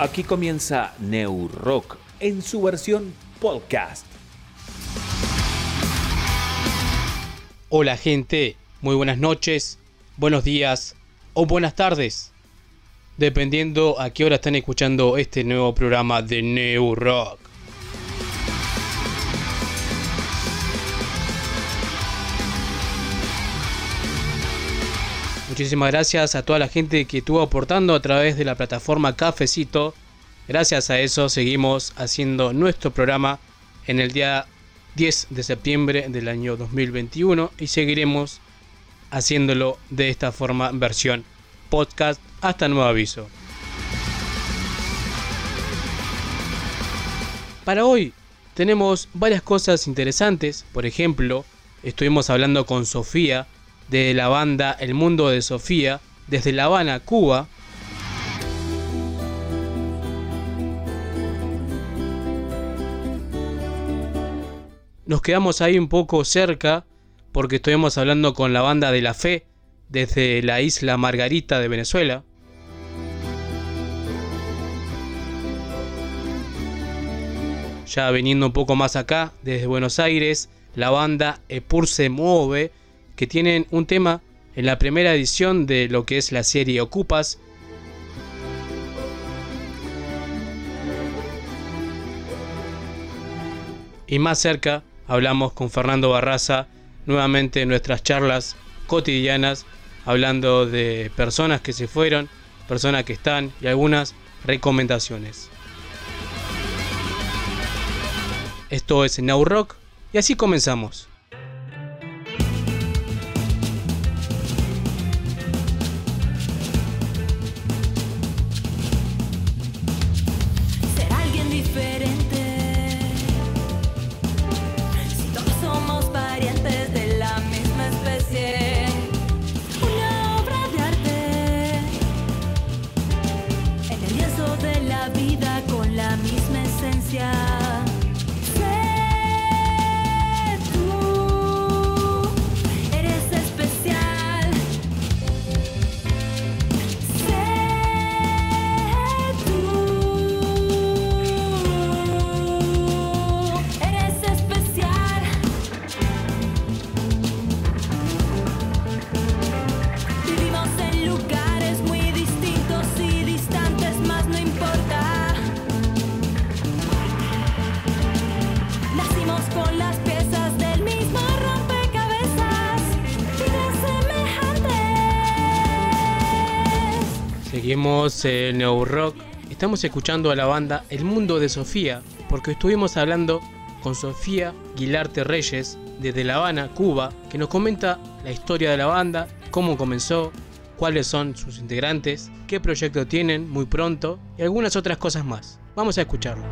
Aquí comienza New Rock en su versión podcast. Hola gente, muy buenas noches, buenos días o buenas tardes, dependiendo a qué hora están escuchando este nuevo programa de New Rock. Muchísimas gracias a toda la gente que estuvo aportando a través de la plataforma Cafecito. Gracias a eso seguimos haciendo nuestro programa en el día 10 de septiembre del año 2021 y seguiremos haciéndolo de esta forma versión podcast hasta nuevo aviso. Para hoy tenemos varias cosas interesantes, por ejemplo, estuvimos hablando con Sofía de la banda El Mundo de Sofía desde La Habana, Cuba. Nos quedamos ahí un poco cerca porque estuvimos hablando con la banda de la fe desde la isla Margarita de Venezuela. Ya veniendo un poco más acá, desde Buenos Aires, la banda Epur se mueve que tienen un tema en la primera edición de lo que es la serie Ocupas. Y más cerca hablamos con Fernando Barraza, nuevamente en nuestras charlas cotidianas, hablando de personas que se fueron, personas que están y algunas recomendaciones. Esto es Now Rock y así comenzamos. Seguimos en New Rock. Estamos escuchando a la banda El Mundo de Sofía, porque estuvimos hablando con Sofía Guilarte Reyes desde La Habana, Cuba, que nos comenta la historia de la banda, cómo comenzó, cuáles son sus integrantes, qué proyecto tienen muy pronto y algunas otras cosas más. Vamos a escucharlo.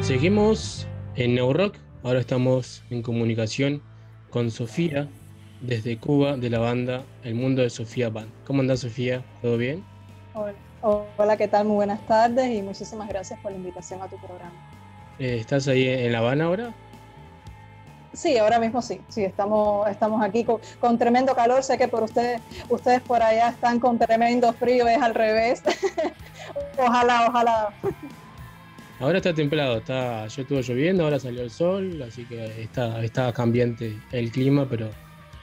Seguimos en New Rock. Ahora estamos en comunicación con Sofía, desde Cuba de la banda El Mundo de Sofía Band. ¿Cómo andás Sofía? ¿Todo bien? Hola. Hola, ¿qué tal? Muy buenas tardes y muchísimas gracias por la invitación a tu programa. Eh, ¿Estás ahí en La Habana ahora? Sí, ahora mismo sí. Sí, estamos, estamos aquí con, tremendo calor. Sé que por ustedes, ustedes por allá están con tremendo frío, es al revés. ojalá, ojalá. Ahora está templado, está, yo estuvo lloviendo, ahora salió el sol, así que está, está cambiante el clima, pero,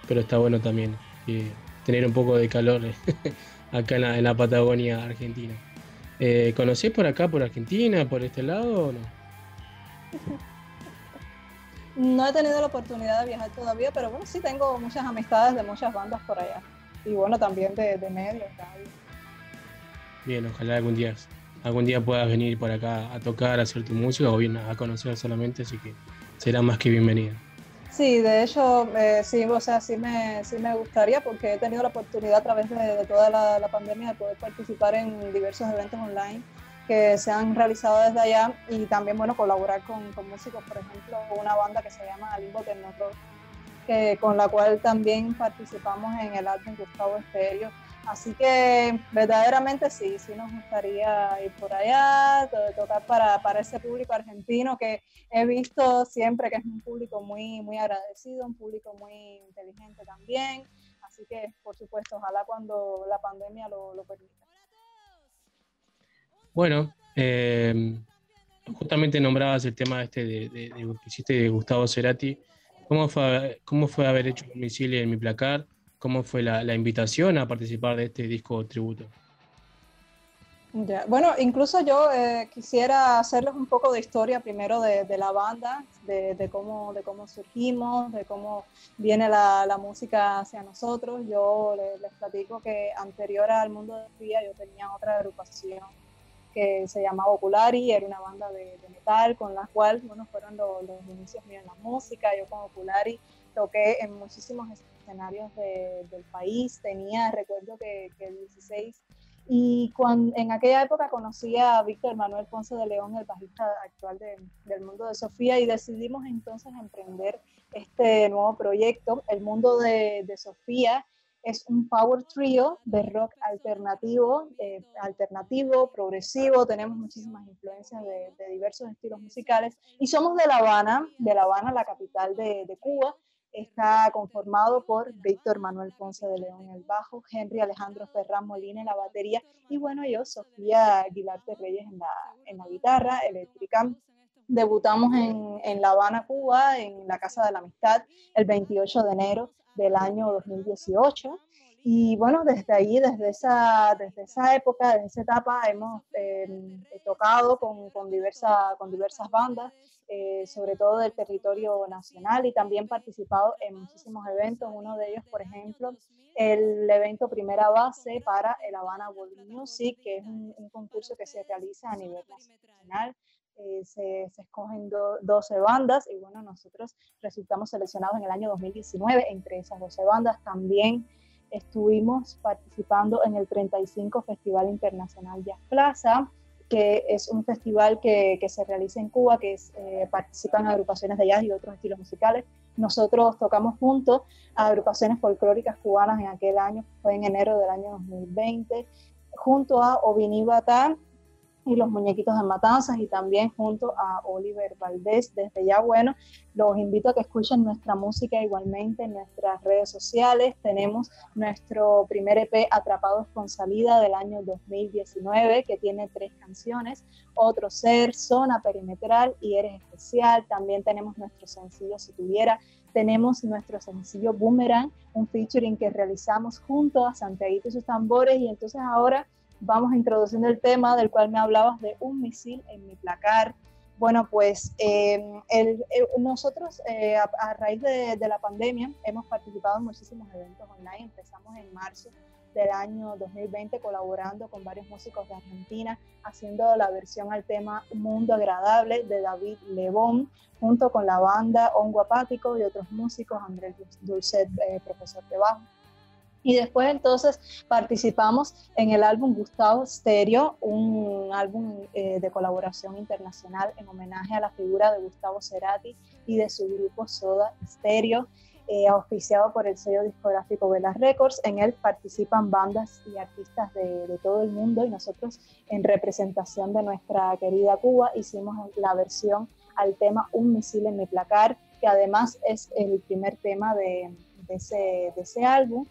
pero está bueno también eh, tener un poco de calor acá en la, Patagonia Argentina. Eh, ¿Conocés por acá, por Argentina, por este lado o no? No he tenido la oportunidad de viajar todavía, pero bueno, sí tengo muchas amistades de muchas bandas por allá. Y bueno, también de, de medios, Bien, ojalá algún día algún día puedas venir por acá a tocar, a hacer tu música o bien a conocer solamente, así que será más que bienvenida. Sí, de hecho, eh, sí, o sea, sí me, sí me gustaría porque he tenido la oportunidad a través de, toda la, pandemia de poder participar en diversos eventos online que se han realizado desde allá y también, bueno, colaborar con, con músicos, por ejemplo, una banda que se llama Limbo Tecnotrock, que, con la cual también participamos en el álbum Gustavo Estéreo Así que verdaderamente sí, sí nos gustaría ir por allá, tocar para, para, ese público argentino que he visto siempre que es un público muy, muy agradecido, un público muy inteligente también. Así que, por supuesto, ojalá cuando la pandemia lo, permita. Bueno, eh, justamente nombrabas el tema este de, de, que hiciste de Gustavo Cerati. ¿Cómo fue, cómo fue haber hecho misil en mi placar? Cómo fue la, invitación a participar de este disco tributo. Bueno, incluso yo eh, quisiera hacerles un poco de historia primero de, la banda, de, cómo, de cómo surgimos, de cómo viene la, música hacia nosotros. Yo les, platico que anterior al Mundo de Fría yo tenía otra agrupación que se llamaba Oculari, era una banda de, metal con la cual bueno, fueron los, los inicios míos en la música. Yo con Oculari toqué en muchísimos escenarios del país, tenía, recuerdo que, que 16, y cuando, en aquella época conocí a Víctor Manuel Ponce de León, el bajista actual del mundo de Sofía, y decidimos entonces emprender este nuevo proyecto. El mundo de, Sofía es un power trio de rock alternativo, eh, alternativo, progresivo, tenemos muchísimas influencias de, diversos estilos musicales y somos de La Habana, de La Habana, la capital de, de Cuba, está conformado por Víctor Manuel Ponce de León en el bajo, Henry Alejandro Ferran Molina en la batería y bueno, yo, Sofía Aguilar de Reyes en la, en la guitarra eléctrica. Debutamos en, en La Habana, Cuba, en la Casa de la Amistad, el 28 de enero del año 2018. Y bueno, desde ahí, desde esa, desde esa época, desde esa etapa, hemos eh, tocado con, con, diversa, con diversas bandas eh, sobre todo del territorio nacional y también participado en muchísimos eventos, uno de ellos, por ejemplo, el evento Primera Base para el Habana World Music, que es un, concurso que se realiza a nivel nacional. Eh, se, se, escogen 12 bandas y bueno, nosotros resultamos seleccionados en el año 2019 entre esas 12 bandas. También estuvimos participando en el 35 Festival Internacional Jazz Plaza, que es un festival que, que se realiza en Cuba, que eh, participan agrupaciones de jazz y otros estilos musicales. Nosotros tocamos juntos a agrupaciones folclóricas cubanas en aquel año, fue en enero del año 2020, junto a Ovini Batán y los muñequitos de Matanzas y también junto a Oliver Valdés desde ya. Bueno los invito a que escuchen nuestra música igualmente en nuestras redes sociales. Tenemos nuestro primer EP Atrapados con Salida del año 2019 que tiene tres canciones Otro Ser, Zona Perimetral y Eres Especial. También tenemos nuestro sencillo Si Tuviera. Tenemos nuestro sencillo Boomerang un featuring que realizamos junto a Santiago y sus tambores. Y entonces ahora vamos introduciendo el tema del cual me hablabas de un misil en mi placar. Bueno, pues eh, nosotros eh, a, raíz de, la pandemia hemos participado en muchísimos eventos online. Empezamos en marzo del año 2020 colaborando con varios músicos de Argentina, haciendo la versión al tema Mundo Agradable de David Lebón, junto con la banda Hongo Apático y otros músicos, Andrés Dulcet, eh, profesor de bajo. Y después entonces participamos en el álbum Gustavo Stereo, un álbum eh, de colaboración internacional en homenaje a la figura de Gustavo Cerati y de su grupo Soda Stereo, eh, auspiciado por el sello discográfico Vela Records. En él participan bandas y artistas de, de todo el mundo y nosotros en representación de nuestra querida Cuba hicimos la versión al tema Un misil en mi placar, que además es el primer tema de, de, ese, de ese álbum.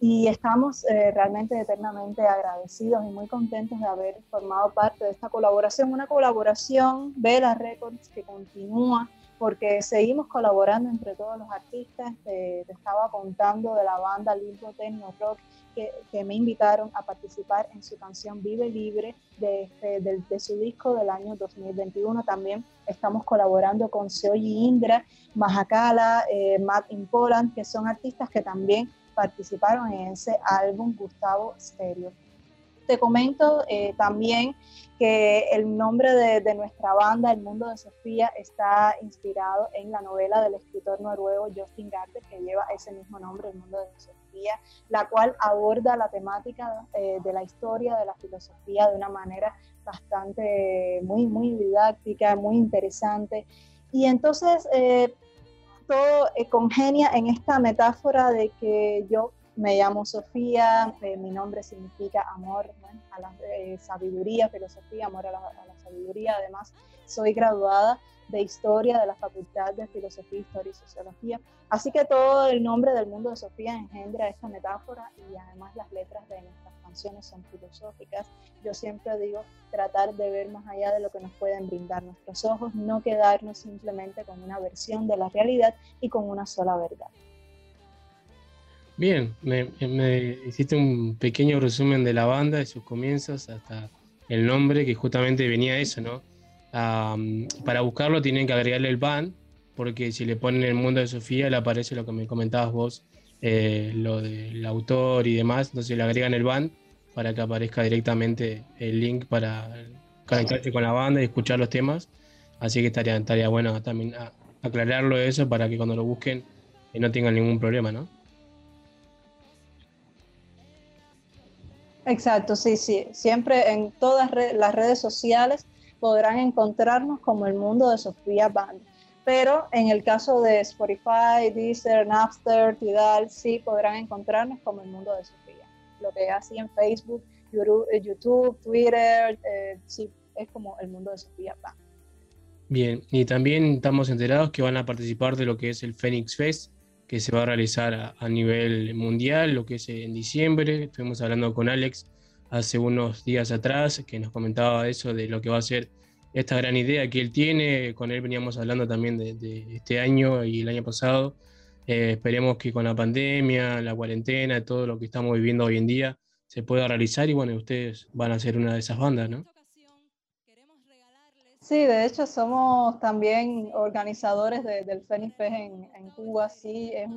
Y estamos eh, realmente eternamente agradecidos y muy contentos de haber formado parte de esta colaboración, una colaboración Vela Records que continúa porque seguimos colaborando entre todos los artistas. te estaba contando de la banda Limbo Techno Rock que, me invitaron a participar en su canción Vive Libre de, este, de, su disco del año 2021. También estamos colaborando con Seoyi Indra, Majakala, eh, Matt Impoland, que son artistas que también participaron en ese álbum Gustavo Stereo. Te comento eh, también que el nombre de, nuestra banda, El Mundo de Sofía, está inspirado en la novela del escritor noruego Justin Garte, que lleva ese mismo nombre, El Mundo de Sofía, la cual aborda la temática eh, de la historia de la filosofía de una manera bastante, muy, muy didáctica, muy interesante. Y entonces, eh, todo eh, congenia en esta metáfora de que yo me llamo Sofía, eh, mi nombre significa amor a la eh, sabiduría, filosofía, amor a la, sabiduría. Además, soy graduada de historia de la Facultad de Filosofía, Historia y Sociología. Así que todo el nombre del mundo de Sofía engendra esta metáfora y además las letras de nuestras canciones son filosóficas. Yo siempre digo tratar de ver más allá de lo que nos pueden brindar nuestros ojos, no quedarnos simplemente con una versión de la realidad y con una sola verdad. Bien, me, hiciste un pequeño resumen de la banda, de sus comienzos hasta el nombre, que justamente venía eso, ¿no? para buscarlo tienen que agregarle el band, porque si le ponen el mundo de Sofía le aparece lo que me comentabas vos, eh, lo del autor y demás, entonces le agregan el band para que aparezca directamente el link para conectarse con la banda y escuchar los temas. Así que estaría, estaría bueno también aclararlo eso para que cuando lo busquen eh, no tengan ningún problema, ¿no? Exacto, sí, sí. Siempre en todas las redes sociales podrán encontrarnos como el mundo de Sofía Band pero en el caso de Spotify, Deezer, Napster, Tidal, sí podrán encontrarnos como el mundo de Sofía. Lo que así en Facebook, YouTube, eh, Twitter, eh, sí, es como el mundo de Sofía. Bien, y también estamos enterados que van a participar de lo que es el Phoenix Fest, que se va a realizar a, nivel mundial, lo que es en diciembre. Estuvimos hablando con Alex hace unos días atrás, que nos comentaba eso de lo que va a ser esta gran idea que él tiene. Con él veníamos hablando también de, este año y el año pasado. Eh, esperemos que con la pandemia, la cuarentena, todo lo que estamos viviendo hoy en día se pueda realizar y bueno, ustedes van a ser una de esas bandas, ¿no? Sí, de hecho somos también organizadores del Fenix Fest en, Cuba, sí, es,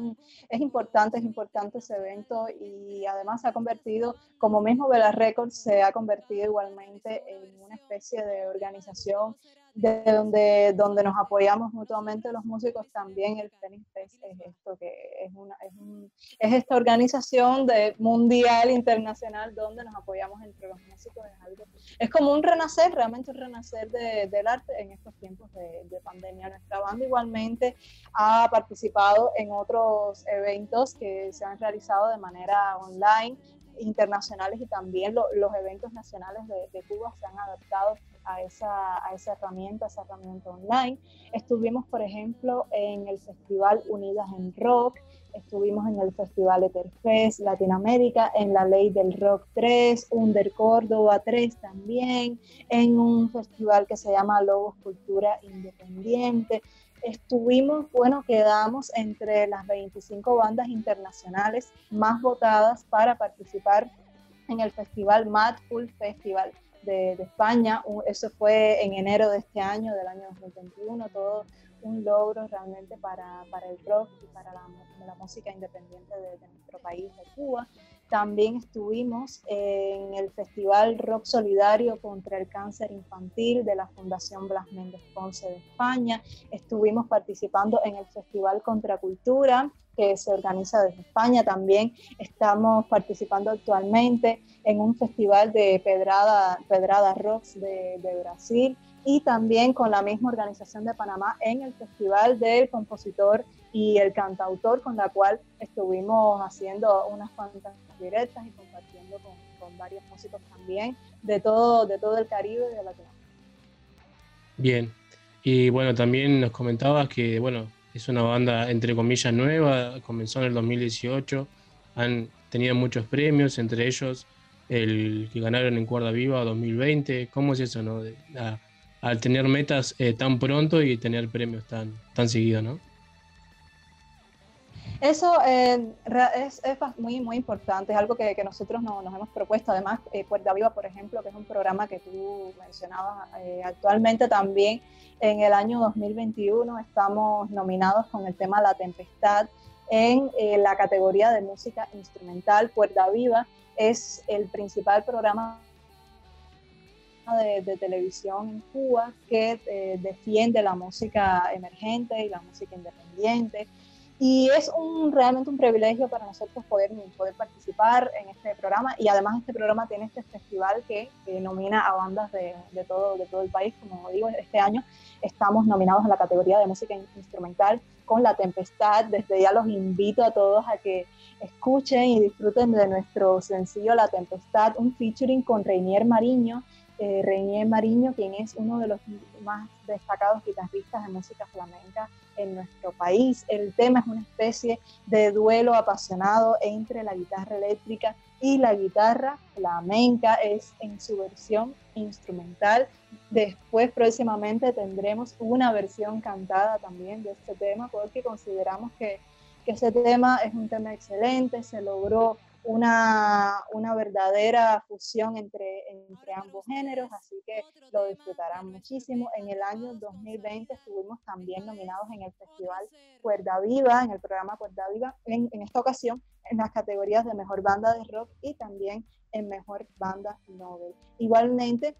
es importante, es importante ese evento y además se ha convertido, como mismo Vela Records, se ha convertido igualmente en una especie de organización de donde, donde nos apoyamos mutuamente los músicos, también el Phoenix Fest es esto, que es, una, es, es, esta organización de mundial, internacional, donde nos apoyamos entre los músicos. Es, algo, es como un renacer, realmente un renacer de, del arte en estos tiempos de, de, pandemia. Nuestra banda igualmente ha participado en otros eventos que se han realizado de manera online internacionales y también los eventos nacionales de, de Cuba se han adaptado a esa, a esa herramienta, esa herramienta online. Estuvimos, por ejemplo, en el Festival Unidas en Rock, estuvimos en el Festival Etherfest Latinoamérica, en la Ley del Rock 3, Under Córdoba 3 también, en un festival que se llama Lobos Cultura Independiente. Estuvimos, bueno, quedamos entre las 25 bandas internacionales más votadas para participar en el festival Mad Full Festival de, España. Eso fue en enero de este año, del año 2021, todo un logro realmente para, para el rock y para la, la música independiente de, de, nuestro país, de Cuba. También estuvimos en el Festival Rock Solidario contra el Cáncer Infantil de la Fundación Blas Méndez Ponce de España. Estuvimos participando en el Festival Contracultura que se organiza desde España. También estamos participando actualmente en un festival de Pedrada, Pedrada Rocks de, de Brasil y también con la misma organización de Panamá en el Festival del Compositor y el Cantautor, con la cual estuvimos haciendo unas cuantas directas y compartiendo con, varios músicos también de todo, de todo el Caribe y de Latinoamérica. Bien, y bueno, también nos comentabas que, bueno, es una banda entre comillas nueva, comenzó en el 2018, han tenido muchos premios, entre ellos el que ganaron en Cuerda Viva 2020. ¿Cómo es eso, no? al tener metas eh, tan pronto y tener premios tan, tan seguido, ¿no? Eso eh, es, muy, muy importante, es algo que, nosotros nos hemos propuesto. Además, eh, Cuerda Viva, por ejemplo, que es un programa que tú mencionabas actualmente también, en el año 2021 estamos nominados con el tema La Tempestad en la categoría de música instrumental. Cuerda Viva es el principal programa de, televisión en Cuba que eh, defiende la música emergente y la música independiente. Y es un, realmente un privilegio para nosotros poder, poder participar en este programa. Y además este programa tiene este festival que, nomina a bandas de, de, todo, de todo el país. Como digo, este año estamos nominados en la categoría de música instrumental con La Tempestad. Desde ya los invito a todos a que escuchen y disfruten de nuestro sencillo La Tempestad, un featuring con Reinier Mariño, eh, Reinier Mariño, quien es uno de los más destacados guitarristas de música flamenca en nuestro país. El tema es una especie de duelo apasionado entre la guitarra eléctrica y la guitarra flamenca, es en su versión instrumental. Después próximamente tendremos una versión cantada también de este tema porque consideramos que, que ese tema es un tema excelente, se logró una, una verdadera fusión entre, entre ambos géneros, así que lo disfrutarán muchísimo. En el año 2020 estuvimos también nominados en el Festival Cuerda Viva, en el programa Cuerda Viva, en, en esta ocasión en las categorías de Mejor Banda de Rock y también en Mejor Banda Nobel. Igualmente,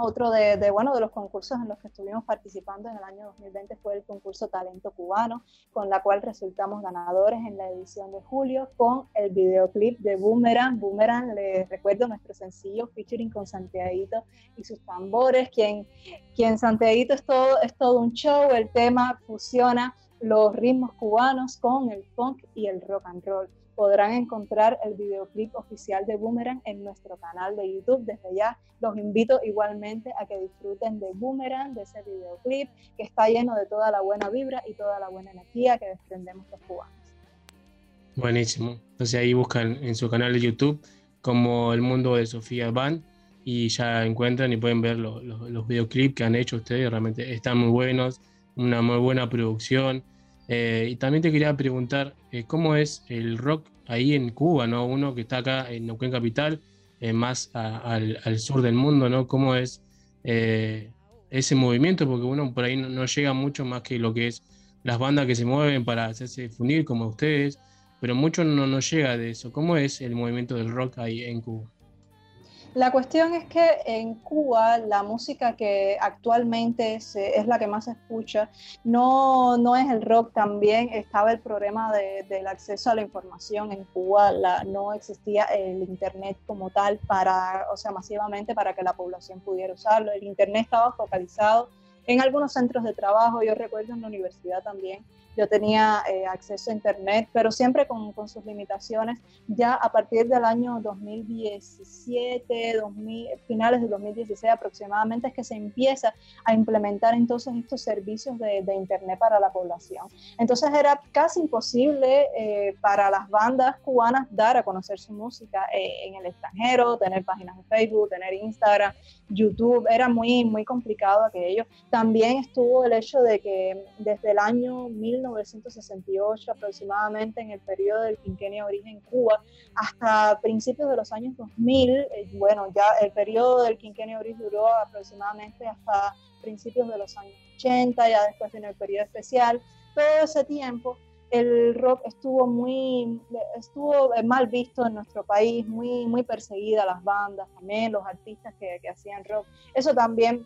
otro de, bueno, de los concursos en los que estuvimos participando en el año 2020 fue el concurso Talento Cubano, con la cual resultamos ganadores en la edición de julio con el videoclip de Boomerang. Boomerang, les recuerdo nuestro sencillo featuring con Santiaguito y sus tambores, quien, quien Santiaguito es todo, es todo un show, el tema fusiona los ritmos cubanos con el funk y el rock and roll podrán encontrar el videoclip oficial de Boomerang en nuestro canal de YouTube. Desde ya los invito igualmente a que disfruten de Boomerang, de ese videoclip que está lleno de toda la buena vibra y toda la buena energía que desprendemos los cubanos. Buenísimo. Entonces ahí buscan en su canal de YouTube como El Mundo de Sofía Van y ya encuentran y pueden ver los, los videoclips que han hecho ustedes. Realmente están muy buenos, una muy buena producción. Eh, y también te quería preguntar eh, cómo es el rock ahí en Cuba, ¿no? Uno que está acá en Neuquén Capital, eh, más al, sur del mundo, ¿no? ¿Cómo es ese movimiento? Porque uno por ahí no, llega mucho más que lo que es las bandas que se mueven para hacerse difundir como ustedes, pero mucho no, no llega de eso. ¿Cómo es el movimiento del rock ahí en Cuba? La cuestión es que en Cuba la música que actualmente es, la que más se escucha. No, no es el rock también, estaba el problema del acceso a la información en Cuba, no existía el Internet como tal para, o sea, masivamente para que la población pudiera usarlo, el Internet estaba focalizado en algunos centros de trabajo, yo recuerdo en la universidad también, yo tenía eh, acceso a Internet, pero siempre con, con, sus limitaciones. Ya a partir del año 2017, 2000, finales de 2016 aproximadamente, es que se empieza a implementar entonces estos servicios de, de Internet para la población. Entonces era casi imposible eh, para las bandas cubanas dar a conocer su música eh, en el extranjero, tener páginas de Facebook, tener Instagram, YouTube, era muy, muy complicado aquello. También estuvo el hecho de que desde el año 1968 aproximadamente, en el periodo del quinquenio origen Cuba, hasta principios de los años 2000, eh, bueno, ya el periodo del quinquenio origen duró aproximadamente hasta principios de los años 80, ya después en el periodo especial, todo ese tiempo el rock estuvo muy estuvo mal visto en nuestro país, muy muy perseguida las bandas, también los artistas que, que hacían rock. Eso también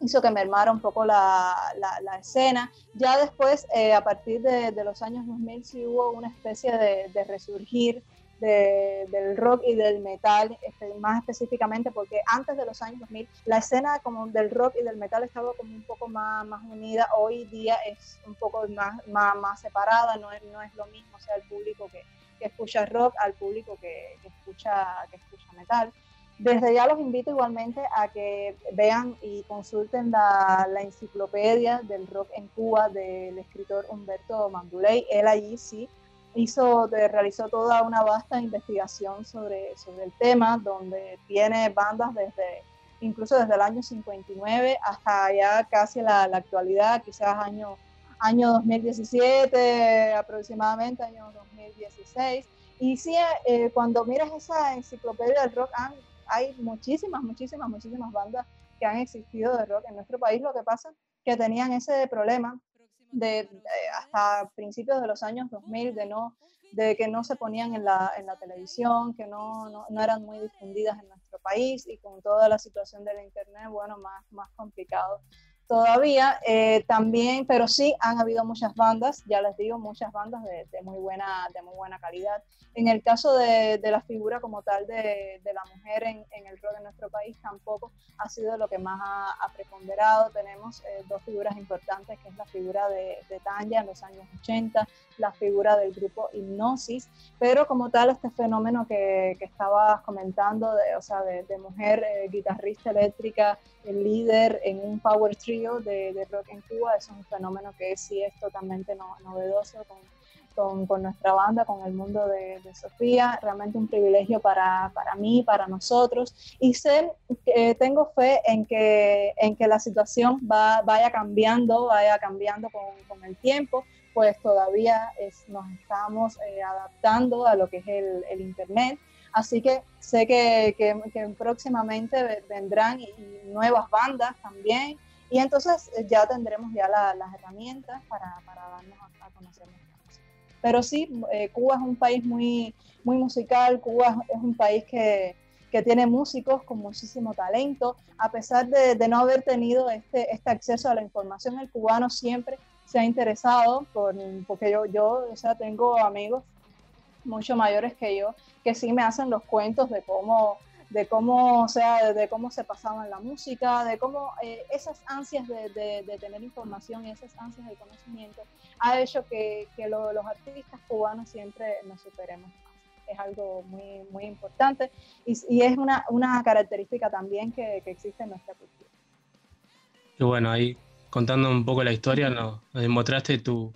hizo que mermara un poco la, la, escena. Ya después, eh, a partir de, de, los años 2000, sí hubo una especie de, de resurgir del rock y del metal, este, más específicamente porque antes de los años 2000 la escena como del rock y del metal estaba como un poco más, más unida, hoy día es un poco más, más, más separada, no es, no es lo mismo, o sea, el público que, que escucha rock al público que, que, escucha, que escucha metal. Desde ya los invito igualmente a que vean y consulten la, la, enciclopedia del rock en Cuba del escritor Humberto Manduley. Él allí sí hizo, realizó toda una vasta investigación sobre, sobre el tema, donde tiene bandas desde incluso desde el año 59 hasta ya casi la, actualidad, quizás año, año 2017 aproximadamente, año 2016. Y sí, eh, cuando miras esa enciclopedia del rock, hay muchísimas, muchísimas, muchísimas bandas que han existido de rock en nuestro país. Lo que pasa que tenían ese problema de, hasta principios de los años 2000 de no de que no se ponían en la, en la televisión, que no, no, no, eran muy difundidas en nuestro país y con toda la situación del internet, bueno, más, más complicado todavía. Eh, también, pero sí han habido muchas bandas, ya les digo, muchas bandas de, de muy, buena, de muy buena calidad. En el caso de, de la figura como tal de, de la mujer en, en, el rock en nuestro país, tampoco ha sido lo que más ha, preponderado. Tenemos eh, dos figuras importantes, que es la figura de, Tanya en los años 80, la figura del grupo Hipnosis, pero como tal este fenómeno que, que estabas comentando, de, o sea, de, mujer eh, guitarrista eléctrica, el líder en un power trio de, rock en Cuba, es un fenómeno que sí es totalmente novedoso con con, nuestra banda, con el mundo de, Sofía. Realmente un privilegio para, para, mí, para nosotros. Y sé, que tengo fe en que, en que la situación va, vaya cambiando, vaya cambiando con, con el tiempo, pues todavía nos estamos eh, adaptando a lo que es el, el Internet. Así que sé que, que, próximamente vendrán nuevas bandas también. Y entonces eh, ya tendremos ya las herramientas para, para darnos a, a conocer pero sí, eh, Cuba es un país muy, muy musical, Cuba es un país que, que tiene músicos con muchísimo talento, a pesar de, de, no haber tenido este, este acceso a la información, el cubano siempre se ha interesado, por, porque yo, yo o sea, tengo amigos mucho mayores que yo que sí me hacen los cuentos de cómo de cómo, o sea, de cómo se pasaban la música, de cómo eh, esas ansias de, de, tener información y esas ansias de conocimiento ha hecho que, que los artistas cubanos siempre nos superemos más. Es algo muy, muy importante y, y es una, una, característica también que, que, existe en nuestra cultura. Y bueno, ahí contando un poco la historia, nos, demostraste tu,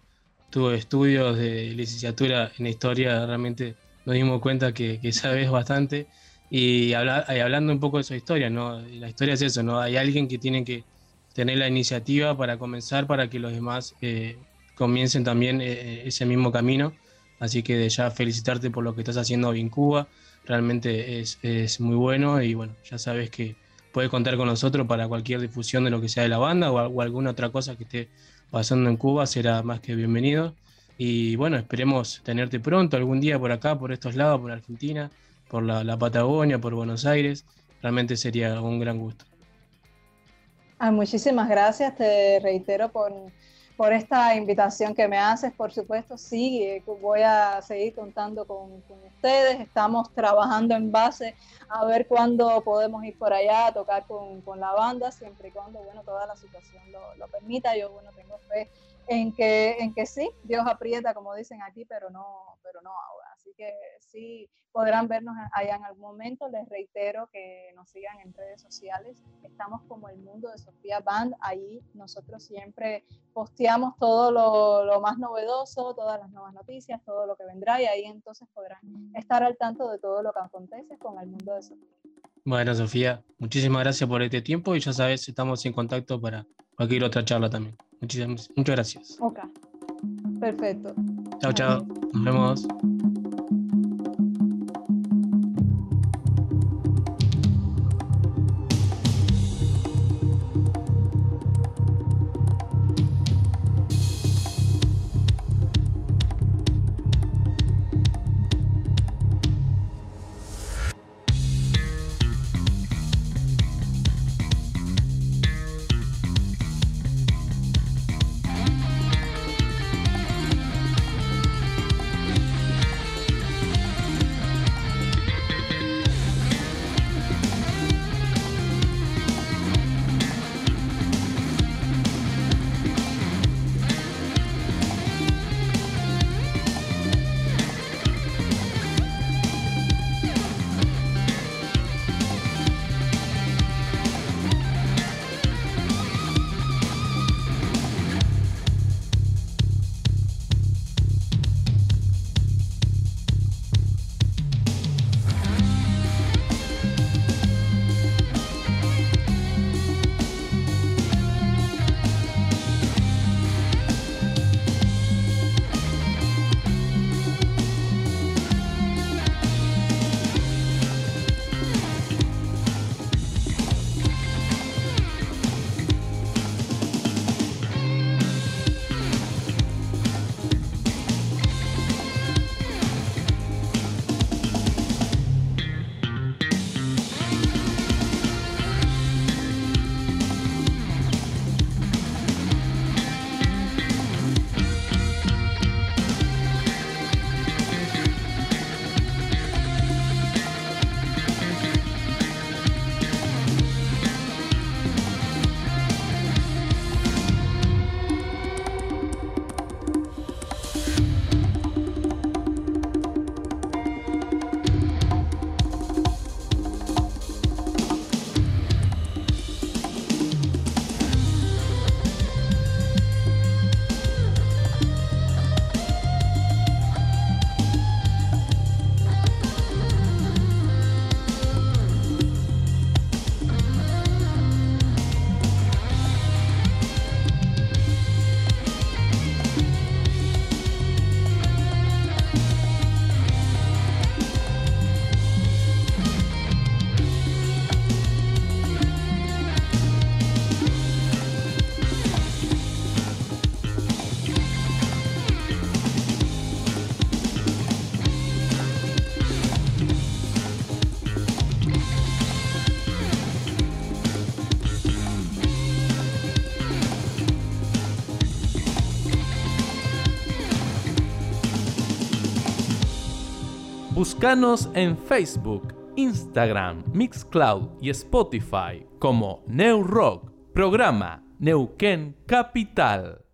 tu estudios de licenciatura en historia, realmente nos dimos cuenta que, que sabes bastante y, hablando un poco de su historia, ¿no? La historia es eso, ¿no? Hay alguien que tiene que tener la iniciativa para comenzar, para que los demás eh, comiencen también eh, ese mismo camino. Así que de ya felicitarte por lo que estás haciendo en Cuba. Realmente es, es, muy bueno y bueno, ya sabes que puedes contar con nosotros para cualquier difusión de lo que sea de la banda o, o alguna otra cosa que esté pasando en Cuba, será más que bienvenido. Y bueno, esperemos tenerte pronto, algún día por acá, por estos lados, por Argentina por la, Patagonia, por Buenos Aires, realmente sería un gran gusto. Ah, muchísimas gracias, te reitero por, por esta invitación que me haces. Por supuesto, sí, eh, voy a seguir contando con, con, ustedes. Estamos trabajando en base a ver cuándo podemos ir por allá a tocar con, con la banda, siempre y cuando bueno, toda la situación lo, lo, permita. Yo bueno, tengo fe en que, en que sí, Dios aprieta, como dicen aquí, pero no, pero no ahora. Así que sí, podrán vernos allá en algún momento. Les reitero que nos sigan en redes sociales. Estamos como el mundo de Sofía Band. Ahí nosotros siempre posteamos todo lo, lo, más novedoso, todas las nuevas noticias, todo lo que vendrá y ahí entonces podrán estar al tanto de todo lo que acontece con el mundo de Sofía. Bueno, Sofía, muchísimas gracias por este tiempo y ya sabes, estamos en contacto para cualquier otra charla también. Muchísimas, muchas gracias. Ok, perfecto. Chao, chao. Nos vemos. Búscanos en Facebook, Instagram, Mixcloud y Spotify como New Rock, programa Neuquén Capital.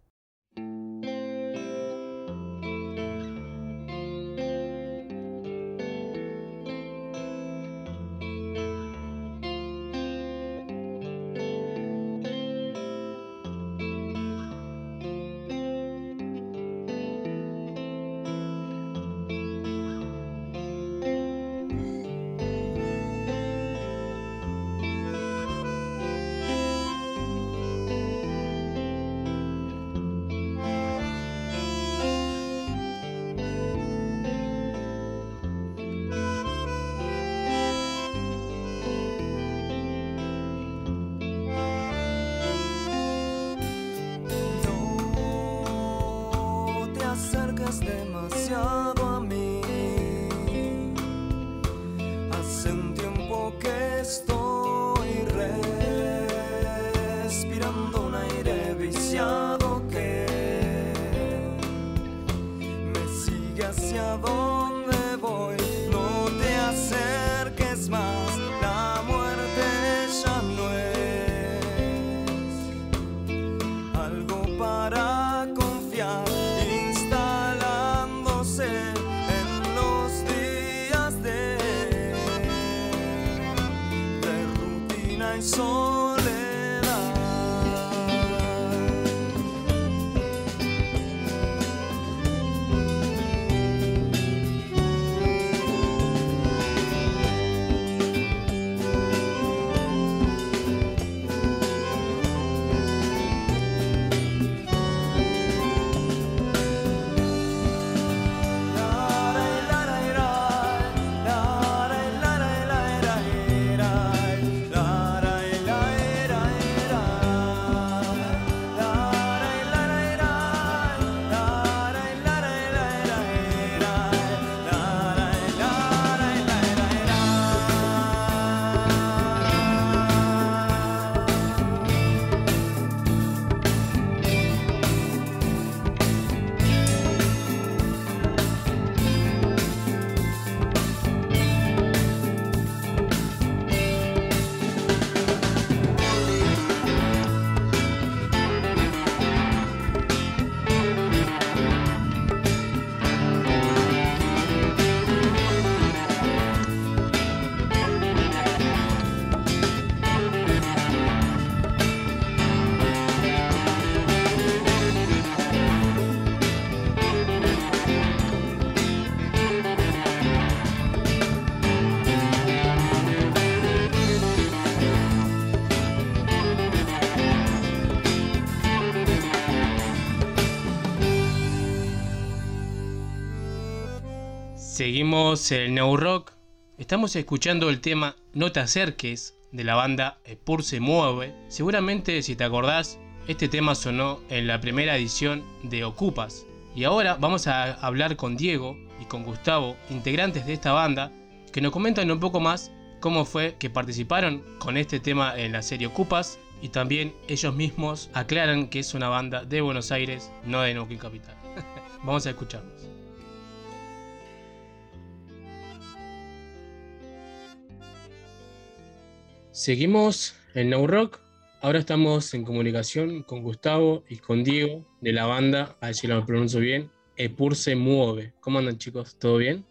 Seguimos el New Rock. Estamos escuchando el tema No te acerques de la banda Pur se mueve. Seguramente si te acordás, este tema sonó en la primera edición de Ocupas. Y ahora vamos a hablar con Diego y con Gustavo, integrantes de esta banda, que nos comentan un poco más cómo fue que participaron con este tema en la serie Ocupas y también ellos mismos aclaran que es una banda de Buenos Aires, no de Neuquén Capital. vamos a escucharlos. Seguimos en No Rock. Ahora estamos en comunicación con Gustavo y con Diego de la banda, a ver si lo pronuncio bien, Epur se mueve. ¿Cómo andan chicos? ¿Todo bien?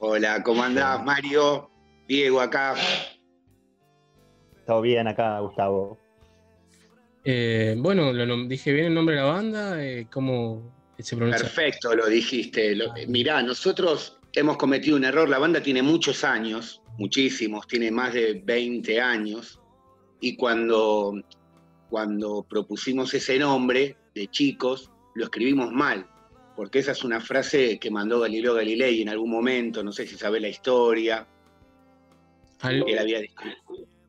Hola, ¿cómo andás Mario? Diego acá. Todo bien acá, Gustavo. Eh, bueno, lo, dije bien el nombre de la banda, eh, ¿cómo se pronuncia? Perfecto, lo dijiste. mirá, nosotros hemos cometido un error, la banda tiene muchos años, muchísimos, tiene más de 20 años, y cuando, cuando propusimos ese nombre de chicos, lo escribimos mal, porque esa es una frase que mandó Galileo Galilei en algún momento, no sé si sabe la historia. Algo, él había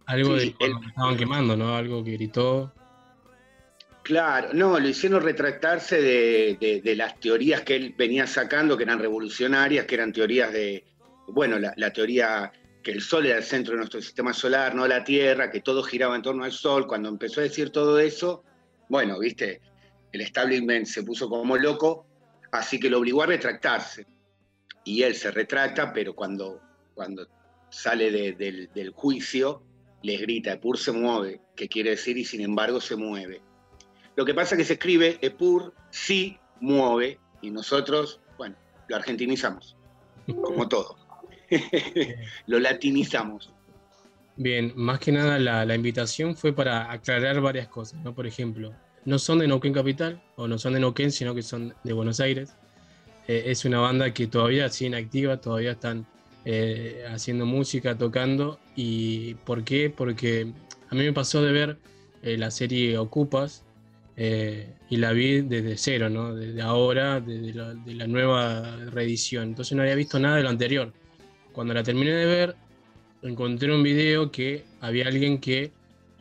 algo de estaban quemando, ¿no? Algo que gritó. Claro, no, lo hicieron retractarse de, de, las teorías que él venía sacando, que eran revolucionarias, que eran teorías de, bueno, la, la teoría que el Sol era el centro de nuestro sistema solar, no la Tierra, que todo giraba en torno al Sol. Cuando empezó a decir todo eso, bueno, viste, el establishment se puso como loco, así que lo obligó a retractarse. y él se retrata, pero cuando, cuando sale del, juicio, les grita, Epur se mueve, que quiere decir y sin embargo se mueve. Lo que pasa es que se escribe Epur sí mueve y nosotros, bueno, lo argentinizamos, como todo. lo latinizamos. Bien, más que nada la, invitación fue para aclarar varias cosas, ¿no? Por ejemplo, no son de Neuquén Capital, o no son de Neuquén, sino que son de Buenos Aires. Eh, es una banda que todavía sigue activa, todavía están eh, haciendo música, tocando. ¿Y por qué? Porque a mí me pasó de ver eh, la serie Ocupas y la vi desde cero, ¿no? Desde ahora, desde la, de la nueva reedición. Entonces no había visto nada de lo anterior. Cuando la terminé de ver, encontré un video que había alguien que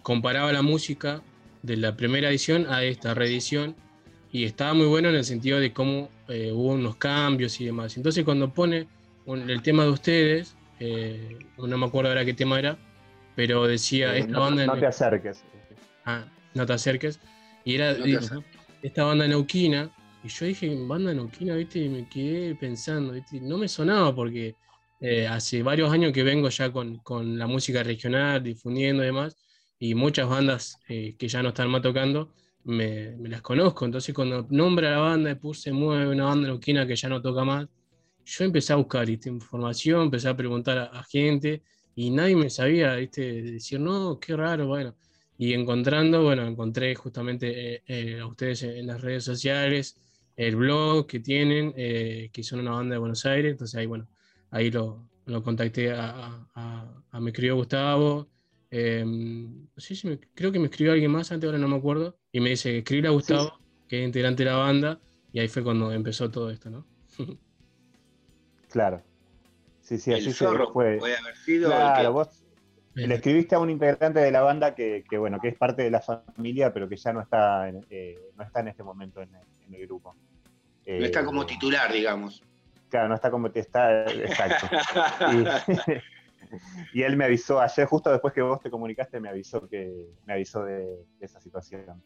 comparaba la música de la primera edición a esta reedición y estaba muy bueno en el sentido de cómo eh, hubo unos cambios y demás. Entonces cuando pone el tema de ustedes, eh, no me acuerdo ahora qué tema era, pero decía eh, esta no, banda... No te acerques. Ah, no te acerques. Y era esta banda neuquina, y yo dije, banda neuquina, ¿viste? Y me quedé pensando, ¿viste? No me sonaba porque hace varios años que vengo ya con, con la música regional, difundiendo y demás, y muchas bandas eh, que ya no están más tocando, me, las conozco. Entonces cuando nombra la banda puse mueve una banda loquina que ya no toca más, yo empecé a buscar información, empecé a preguntar a, gente y nadie me sabía ¿viste? decir, no, qué raro, bueno. Y encontrando, bueno, encontré justamente eh, eh, a ustedes en, las redes sociales, el blog que tienen, que son una banda de Buenos Aires, entonces ahí, bueno, ahí lo, lo contacté a, a, a Gustavo, Em, sí, sí, creo que me escribió alguien más antes, ahora no me acuerdo, y me dice, escribir a Gustavo, que es integrante de la banda, y ahí fue cuando empezó todo esto, ¿no? claro. Sí, sí, así zorro fue. Puede haber sido claro, vos le escribiste a un integrante de la banda que, bueno, que es parte de la familia, pero que ya no está en, eh, no está en este momento en, el grupo. No está como eh, titular, digamos. No está como te está, exacto. y él me avisó ayer, justo después que vos te comunicaste, me avisó que me avisó de, esa situación.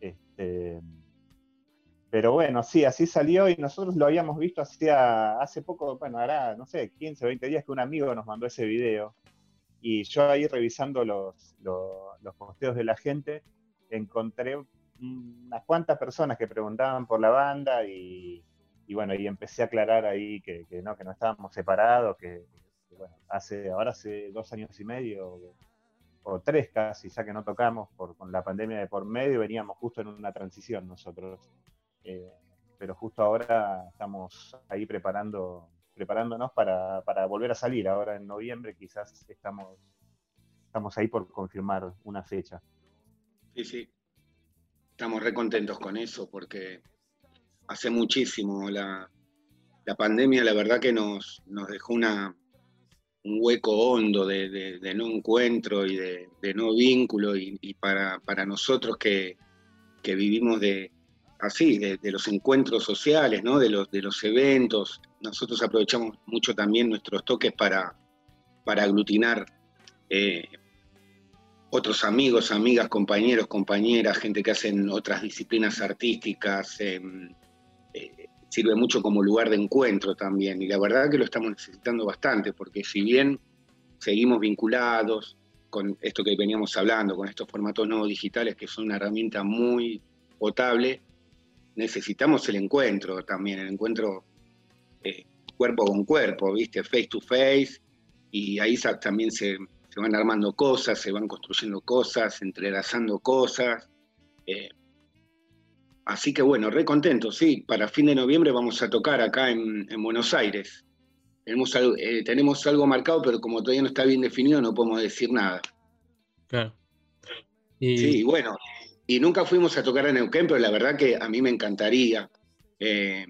Este, pero bueno, sí, así salió y nosotros lo habíamos visto hacía, hace poco, bueno, hará, no sé, 15 o 20 días que un amigo nos mandó ese video. Y yo ahí revisando los, los, posteos de la gente, encontré unas cuantas personas que preguntaban por la banda y, bueno, y empecé a aclarar ahí que, que, no, que no estábamos separados, que bueno, hace, ahora hace dos años y medio o, tres casi, ya que no tocamos por, con la pandemia de por medio, veníamos justo en una transición nosotros. Eh, pero justo ahora estamos ahí preparando, preparándonos para, volver a salir. Ahora en noviembre quizás estamos, estamos ahí por confirmar una fecha. Sí, sí. Estamos recontentos con eso porque hace muchísimo la, la pandemia, la verdad que nos, nos dejó una, un hueco hondo de, no encuentro y de, no vínculo y, para, nosotros que, vivimos de así, de, los encuentros sociales, ¿no? de, los, de los eventos, nosotros aprovechamos mucho también nuestros toques para, para aglutinar eh, otros amigos, amigas, compañeros, compañeras, gente que hacen otras disciplinas artísticas, em, sirve mucho como lugar de encuentro también. Y la verdad que lo estamos necesitando bastante, porque si bien seguimos vinculados con esto que veníamos hablando, con estos formatos nuevos digitales que son una herramienta muy potable, necesitamos el encuentro también, el encuentro eh, cuerpo con cuerpo, ¿viste? Face to face, y ahí también se, van armando cosas, se van construyendo cosas, entrelazando cosas. Eh, Así que bueno, re contento, sí. Para fin de noviembre vamos a tocar acá en, Buenos Aires. Tenemos algo, eh, tenemos algo marcado, pero como todavía no está bien definido, no podemos decir nada. Claro. Sí, bueno, y nunca fuimos a tocar en Neuquén, pero la verdad que a mí me encantaría. Eh,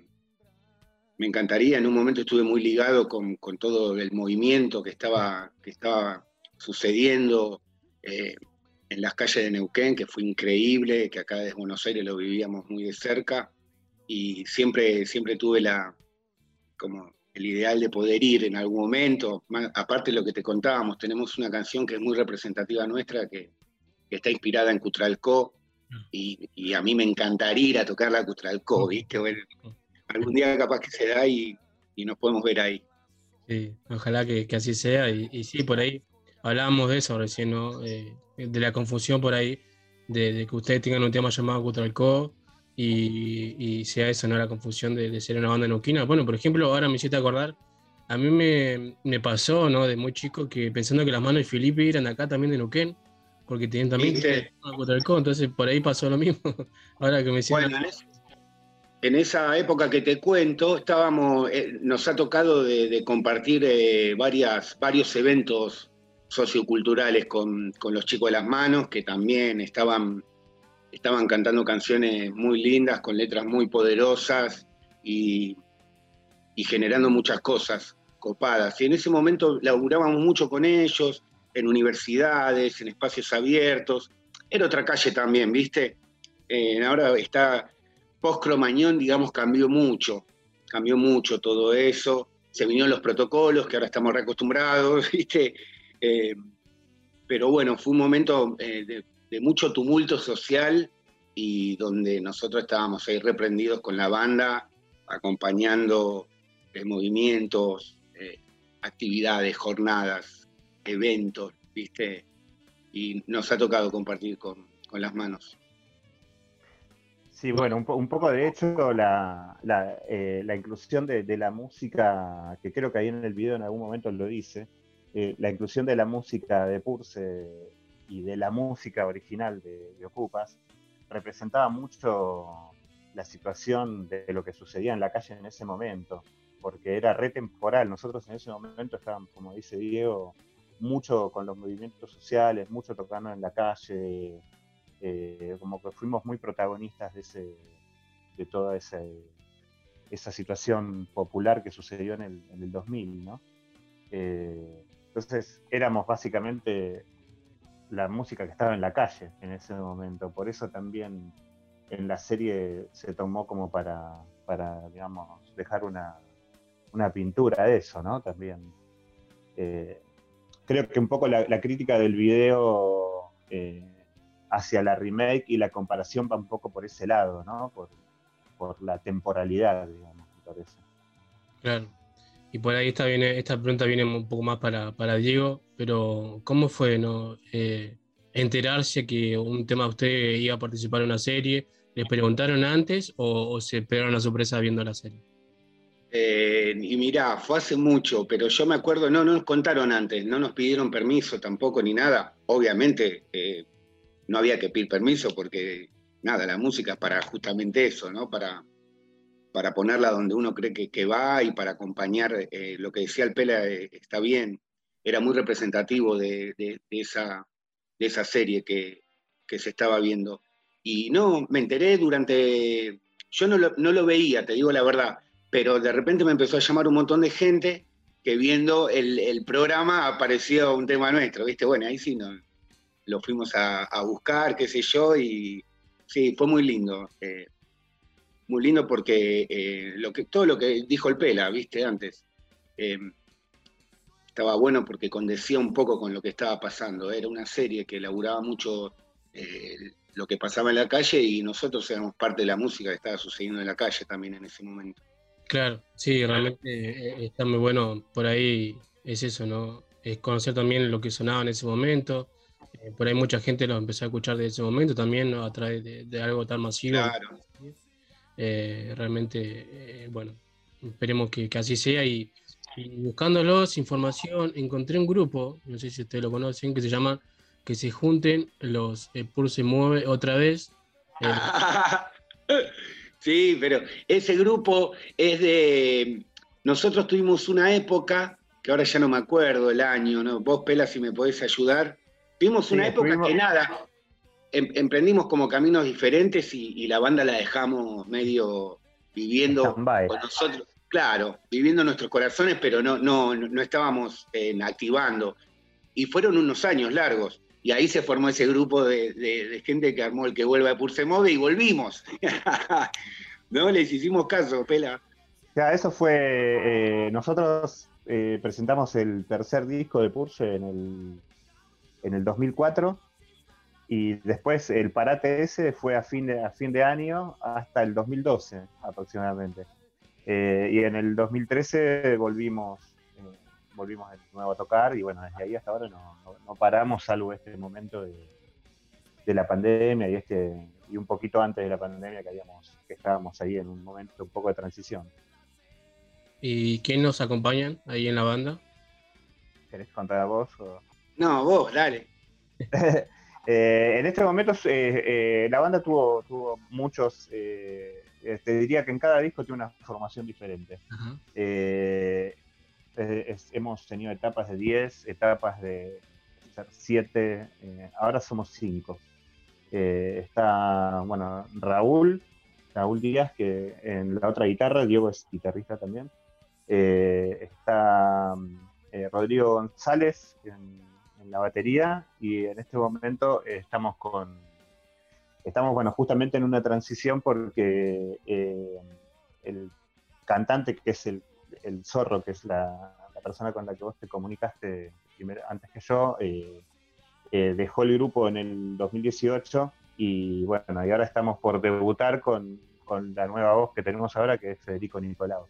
me encantaría, en un momento estuve muy ligado con, todo el movimiento que estaba, que estaba sucediendo. Eh, en las calles de Neuquén, que fue increíble, que acá desde Buenos Aires lo vivíamos muy de cerca y siempre, siempre tuve la, como el ideal de poder ir en algún momento. Aparte de lo que te contábamos, tenemos una canción que es muy representativa nuestra, que, está inspirada en Cutralcó, y, y, a mí me encantaría ir a tocar la Cutralcó, ¿viste? Bueno, algún día capaz que se da y, y nos podemos ver ahí. Sí, ojalá que, así sea. Y, sí, por ahí hablábamos de eso recién, ¿no? Eh, de la confusión por ahí, de, que ustedes tengan un tema llamado Cutralco y, y sea eso, ¿no? La confusión de, ser una banda neuquina. Bueno, por ejemplo, ahora me hiciste acordar, a mí me, pasó, ¿no? De muy chico, que pensando que las manos de Felipe eran acá también de Neuquén, porque tienen también Cutralco, entonces por ahí pasó lo mismo. ahora que me hicieron en esa época que te cuento, estábamos, eh, nos ha tocado de, compartir eh, varias, varios eventos socioculturales con, los chicos de las manos, que también estaban, estaban cantando canciones muy lindas, con letras muy poderosas y, y generando muchas cosas copadas. Y en ese momento laburábamos mucho con ellos, en universidades, en espacios abiertos. Era otra calle también, ¿viste? Eh, ahora está post-Cromañón, digamos, cambió mucho, cambió mucho todo eso, se vinieron los protocolos, que ahora estamos reacostumbrados, ¿viste? Eh, pero bueno, fue un momento eh, de, mucho tumulto social y donde nosotros estábamos ahí reprendidos con la banda, acompañando eh, movimientos, actividades, jornadas, eventos, ¿viste? Y nos ha tocado compartir con las manos. Sí, bueno, un, poco de hecho la, eh, inclusión de, la música, que creo que ahí en el video en algún momento lo dice, eh, la inclusión de la música de Purse y de la música original de, Ocupas, representaba mucho la situación de lo que sucedía en la calle en ese momento, porque era re temporal. Nosotros en ese momento estábamos, como dice Diego, mucho con los movimientos sociales, mucho tocando en la calle, eh, como que fuimos muy protagonistas de, ese, de toda esa, esa situación popular que sucedió en el, en el 2000, ¿no? Eh, entonces éramos básicamente la música que estaba en la calle en ese momento, por eso también en la serie se tomó como para, para digamos, dejar una, una pintura de eso, ¿no? También. Eh, creo que un poco la, crítica del video hacia la remake y la comparación va un poco por ese lado, ¿no? Por, la temporalidad, digamos, me parece. Claro. Y por ahí esta, viene, esta pregunta viene un poco más para, Diego, pero ¿cómo fue no eh, enterarse que un tema de usted iba a participar en una serie? ¿Les preguntaron antes o, se esperaron la sorpresa viendo la serie? Eh, y mirá, fue hace mucho, pero yo me acuerdo, no, no nos contaron antes, no nos pidieron permiso tampoco ni nada. Obviamente, eh, no había que pedir permiso porque, nada, la música es para justamente eso, ¿no? Para, para ponerla donde uno cree que, va y para acompañar eh, lo que decía el Pela, eh, está bien, era muy representativo de, esa, de esa serie que, se estaba viendo. Y no, me enteré durante, yo no lo, no lo veía, te digo la verdad, pero de repente me empezó a llamar un montón de gente que viendo el, programa apareció un tema nuestro, ¿viste? Bueno, ahí sí lo fuimos a, buscar, qué sé yo, y sí, fue muy lindo. Eh, muy lindo porque eh, lo que, todo lo que dijo el Pela, viste, antes, eh, estaba bueno porque condecía un poco con lo que estaba pasando. Era una serie que elaboraba mucho lo que pasaba en la calle y nosotros éramos parte de la música que estaba sucediendo en la calle también en ese momento. Claro, sí, realmente está muy bueno por ahí, es eso, ¿no? Es conocer también lo que sonaba en ese momento, eh, por ahí mucha gente lo empezó a escuchar desde ese momento también, a través de, algo tan masivo. Claro. Eh, realmente, eh, bueno, esperemos que, así sea. Y, buscándolos, información, encontré un grupo, no sé si ustedes lo conocen, que se llama Que se junten los Pulse Mueve otra vez. sí, pero ese grupo es de. Nosotros tuvimos una época, que ahora ya no me acuerdo el año, ¿no? Vos, Pela, si me podés ayudar Vimos una época que nada, emprendimos como caminos diferentes y, la banda la dejamos medio viviendo con nosotros, claro, viviendo nuestros corazones, pero no, no, no estábamos activando. Y fueron unos años largos. Y ahí se formó ese grupo de, gente que armó el que vuelva de Purse Move y volvimos. no les hicimos caso, Pela. Ya, eso fue. Eh, nosotros eh, presentamos el tercer disco de Purse en el en el 2004 y después el parate ese fue a fin de, a fin de año hasta el 2012 aproximadamente. Eh, y en el 2013 volvimos, eh, volvimos de nuevo a tocar y bueno, desde ahí hasta ahora no, paramos, salvo este momento de, la pandemia y este y un poquito antes de la pandemia que habíamos que estábamos ahí en un momento un poco de transición. ¿Y quién nos acompañan ahí en la banda? ¿Querés contar vos? No, vos, dale. Eh, en este momento eh, eh, la banda tuvo, tuvo muchos, te diría que en cada disco tiene una formación diferente. hemos tenido etapas de 10, etapas de 7, ahora somos 5. está, bueno, Raúl, Raúl Díaz, que en la otra guitarra, Diego es guitarrista también. está Rodrigo González en la batería y en este momento estamos con, estamos, bueno, justamente en una transición porque eh, el cantante que es el, zorro, que es la, persona con la que vos te comunicaste primero, antes que yo, eh, eh, dejó el grupo en el 2018 y bueno, y ahora estamos por debutar con, con la nueva voz que tenemos ahora, que es Federico Nicolau.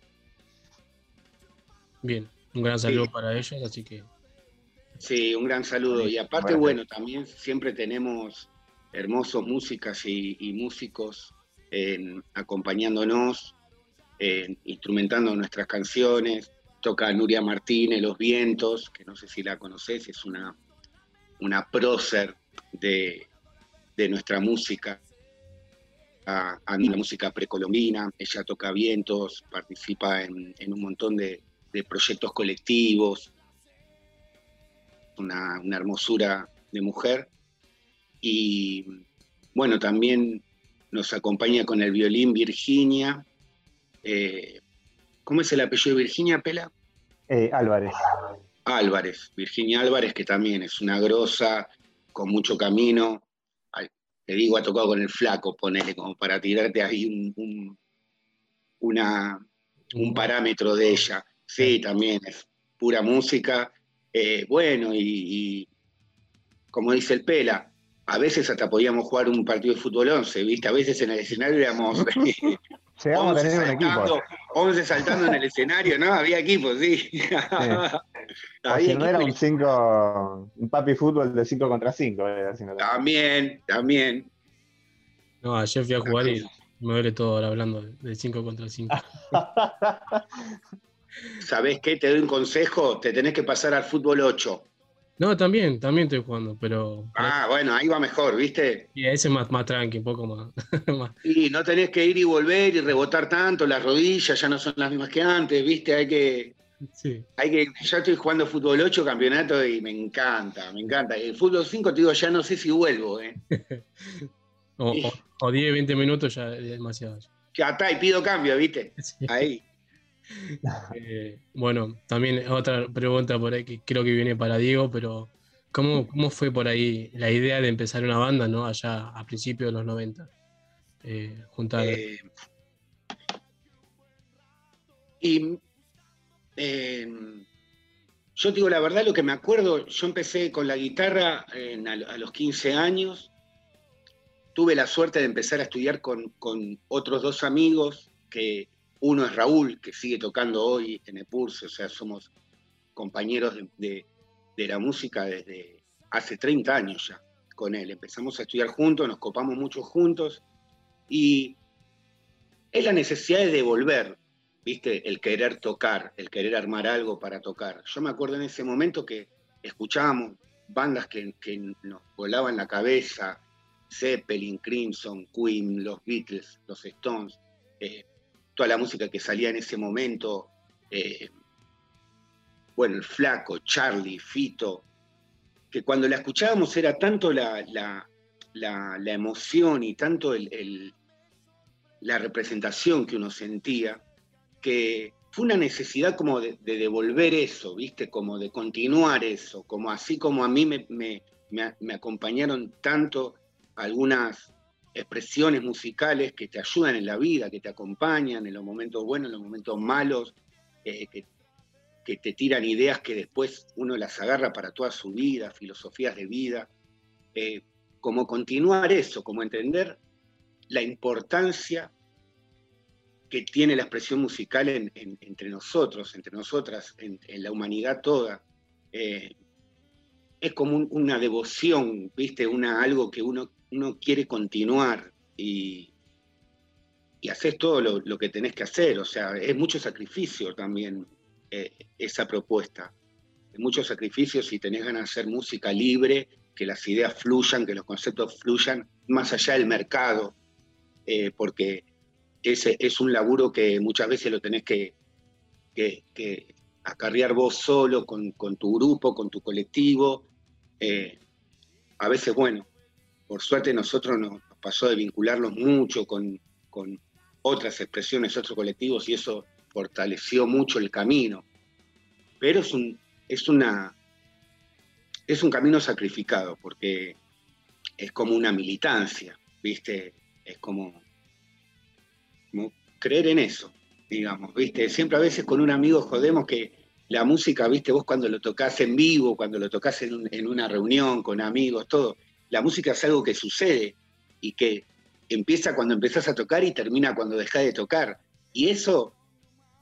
Bien, un gran saludo para ellos, así que Sí, un gran saludo. Y aparte, bueno, también siempre tenemos hermosos músicas y, músicos acompañándonos, instrumentando nuestras canciones. Toca Nuria Martínez, Los Vientos, que no sé si la conoces, es una, una prócer de, nuestra música, a, la música precolombina. Ella toca vientos, participa en, un montón de proyectos colectivos, una, hermosura de mujer. Y bueno, también nos acompaña con el violín Virginia. Eh, ¿Cómo es el apellido de Virginia, Pela? Eh, Álvarez. Álvarez, Virginia Álvarez, que también es una grosa, con mucho camino. te digo, ha tocado con el flaco, ponele, como para tirarte ahí un, una, un parámetro de ella. Sí, también es pura música eh, bueno, y, como dice el Pela, a veces hasta podíamos jugar un partido de fútbol 11, ¿viste? A veces en el escenario éramos... Llegamos a tener un equipo. 11 saltando en el escenario, ¿no? Había equipos, sí. sí. no era un 5, un papi fútbol de 5 contra 5. También, también. No, ayer fui a jugar y me duele todo ahora hablando de 5 contra 5. ¿Sabés qué? Te doy un consejo, te tenés que pasar al fútbol 8. No, también, también estoy jugando, pero. Ah, bueno, ahí va mejor, ¿viste? Y ese es más, más tranqui, un poco más. y no tenés que ir y volver y rebotar tanto, las rodillas ya no son las mismas que antes, ¿viste? Hay que. Sí. Hay que. Ya estoy jugando fútbol 8 campeonato y me encanta, me encanta. El fútbol 5, te digo, ya no sé si vuelvo, ¿eh? o, 10, 20 minutos ya es demasiado. Ya está, y pido cambio, ¿viste? Ahí. Eh, bueno, también otra pregunta por ahí que creo que viene para Diego, pero ¿cómo, cómo fue por ahí la idea de empezar una banda, ¿no? Allá a principios de los 90. Eh, juntar. Eh, y yo digo la verdad, lo que me acuerdo, yo empecé con la guitarra a, los 15 años. Tuve la suerte de empezar a estudiar con, con otros dos amigos que uno es Raúl, que sigue tocando hoy en el Pulse, o sea, somos compañeros de, la música desde hace 30 años ya con él. Empezamos a estudiar juntos, nos copamos mucho juntos y es la necesidad de devolver, ¿viste? El querer tocar, el querer armar algo para tocar. Yo me acuerdo en ese momento que escuchábamos bandas que, nos volaban la cabeza, Zeppelin, Crimson, Queen, los Beatles, los Stones. Eh, toda la música que salía en ese momento, eh, bueno, el flaco, Charlie, Fito, que cuando la escuchábamos era tanto la, emoción y tanto la representación que uno sentía, que fue una necesidad como de, devolver eso, ¿viste? Como de continuar eso, como así como a mí me, me acompañaron tanto algunas expresiones musicales que te ayudan en la vida, que te acompañan en los momentos buenos, en los momentos malos, eh, que, te tiran ideas que después uno las agarra para toda su vida, filosofías de vida. Eh, como continuar eso, como entender la importancia que tiene la expresión musical entre nosotros, entre nosotras, en, la humanidad toda. Eh, es como una devoción, ¿viste? Una, algo que uno, uno quiere continuar y, haces todo lo, que tenés que hacer. O sea, es mucho sacrificio también eh, esa propuesta. Es mucho sacrificio si tenés ganas de hacer música libre, que las ideas fluyan, que los conceptos fluyan más allá del mercado, eh, porque ese es un laburo que muchas veces lo tenés que, que, acarrear vos solo, con, tu grupo, con tu colectivo. Eh, a veces, bueno, por suerte nosotros nos, pasó de vincularnos mucho con, otras expresiones, otros colectivos, y eso fortaleció mucho el camino. Pero es un, es una, es un camino sacrificado, porque es como una militancia, ¿viste? Es como creer en eso, digamos, ¿viste? Siempre a veces con un amigo jodemos que la música, ¿viste? Vos cuando lo tocas en vivo, cuando lo tocas en, una reunión con amigos, todo, la música es algo que sucede y que empieza cuando empezás a tocar y termina cuando dejás de tocar. Y eso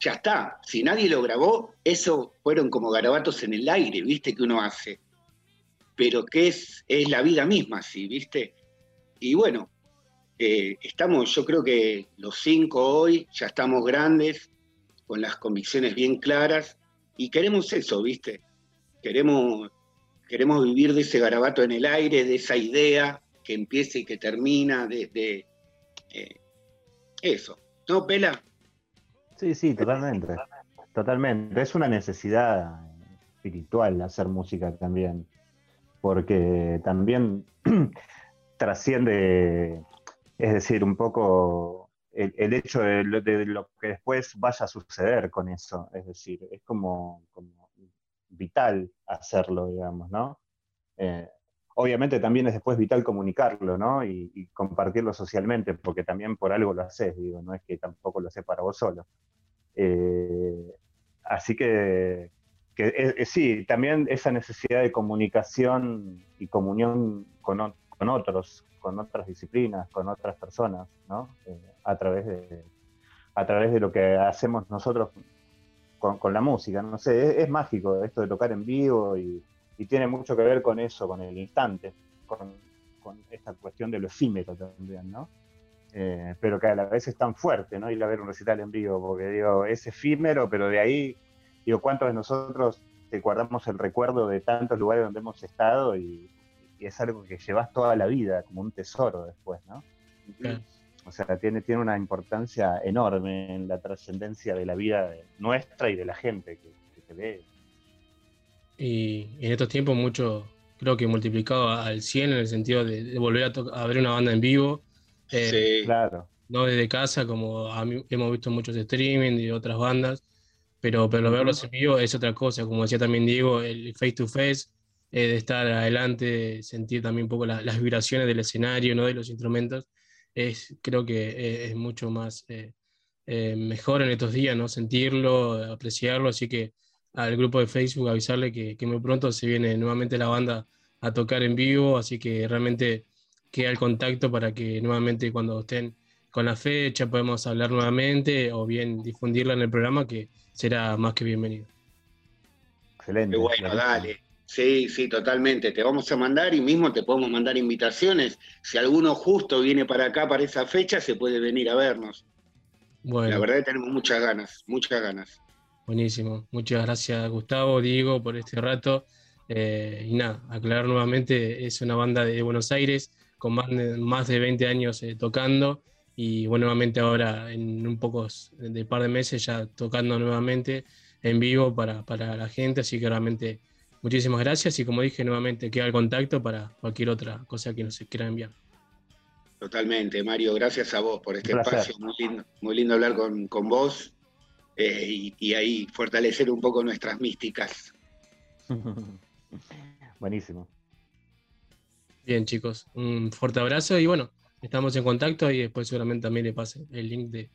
ya está. Si nadie lo grabó, eso fueron como garabatos en el aire, ¿viste? Que uno hace. Pero que es, es la vida misma, ¿sí? ¿Viste? Y bueno, eh, estamos, yo creo que los cinco hoy ya estamos grandes, con las convicciones bien claras, y queremos eso, ¿viste? Queremos, queremos vivir de ese garabato en el aire, de esa idea que empieza y que termina, de, eh, eso. ¿No, Pela? Sí, sí, totalmente. Totalmente. Es una necesidad espiritual hacer música también, porque también trasciende es decir, un poco el, hecho de lo, que después vaya a suceder con eso. Es decir, es como, vital hacerlo, digamos, ¿no? Eh, obviamente también es después vital comunicarlo, ¿no? Y, compartirlo socialmente, porque también por algo lo haces, digo, no es que tampoco lo haces para vos solo. Eh, así que, que sí, también esa necesidad de comunicación y comunión con, con otros, con otras disciplinas, con otras personas, ¿no? Eh, a, través de, a través de lo que hacemos nosotros con, la música. No sé, es, mágico esto de tocar en vivo y, tiene mucho que ver con eso, con el instante, con, esta cuestión de lo efímero también, ¿no? Eh, pero que a la vez es tan fuerte, ¿no? Ir a ver un recital en vivo, porque digo, es efímero, pero de ahí, digo, ¿cuántos de nosotros te guardamos el recuerdo de tantos lugares donde hemos estado y, es algo que llevas toda la vida, como un tesoro después, ¿no? O sea, tiene, tiene una importancia enorme en la trascendencia de la vida nuestra y de la gente que, te ve. Y en estos tiempos mucho, creo que multiplicado al 100 en el sentido de, volver a, ver una banda en vivo. Eh, sí, claro. No desde casa, como hemos visto muchos streaming y otras bandas, pero, pero verlos en vivo es otra cosa. Como decía también Diego, el face to face eh, de estar adelante, sentir también un poco las vibraciones del escenario, ¿no? de los instrumentos, es, creo que eh, es mucho más eh, mejor en estos días, ¿no? sentirlo, apreciarlo, así que al grupo de Facebook avisarle que, que, muy pronto se viene nuevamente la banda a tocar en vivo, así que realmente queda el contacto para que nuevamente cuando estén con la fecha podemos hablar nuevamente o bien difundirla en el programa que será más que bienvenido. Excelente. Qué bueno, dale. Sí, sí, totalmente. Te vamos a mandar y mismo te podemos mandar invitaciones. Si alguno justo viene para acá para esa fecha, se puede venir a vernos. Bueno. La verdad que tenemos muchas ganas, muchas ganas. Buenísimo. Muchas gracias, Gustavo, Diego, por este rato. Eh, y nada, aclarar nuevamente, es una banda de Buenos Aires con más de, más de 20 años eh, tocando y bueno, nuevamente ahora en un poco de par de meses ya tocando nuevamente en vivo para, para la gente, así que realmente Muchísimas gracias y como dije nuevamente, queda el contacto para cualquier otra cosa que nos quiera enviar. Totalmente, Mario, gracias a vos por este espacio, muy lindo, muy lindo hablar con, vos eh, y, ahí fortalecer un poco nuestras místicas. Buenísimo. Bien, chicos, un fuerte abrazo y bueno, estamos en contacto y después seguramente también le pase el link de,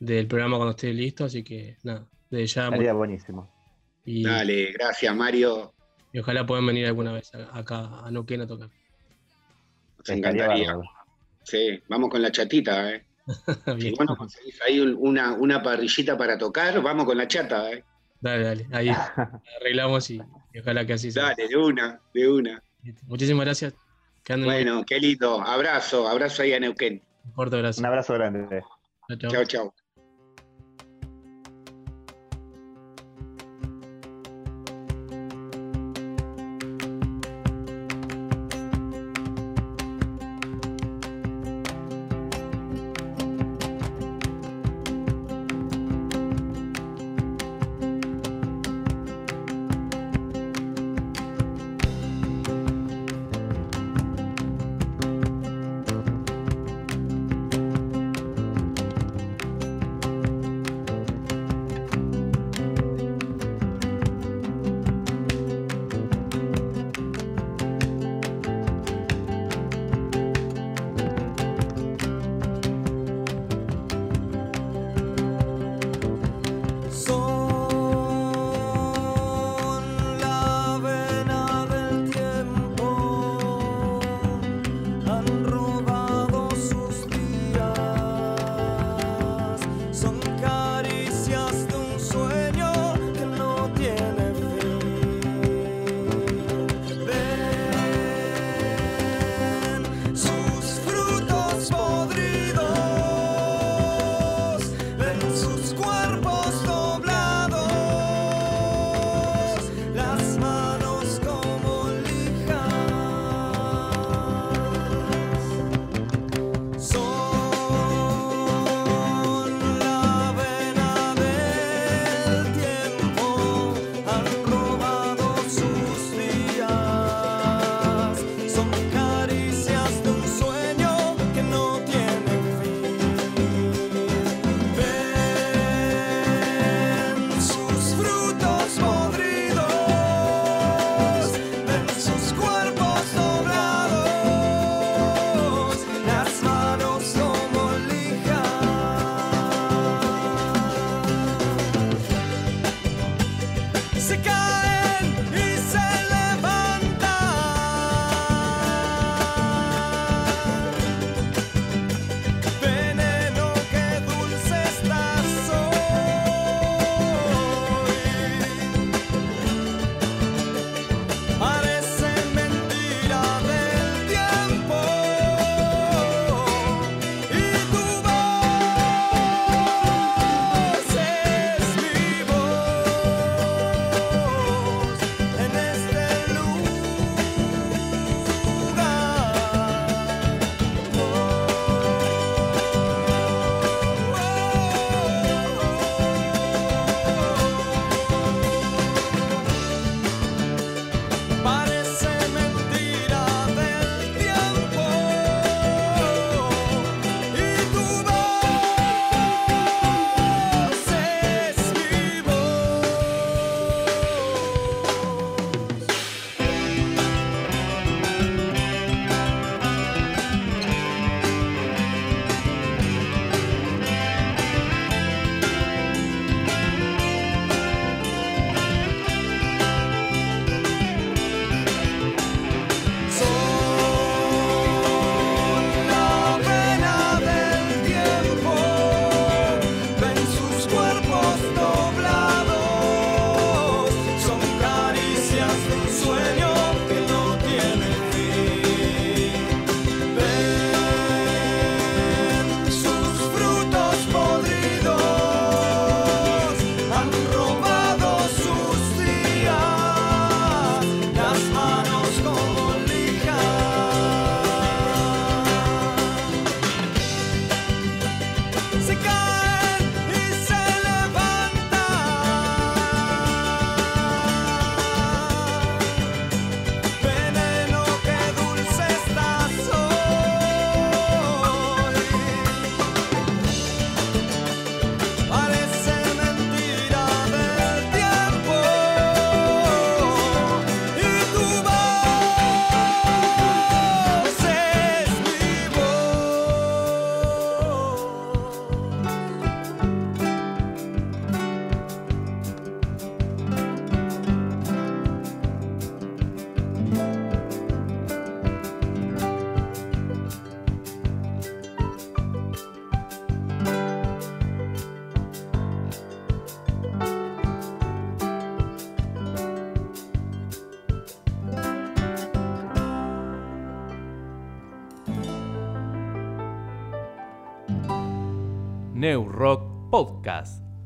del programa cuando esté listo, así que nada, de ya. Sería buenísimo. Dale, gracias Mario. Y ojalá puedan venir alguna vez acá a Noquén a tocar. Nos encantaría. Sí, vamos con la chatita, ¿eh? si vos conseguís ahí una, una parrillita para tocar, vamos con la chata. ¿eh? Dale, dale, ahí arreglamos y, ojalá que así sea. Dale, de una, de una. Muchísimas gracias. bueno, qué lindo. Abrazo, abrazo ahí a Neuquén. Un fuerte abrazo. Un abrazo grande. Chao, chao.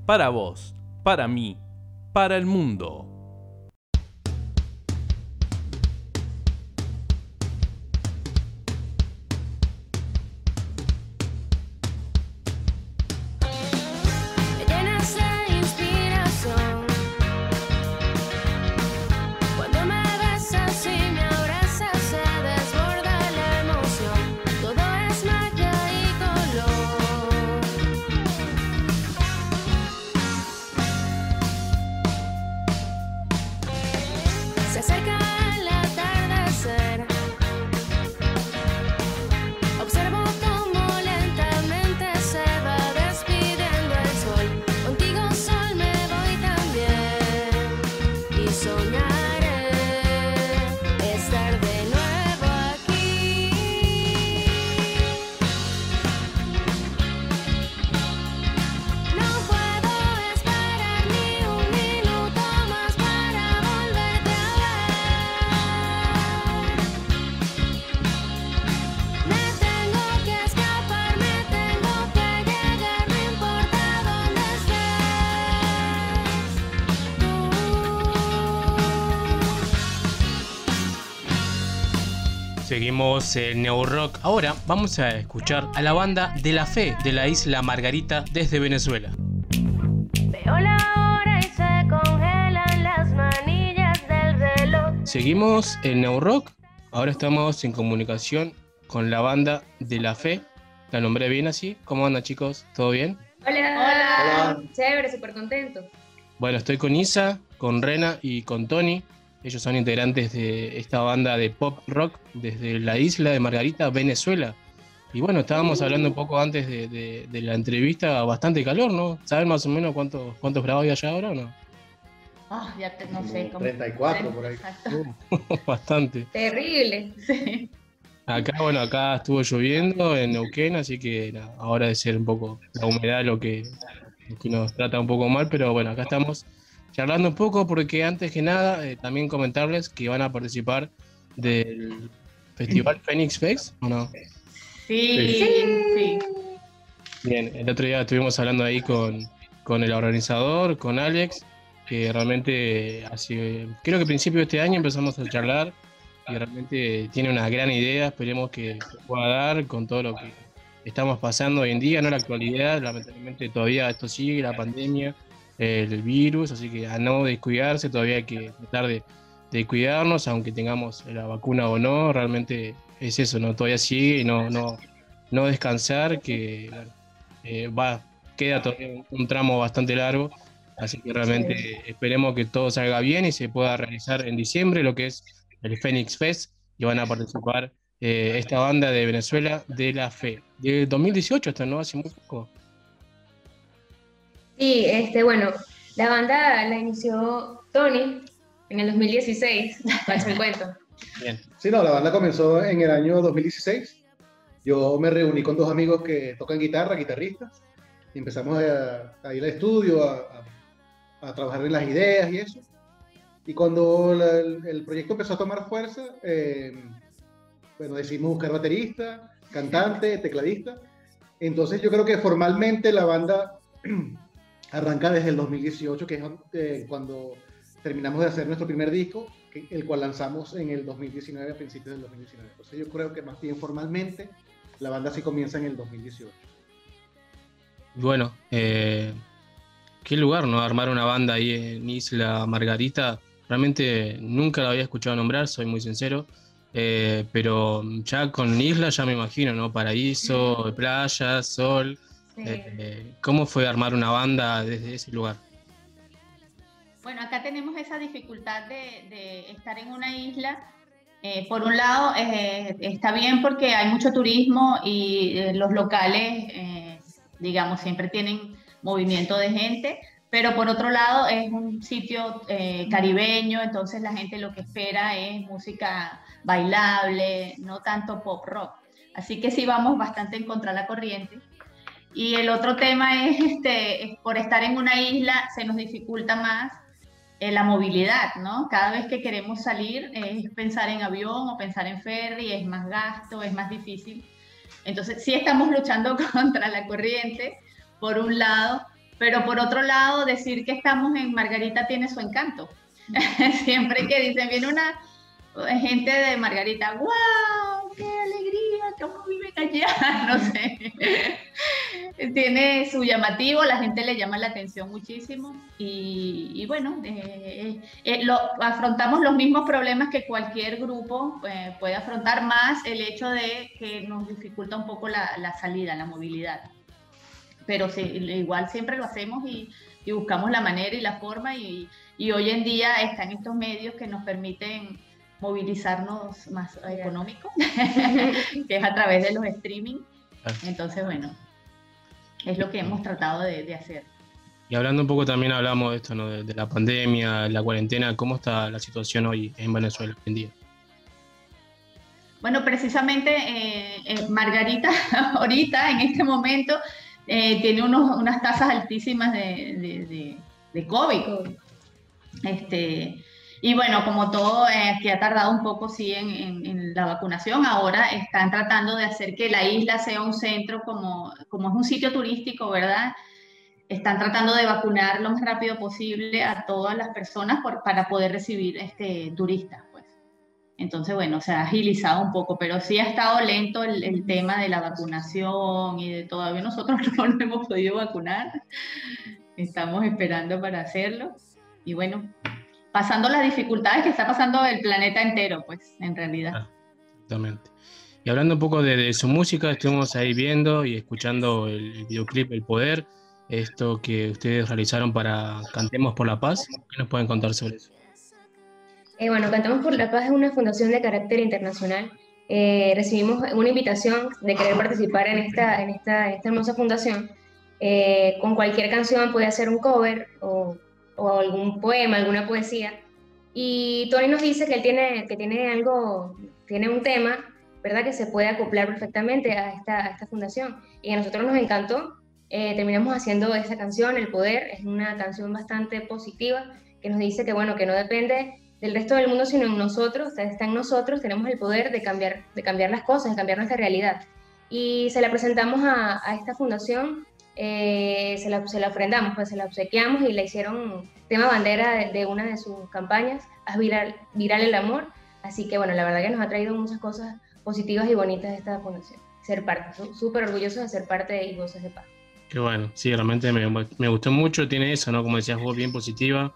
Para vos, para mí, para el mundo. Seguimos el Neo Rock. Ahora vamos a escuchar a la banda de la fe de la isla Margarita desde Venezuela. Seguimos el Neo Rock. Ahora estamos en comunicación con la banda de la fe. La nombré bien así. ¿Cómo andan chicos? ¿Todo bien? Hola. Hola. Chévere, súper contento. Bueno, estoy con Isa, con Rena y con Tony. Ellos son integrantes de esta banda de pop rock desde la isla de Margarita, Venezuela. Y bueno, estábamos hablando un poco antes de, la entrevista, bastante calor, ¿no? ¿Saben más o menos cuántos, cuántos grados hay allá ahora o no? Ah, ya no sé. 34 por ahí. bastante. Terrible. Acá, bueno, acá estuvo lloviendo en Neuquén, así que ahora de ser un poco la humedad lo que, lo que nos trata un poco mal, pero bueno, acá estamos charlando un poco porque antes que nada eh, también comentarles que van a participar del Festival Phoenix Fest, ¿o no? Sí, sí, Bien, el otro día estuvimos hablando ahí con, con el organizador, con Alex, que realmente así, creo que a principio de este año empezamos a charlar y realmente tiene una gran idea, esperemos que se pueda dar con todo lo que estamos pasando hoy en día, no la actualidad, lamentablemente todavía esto sigue, la pandemia, el virus, así que a no descuidarse, todavía hay que tratar de, cuidarnos, aunque tengamos la vacuna o no, realmente es eso, ¿no? Todavía sigue y no, no, no descansar, que eh, va, queda todavía un tramo bastante largo, así que realmente esperemos que todo salga bien y se pueda realizar en diciembre lo que es el Phoenix Fest y van a participar eh, esta banda de Venezuela de la Fe. De 2018 hasta no hace muy poco. Sí, este, bueno, la banda la inició Tony en el 2016, para me cuento. Bien. Sí, no, la banda comenzó en el año 2016. Yo me reuní con dos amigos que tocan guitarra, guitarristas, y empezamos a, ir al estudio, a, trabajar en las ideas y eso. Y cuando el, proyecto empezó a tomar fuerza, eh, bueno, decidimos buscar baterista, cantante, tecladista. Entonces yo creo que formalmente la banda arranca desde el 2018, que es eh, cuando terminamos de hacer nuestro primer disco, el cual lanzamos en el 2019, a principios del 2019. Entonces yo creo que más bien formalmente la banda sí comienza en el 2018. Bueno, eh, qué lugar, ¿no? Armar una banda ahí en Isla Margarita. Realmente nunca la había escuchado nombrar, soy muy sincero. Eh, pero ya con Isla ya me imagino, ¿no? Paraíso, playa, sol. Eh, ¿Cómo fue armar una banda desde ese lugar? Bueno, acá tenemos esa dificultad de, estar en una isla. Eh, por un lado, eh, está bien porque hay mucho turismo y los locales, digamos, siempre tienen movimiento de gente, pero por otro lado es un sitio caribeño, entonces la gente lo que espera es música bailable, no tanto pop rock. Así que sí vamos bastante en contra de la corriente. Y el otro tema es, este, por estar en una isla se nos dificulta más eh, la movilidad, ¿no? Cada vez que queremos salir es pensar en avión o pensar en ferry, es más gasto, es más difícil. Entonces sí estamos luchando contra la corriente, por un lado, pero por otro lado, decir que estamos en Margarita tiene su encanto. Siempre que dicen, viene una gente de Margarita, ¡wow! ¡Qué alegría! ¿Cómo vive allá? No sé. Tiene su llamativo, la gente le llama la atención muchísimo y, bueno, eh, eh, lo, afrontamos los mismos problemas que cualquier grupo eh, puede afrontar, más el hecho de que nos dificulta un poco la, salida, la movilidad. Pero sí, igual siempre lo hacemos y, y buscamos la manera y la forma y, y hoy en día están estos medios que nos permiten movilizarnos más económico, que es a través de los streaming. Entonces, bueno, es lo que hemos tratado de, hacer. Y hablando un poco también hablamos de esto, ¿no? de, la pandemia, la cuarentena, ¿cómo está la situación hoy en Venezuela hoy en día? Bueno, precisamente eh, eh, Margarita ahorita, en este momento, eh, tiene unos, unas tasas altísimas de, de, de COVID. Este, y bueno, como todo eh, que ha tardado un poco sí en, la vacunación, ahora están tratando de hacer que la isla sea un centro como, como es un sitio turístico, ¿verdad? Están tratando de vacunar lo más rápido posible a todas las personas para poder recibir este, turistas, pues. Entonces, bueno, se ha agilizado un poco, pero sí ha estado lento el, el tema de la vacunación y de todavía nosotros no nos hemos podido vacunar. Estamos esperando para hacerlo. Y bueno, pasando las dificultades que está pasando el planeta entero, pues, en realidad. Ah, exactamente. Y hablando un poco de, su música, estuvimos ahí viendo y escuchando el, videoclip El Poder, esto que ustedes realizaron para Cantemos por la Paz. ¿Qué nos pueden contar sobre eso? Eh, bueno, Cantemos por la Paz es una fundación de carácter internacional. Eh, recibimos una invitación de querer participar en esta, en esta, esta hermosa fundación. Eh, con cualquier canción puede hacer un cover o o algún poema, alguna poesía. Y Tony nos dice que él tiene, que tiene algo, tiene un tema, ¿verdad? Que se puede acoplar perfectamente a esta, esta fundación. Y a nosotros nos encantó. Eh, terminamos haciendo esta canción, El Poder. Es una canción bastante positiva que nos dice que, bueno, que no depende del resto del mundo, sino en nosotros, está en nosotros, tenemos el poder de cambiar, de cambiar las cosas, de cambiar nuestra realidad. Y se la presentamos a, a esta fundación eh, se, la, se, la, ofrendamos, pues se la obsequiamos y le hicieron tema bandera de, una de sus campañas, haz viral, viral el amor. Así que bueno, la verdad que nos ha traído muchas cosas positivas y bonitas de esta fundación. Ser parte, súper orgullosos de ser parte de Voces de Paz. Qué bueno, sí, realmente me, me, gustó mucho, tiene eso, ¿no? Como decías vos, bien positiva,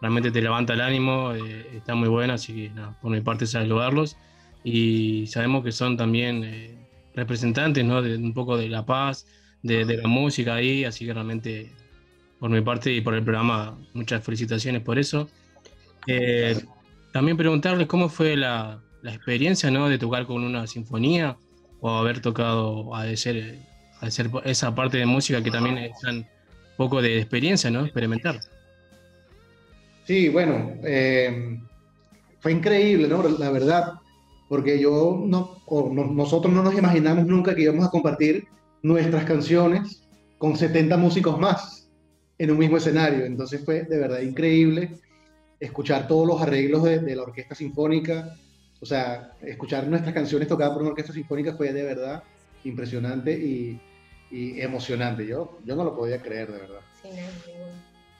realmente te levanta el ánimo, eh, está muy buena, así que por mi parte saludarlos y sabemos que son también eh, representantes, ¿no? De un poco de la paz, de, la música ahí, así que realmente por mi parte y por el programa, muchas felicitaciones por eso. Eh, también preguntarles cómo fue la, la, experiencia ¿no? de tocar con una sinfonía o haber tocado a ser, a ser esa parte de música que también es un poco de experiencia, ¿no? Experimentar. Sí, bueno, eh, fue increíble, ¿no? La verdad, porque yo no, nosotros no nos imaginamos nunca que íbamos a compartir nuestras canciones con 70 músicos más en un mismo escenario. Entonces fue de verdad increíble escuchar todos los arreglos de, la orquesta sinfónica. O sea, escuchar nuestras canciones tocadas por una orquesta sinfónica fue de verdad impresionante y, emocionante. Yo, yo no lo podía creer, de verdad.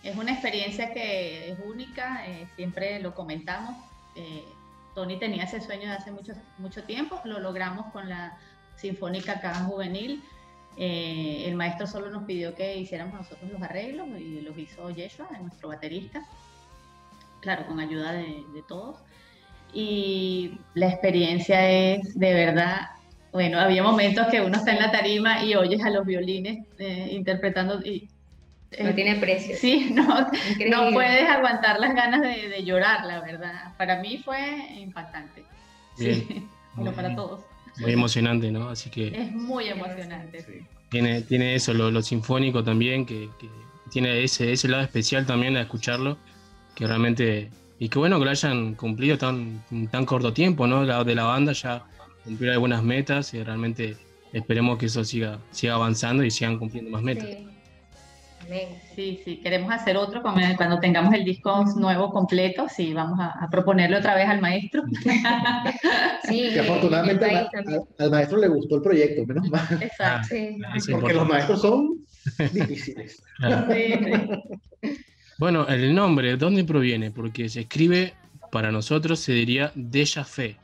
es una experiencia que es única, eh, siempre lo comentamos. Eh, Tony tenía ese sueño hace mucho, mucho tiempo, lo logramos con la Sinfónica acá Juvenil. Eh, el maestro solo nos pidió que hiciéramos nosotros los arreglos y los hizo Yeshua, nuestro baterista, claro, con ayuda de, todos. Y la experiencia es de verdad, bueno, había momentos que uno está en la tarima y oyes a los violines eh, interpretando y no eh, tiene precio. Sí, no, no puedes aguantar las ganas de, llorar, la verdad. Para mí fue impactante. Sí, bueno, para todos muy emocionante, ¿no? Así que... Es muy emocionante, sí. Tiene, tiene eso, lo, sinfónico también, que, tiene ese, ese lado especial también a escucharlo, que realmente... Y qué bueno que lo hayan cumplido tan, tan corto tiempo, ¿no? La, de la banda ya cumplió algunas metas y realmente esperemos que eso siga, siga avanzando y sigan cumpliendo más metas. Sí, sí, queremos hacer otro cuando tengamos el disco nuevo completo, sí, vamos a, proponerle otra vez al maestro. sí, que afortunadamente al, maestro le gustó el proyecto, menos mal. Exacto. Porque los maestros son difíciles. Bueno, el nombre, ¿dónde proviene? Porque se escribe, para nosotros se diría Deja Fe.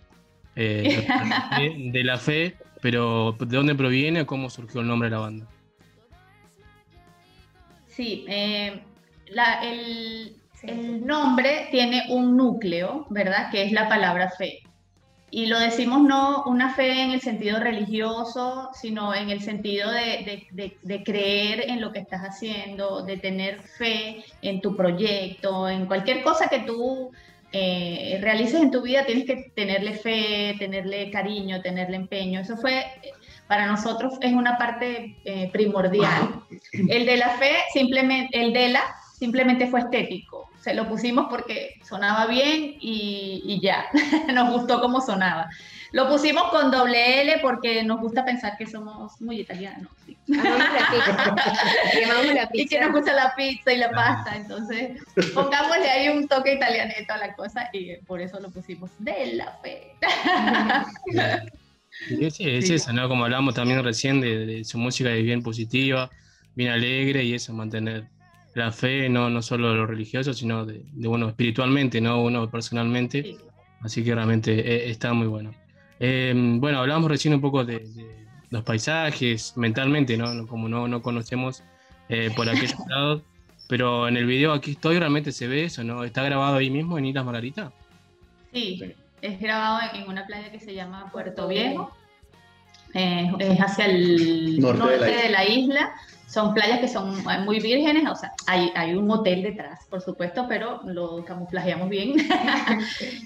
Eh, de la fe, pero ¿de dónde proviene o cómo surgió el nombre de la banda? Sí, eh, el, nombre tiene un núcleo, ¿verdad? Que es la palabra fe. Y lo decimos no una fe en el sentido religioso, sino en el sentido de, creer en lo que estás haciendo, de tener fe en tu proyecto, en cualquier cosa que tú eh, realices en tu vida, tienes que tenerle fe, tenerle cariño, tenerle empeño. Eso fue para nosotros es una parte eh, primordial. El de la fe, simplemente, el de la, simplemente fue estético. Se lo pusimos porque sonaba bien y, ya, nos gustó cómo sonaba. Lo pusimos con doble L porque nos gusta pensar que somos muy italianos. y que nos gusta la pizza y la pasta. Entonces, pongámosle ahí un toque italianeto a la cosa y por eso lo pusimos de la fe. Sí, es eso, ¿no? Como hablábamos también recién de, su música es bien positiva, bien alegre y eso, mantener la fe, no, no solo de lo religioso, sino de, bueno, espiritualmente, ¿no? Uno personalmente. Así que realmente eh, está muy bueno. Em, bueno, hablábamos recién un poco de, los paisajes, mentalmente, ¿no? Como no, no conocemos eh, por aquellos lados, pero en el video aquí estoy, realmente se ve eso, ¿no? ¿Está grabado ahí mismo en Islas Margarita? Sí, es grabado en una playa que se llama Puerto Viejo. Eh, es hacia el norte, de, la isla. Son playas que son muy vírgenes, o sea, hay, hay un hotel detrás, por supuesto, pero lo camuflajeamos bien.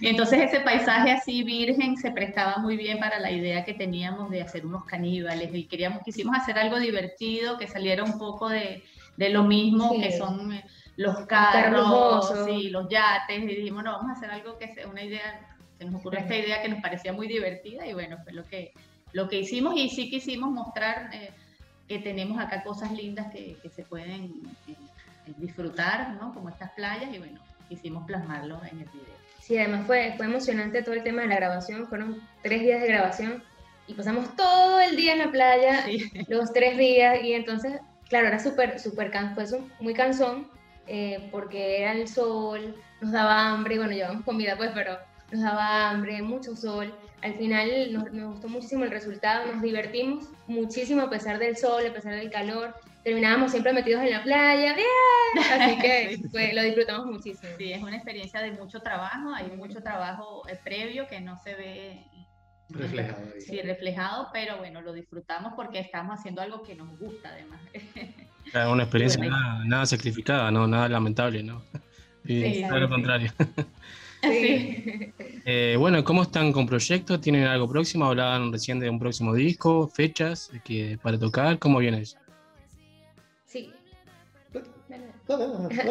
y entonces ese paisaje así virgen se prestaba muy bien para la idea que teníamos de hacer unos caníbales y queríamos, quisimos hacer algo divertido, que saliera un poco de, de lo mismo que son eh, los carros, y los yates, y dijimos, no, vamos a hacer algo que sea una idea nos ocurrió esta idea que nos parecía muy divertida y bueno, fue lo que, lo que hicimos y sí quisimos mostrar eh, que tenemos acá cosas lindas que, se pueden eh, disfrutar, ¿no? Como estas playas y bueno, quisimos plasmarlo en el video. Sí, además fue, fue emocionante todo el tema de la grabación, fueron tres días de grabación y pasamos todo el día en la playa, los tres días y entonces, claro, era súper, súper, fue muy cansón eh, porque era el sol, nos daba hambre, y bueno, llevamos comida pues, pero nos daba hambre, mucho sol. Al final nos, gustó muchísimo el resultado, nos divertimos muchísimo a pesar del sol, a pesar del calor. Terminábamos siempre metidos en la playa, ¡bien! Así que lo disfrutamos muchísimo. Sí, es una experiencia de mucho trabajo, hay mucho trabajo eh, previo que no se ve reflejado. Sí, reflejado, pero bueno, lo disfrutamos porque estamos haciendo algo que nos gusta además. una experiencia nada, sacrificada, ¿no? nada lamentable, ¿no? Sí, todo lo contrario. Sí. Eh, bueno, ¿cómo están con proyectos? ¿Tienen algo próximo? Hablaban recién de un próximo disco, fechas que, para tocar, ¿cómo viene eso? Sí.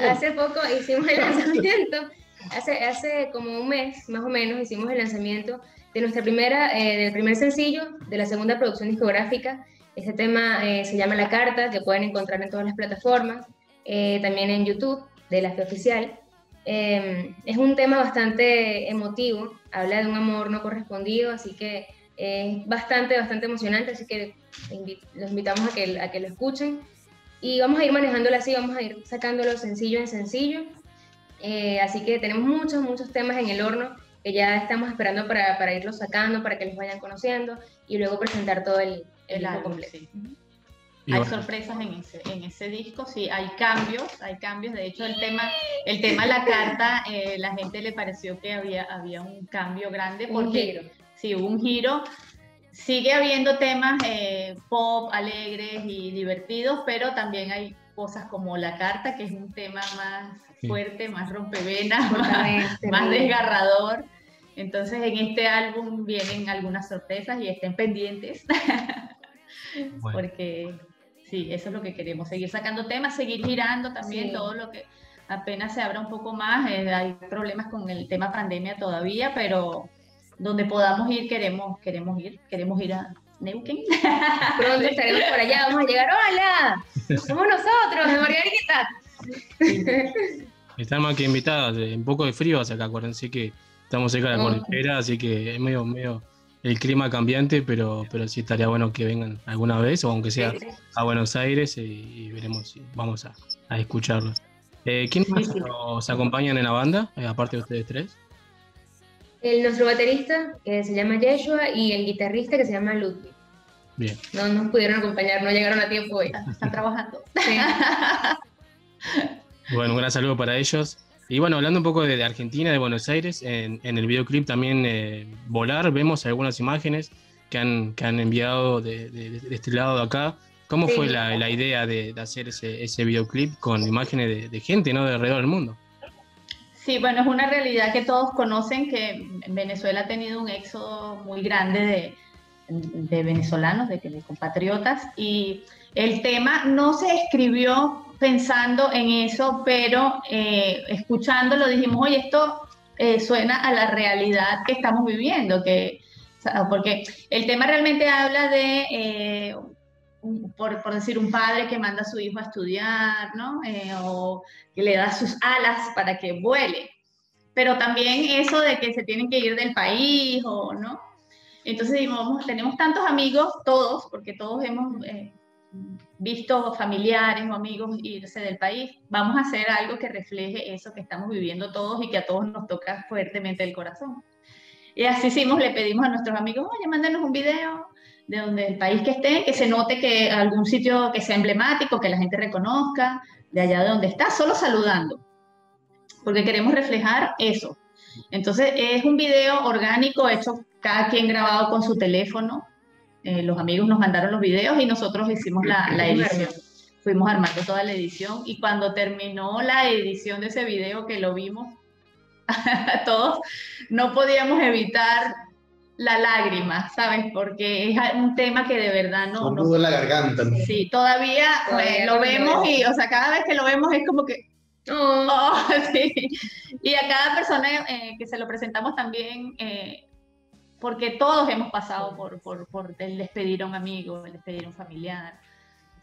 Hace poco hicimos el lanzamiento, hace, hace como un mes más o menos hicimos el lanzamiento de nuestra primera, eh, del primer sencillo, de la segunda producción discográfica. Este tema eh, se llama La Carta, que pueden encontrar en todas las plataformas, también en YouTube de la Fe Oficial. Em, es un tema bastante emotivo, habla de un amor no correspondido, así que es bastante, bastante emocionante, así que los invitamos a que, a que lo escuchen. Y vamos a ir manejándolo así, vamos a ir sacándolo sencillo en sencillo. Eh, así que tenemos muchos, muchos temas en el horno que ya estamos esperando para, para irlos sacando, para que los vayan conociendo y luego presentar todo el, el, álbum completo hay sorpresas en ese, en ese disco, sí, hay cambios, hay cambios. De hecho, el tema, el tema La Carta, eh, la gente le pareció que había, había un cambio grande porque sí, hubo un giro. Sigue habiendo temas eh, pop, alegres y divertidos, pero también hay cosas como La Carta, que es un tema más fuerte, más rompevenas, más, desgarrador. Entonces, en este álbum vienen algunas sorpresas y estén pendientes. Porque Sí, eso es lo que queremos, seguir sacando temas, seguir girando también todo lo que apenas se abra un poco más. Eh, hay problemas con el tema pandemia todavía, pero donde podamos ir queremos, queremos ir, queremos ir a Neuquén. Pronto estaremos por allá, vamos a llegar, hola. Somos nosotros, de Margarita. Están más que invitados, eh, un poco de frío hace acá, acuérdense que estamos cerca de la Oh. cordillera, así que es medio, medio el clima cambiante, pero, pero sí estaría bueno que vengan alguna vez, o aunque sea a Buenos Aires, y, y veremos si vamos a, a escucharlos. Eh, ¿Quiénes más Sí, sí. nos acompañan en la banda, eh, aparte de ustedes tres? El, nuestro baterista, que se llama Yeshua, y el guitarrista, que se llama Ludwig. Bien. No nos pudieron acompañar, no llegaron a tiempo hoy. Están trabajando. Bueno, un gran saludo para ellos. Y bueno, hablando un poco de, de Argentina, de Buenos Aires, en, en el videoclip también eh, Volar, vemos algunas imágenes que han, que han enviado de, de- de este lado de acá. ¿Cómo Sí. fue la, la idea de, hacer ese, ese videoclip con imágenes de, gente, ¿no? De alrededor del mundo. Sí, bueno, es una realidad que todos conocen que Venezuela ha tenido un éxodo muy grande de, de venezolanos, de compatriotas, y el tema no se escribió pensando en eso, pero eh, escuchándolo dijimos, oye, esto eh, suena a la realidad que estamos viviendo, que, porque el tema realmente habla de, eh, por, por decir, un padre que manda a su hijo a estudiar, ¿no? Eh, o que le da sus alas para que vuele. Pero también eso de que se tienen que ir del país no. Entonces digamos, tenemos tantos amigos, todos, porque todos hemos eh, visto familiares o amigos irse del país. Vamos a hacer algo que refleje eso que estamos viviendo todos y que a todos nos toca fuertemente el corazón. Y así hicimos, le pedimos a nuestros amigos, oye, mándenos un video de donde el país que esté, que se note que algún sitio que sea emblemático, que la gente reconozca, de allá de donde está, solo saludando, porque queremos reflejar eso. Entonces es un video orgánico hecho cada quien grabado con su teléfono. Eh, los amigos nos mandaron los videos y nosotros hicimos la, la edición. Fuimos armando toda la edición y cuando terminó la edición de ese video que lo vimos, todos no podíamos evitar la lágrima, ¿sabes? Porque es un tema que de verdad no... Un no- nudo en la garganta. ¿no? Sí, todavía, Todavía pues, no lo vemos y, o sea, cada vez que lo vemos es como que, oh, sí. Y a cada persona eh, que se lo presentamos también, eh, porque todos hemos pasado por, por, por el despedir a un amigo, el despedir a un familiar.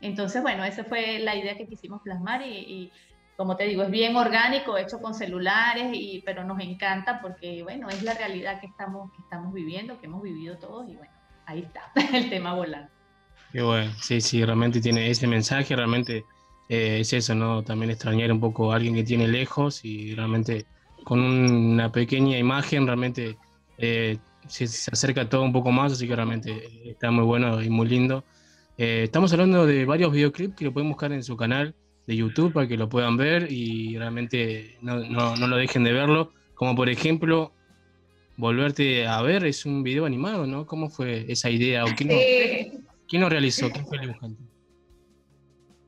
Entonces, bueno, esa fue la idea que quisimos plasmar y, y, como te digo, es bien orgánico, hecho con celulares, y, pero nos encanta porque, bueno, es la realidad que estamos, que estamos viviendo, que hemos vivido todos y bueno, ahí está el tema volando. Qué bueno, sí, sí, realmente tiene ese mensaje, realmente eh, es eso, ¿no? También extrañar un poco a alguien que tiene lejos y realmente con una pequeña imagen realmente eh, se, se acerca todo un poco más, así que realmente está muy bueno y muy lindo. Eh, estamos hablando de varios videoclips que lo pueden buscar en su canal de YouTube para que lo puedan ver y realmente no, no, no lo dejen de verlo, como por ejemplo Volverte a ver es un video animado, ¿no? ¿Cómo fue esa idea? ¿O quién, lo, Sí. quién lo realizó? ¿Quién fue el dibujante?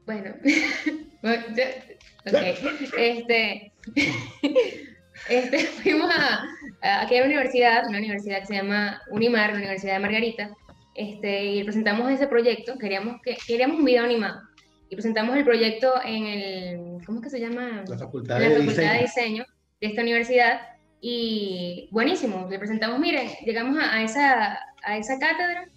Bueno, bueno, yo- ok, este, este, fuimos a, a aquella universidad, una universidad que se llama Unimar, la Universidad de Margarita, este, y presentamos ese proyecto, queríamos, que, queríamos un video animado, y presentamos el proyecto en el, ¿cómo es que se llama? La Facultad la de Facultad de Diseño. Diseño de esta universidad, y buenísimo, le presentamos, miren, llegamos a, a esa, a esa cátedra,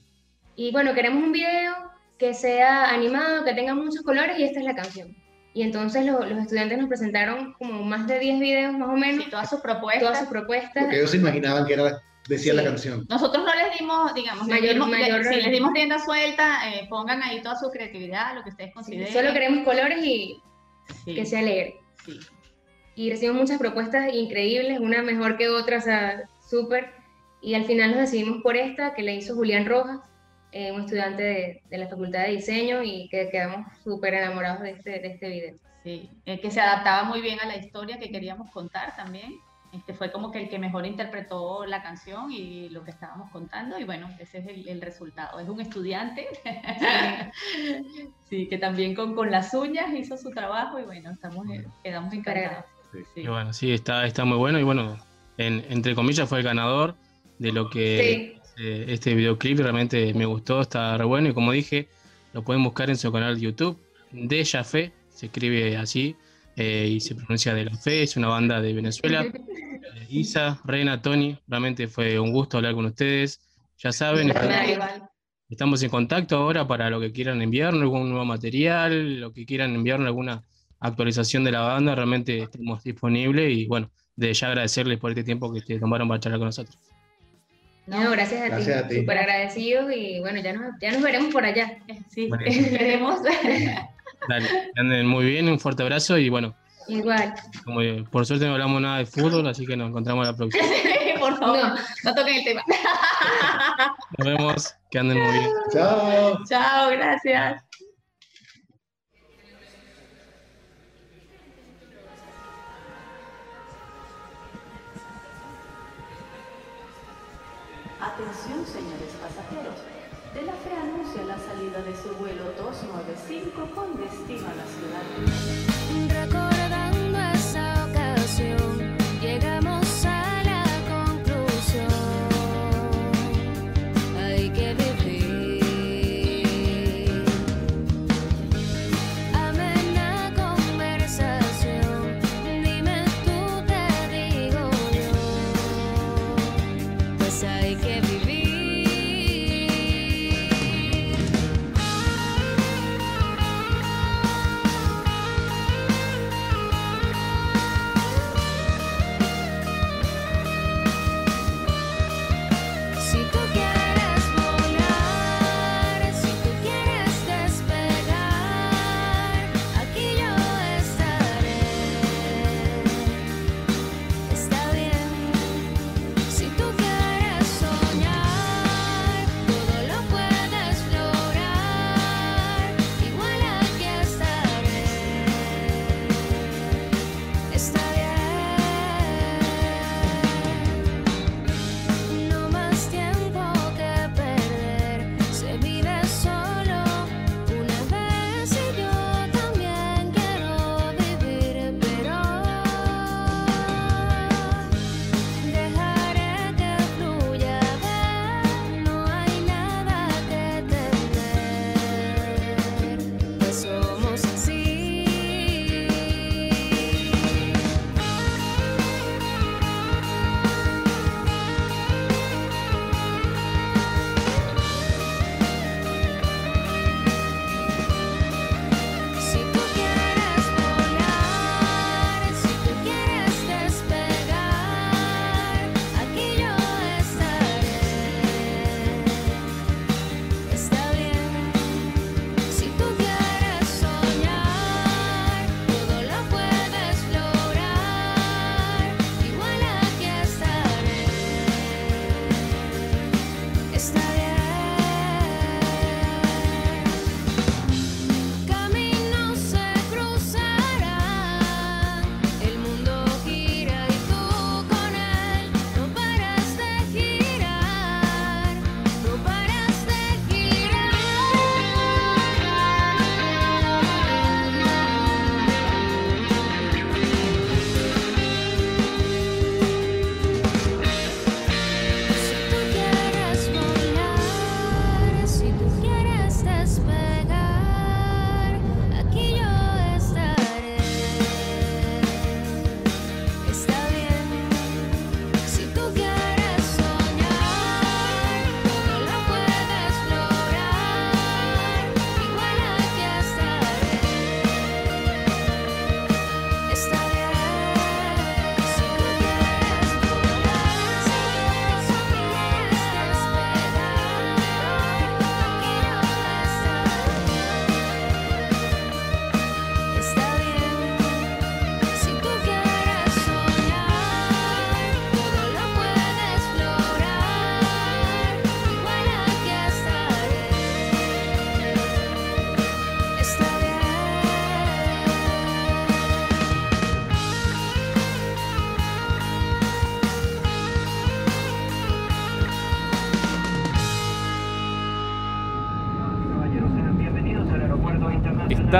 y bueno, queremos un video que sea animado, que tenga muchos colores y esta es la canción. Y entonces lo- los estudiantes nos presentaron como más de 10 videos más o menos. todas sus propuestas. Todas sus propuestas. Lo que ellos se imaginaban que era, decía la Sí. canción. Nosotros no les dimos, digamos, les Mayor- dimos- le- mayor- sí, les dimos rienda suelta, eh, pongan ahí toda su creatividad, lo que ustedes consideren. Solo queremos colores y Sí. que sea alegre. Sí. Y recibimos muchas propuestas increíbles, una mejor que otra, o sea, súper. Y al final nos decidimos por esta, que la hizo Julián Rojas, eh, un estudiante de, de la Facultad de Diseño, y que quedamos súper enamorados de este, de este video. Sí, eh, que se adaptaba muy bien a la historia que queríamos contar también. Este fue como que el que mejor interpretó la canción y lo que estábamos contando, y bueno, ese es el, el resultado. Es un estudiante, sí, que también con, con las uñas hizo su trabajo, y bueno, estamos, eh, quedamos encantados. Sí. Y bueno, sí, está, está muy bueno y bueno, en- entre comillas fue el ganador de lo que este, este, videoclip, realmente me gustó, está re bueno y como dije, lo pueden buscar en su canal de YouTube, de Fe, se escribe así eh, y se pronuncia de la fe, es una banda de Venezuela. Isa, Reina, Tony, realmente fue un gusto hablar con ustedes. Ya saben, estamos, en contacto ahora para lo que quieran enviarnos, algún nuevo material, lo que quieran enviarnos, alguna actualización de la banda, realmente estamos disponibles y bueno, de ya agradecerles por este tiempo que te tomaron para charlar con nosotros. No, gracias a ti. ti. Súper agradecidos y bueno, ya nos, ya nos veremos por allá. Eh, sí, veremos. Dale, anden muy bien, un fuerte abrazo y bueno. Igual. Como, eh, por suerte no hablamos nada de fútbol, así que nos encontramos la próxima. por favor, no, no toquen el tema. nos vemos, que anden muy bien. Chao. Chao, gracias. Atención, señores pasajeros. de la fe anuncia la salida de su vuelo 295 con destino a la ciudad.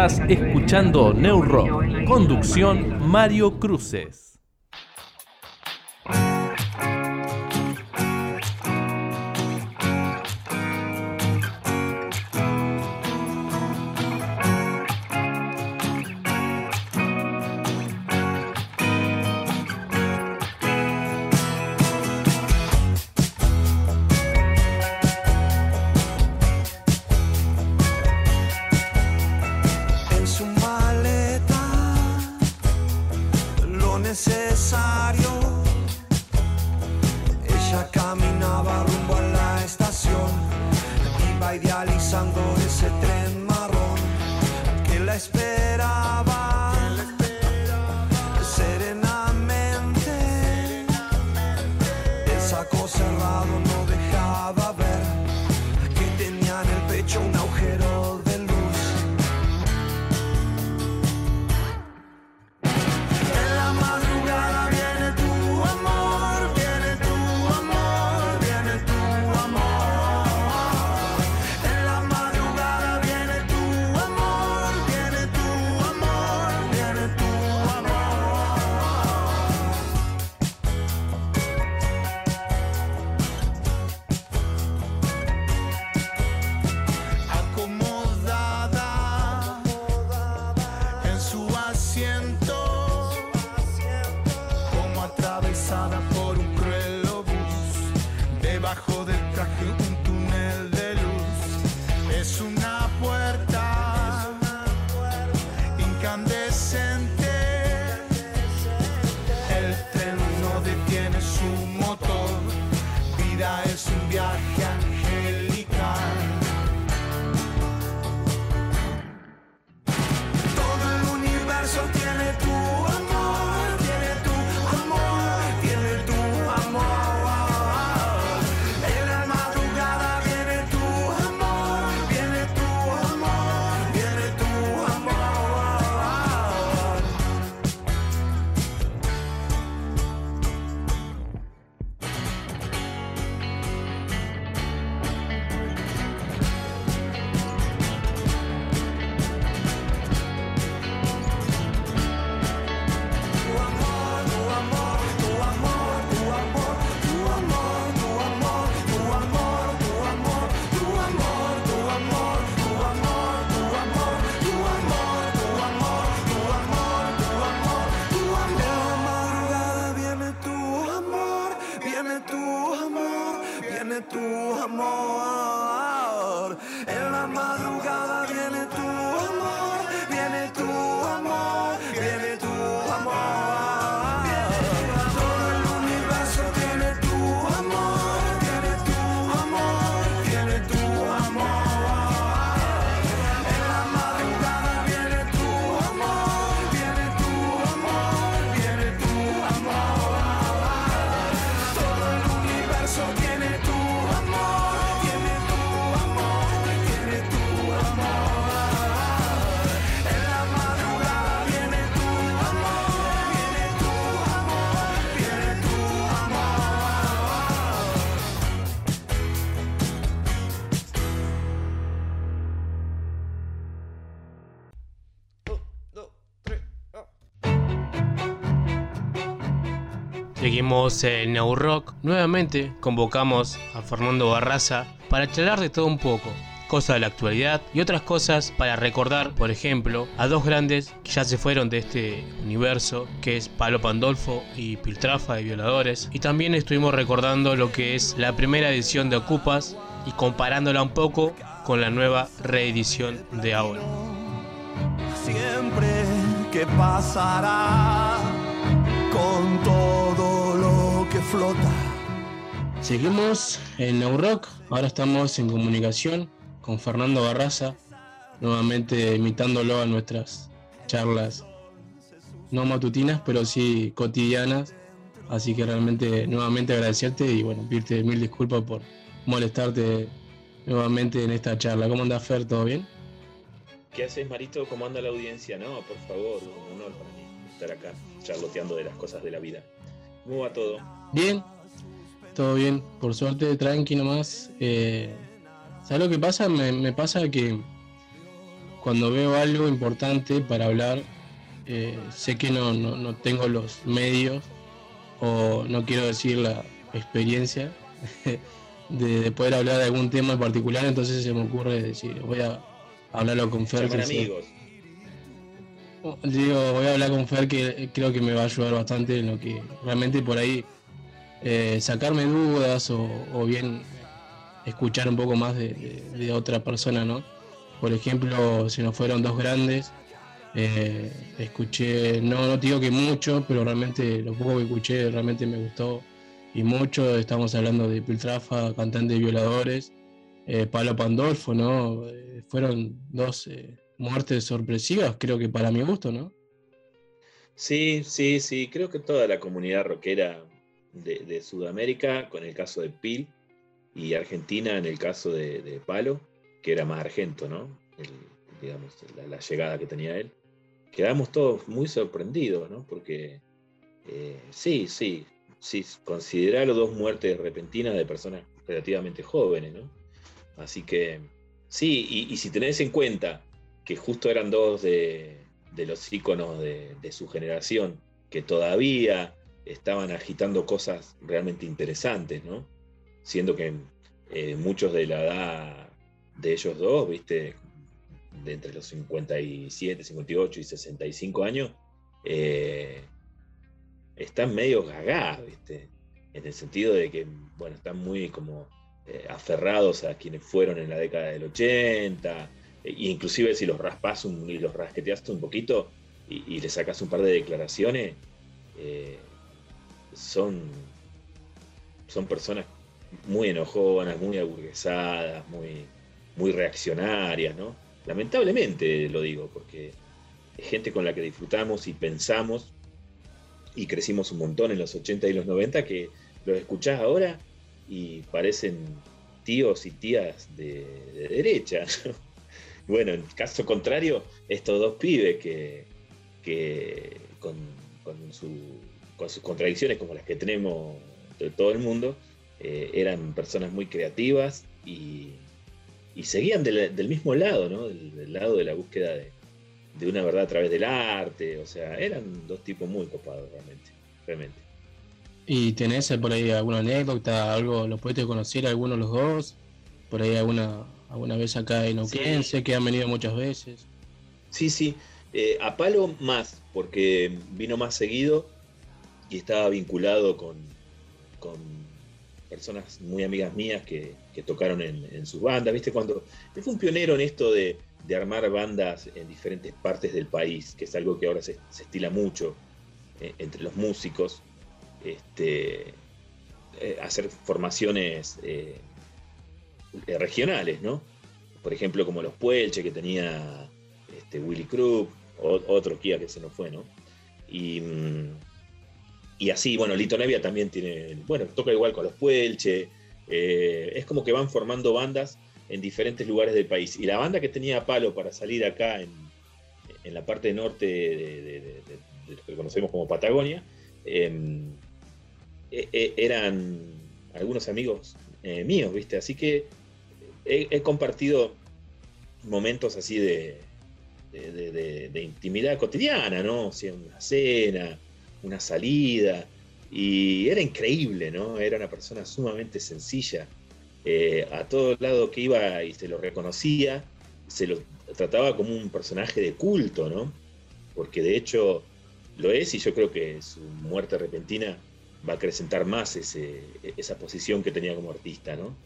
Escuchando Neuro, Conducción Mario Cruces. Seguimos en New Rock. Nuevamente convocamos a Fernando Barraza para charlar de todo un poco. Cosas de la actualidad y otras cosas para recordar, por ejemplo, a dos grandes que ya se fueron de este universo, que es Palo Pandolfo y Piltrafa de Violadores. Y también estuvimos recordando lo que es la primera edición de Ocupas y comparándola un poco con la nueva reedición de ahora. siempre que pasará con todo flota. Seguimos en New Rock, ahora estamos en comunicación con Fernando Barraza, nuevamente imitándolo a nuestras charlas, no matutinas, pero sí cotidianas. Así que realmente nuevamente agradecerte y bueno, pedirte mil disculpas por molestarte nuevamente en esta charla. ¿Cómo andás, Fer? ¿Todo bien? ¿Qué haces, Marito? ¿Cómo anda la audiencia? No, por favor, un honor para mí estar acá, charloteando de las cosas de la vida. ¿Cómo va todo? Bien, todo bien, por suerte, tranqui nomás. Eh, ¿Sabes lo que pasa? Me, me pasa que cuando veo algo importante para hablar, eh, sé que no, no, no tengo los medios o no quiero decir la experiencia de, de poder hablar de algún tema en particular, entonces se me ocurre decir, voy a hablarlo con Fer. Sé- amigos. Digo, voy a hablar con Fer que creo que me va a ayudar bastante en lo que realmente por ahí eh, sacarme dudas o, bien escuchar un poco más de, otra persona, ¿no? Por ejemplo, se nos fueron dos grandes, eh, escuché, no, no digo que mucho, pero realmente lo poco que escuché realmente me gustó y mucho. Estamos hablando de Piltrafa, cantante de violadores, eh, Palo Pandolfo, ¿no? Eh, fueron dos muertes sorpresivas, creo que para mi gusto, ¿no? Sí, sí, sí. Creo que toda la comunidad rockera de, Sudamérica, con el caso de Pil, y Argentina en el caso de, Palo, que era más argento, ¿no? Digamos, la, llegada que tenía él. Quedamos todos muy sorprendidos, ¿no? Porque eh, sí, sí, sí, considerar dos muertes repentinas de personas relativamente jóvenes, ¿no? Así que sí, y, si tenés en cuenta que justo eran dos de, de los íconos de su generación que todavía estaban agitando cosas realmente interesantes, ¿no? Siendo que eh, muchos de la edad de ellos dos, ¿viste? De entre los 57, 58 y 65 años, eh, están medio gagá, ¿viste? En el sentido de que, bueno, están muy como eh, aferrados a quienes fueron en la década del 80, e inclusive si los raspas un- y los rasqueteas un poquito y, y le sacas un par de declaraciones, eh, son, son personas muy enojonas, muy aburguesadas, muy, muy reaccionarias, ¿no? Lamentablemente lo digo, porque es gente con la que disfrutamos y pensamos y crecimos un montón en los 80 y los 90 que los escuchás ahora y parecen tíos y tías de, de derecha. ¿no? Bueno, en caso contrario, estos dos pibes que, que con, con su- con sus contradicciones como las que tenemos de todo el mundo, eh, eran personas muy creativas y, y seguían del, del mismo lado, ¿no? Del, del lado de la búsqueda de, de una verdad a través del arte, o sea, eran dos tipos muy copados realmente, realmente. ¿Y tenés por ahí alguna anécdota, algo, los pudiste conocer alguno de los dos? Por ahí alguna, alguna vez acá en Neuquén, Sí. sé que han venido muchas veces. Sí, sí. Eh, a Palo más, porque vino más seguido y estaba vinculado con, con personas muy amigas mías que, tocaron en, sus bandas. ¿Viste? Cuando él fue un pionero en esto de, de armar bandas en diferentes partes del país, que es algo que ahora se, se estila mucho eh, entre los músicos. Este, eh, hacer formaciones eh, regionales, ¿no? Por ejemplo, como los Puelche que tenía este, Willy Krupp, otro Kia que se nos fue, ¿no? Y, mm, y así, bueno, Lito Nevia también tiene, bueno, toca igual con los Puelche, eh, es como que van formando bandas en diferentes lugares del país. Y la banda que tenía Palo para salir acá en, en la parte norte de, lo que conocemos como Patagonia, em, e- e- eran algunos amigos eh, míos, ¿viste? Así que he, compartido momentos así de intimidad cotidiana, ¿no? O sea, una cena, una salida, y era increíble, ¿no? Era una persona sumamente sencilla. Eh, a todo lado que iba y se lo reconocía, se lo trataba como un personaje de culto, ¿no? Porque de hecho lo es y yo creo que su muerte repentina va a acrecentar más ese- esa posición que tenía como artista, ¿no?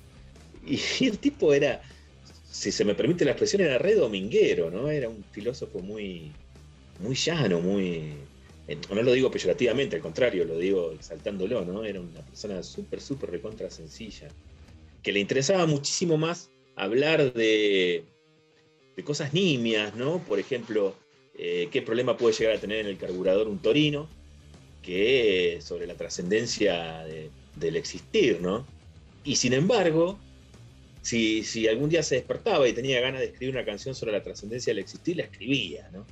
Y el tipo era, si se me permite la expresión, era re dominguero, ¿no? Era un filósofo muy, muy llano, muy... eh, No lo digo peyorativamente, al contrario, lo digo exaltándolo, ¿no? Era una persona súper, súper recontra sencilla, que le interesaba muchísimo más hablar de, de cosas nimias, ¿no? Por ejemplo, eh, qué problema puede llegar a tener en el carburador un torino, que sobre la trascendencia de- del existir, ¿no? Y sin embargo, si, si algún día se despertaba y tenía ganas de escribir una canción sobre la trascendencia del existir, la escribía, ¿no?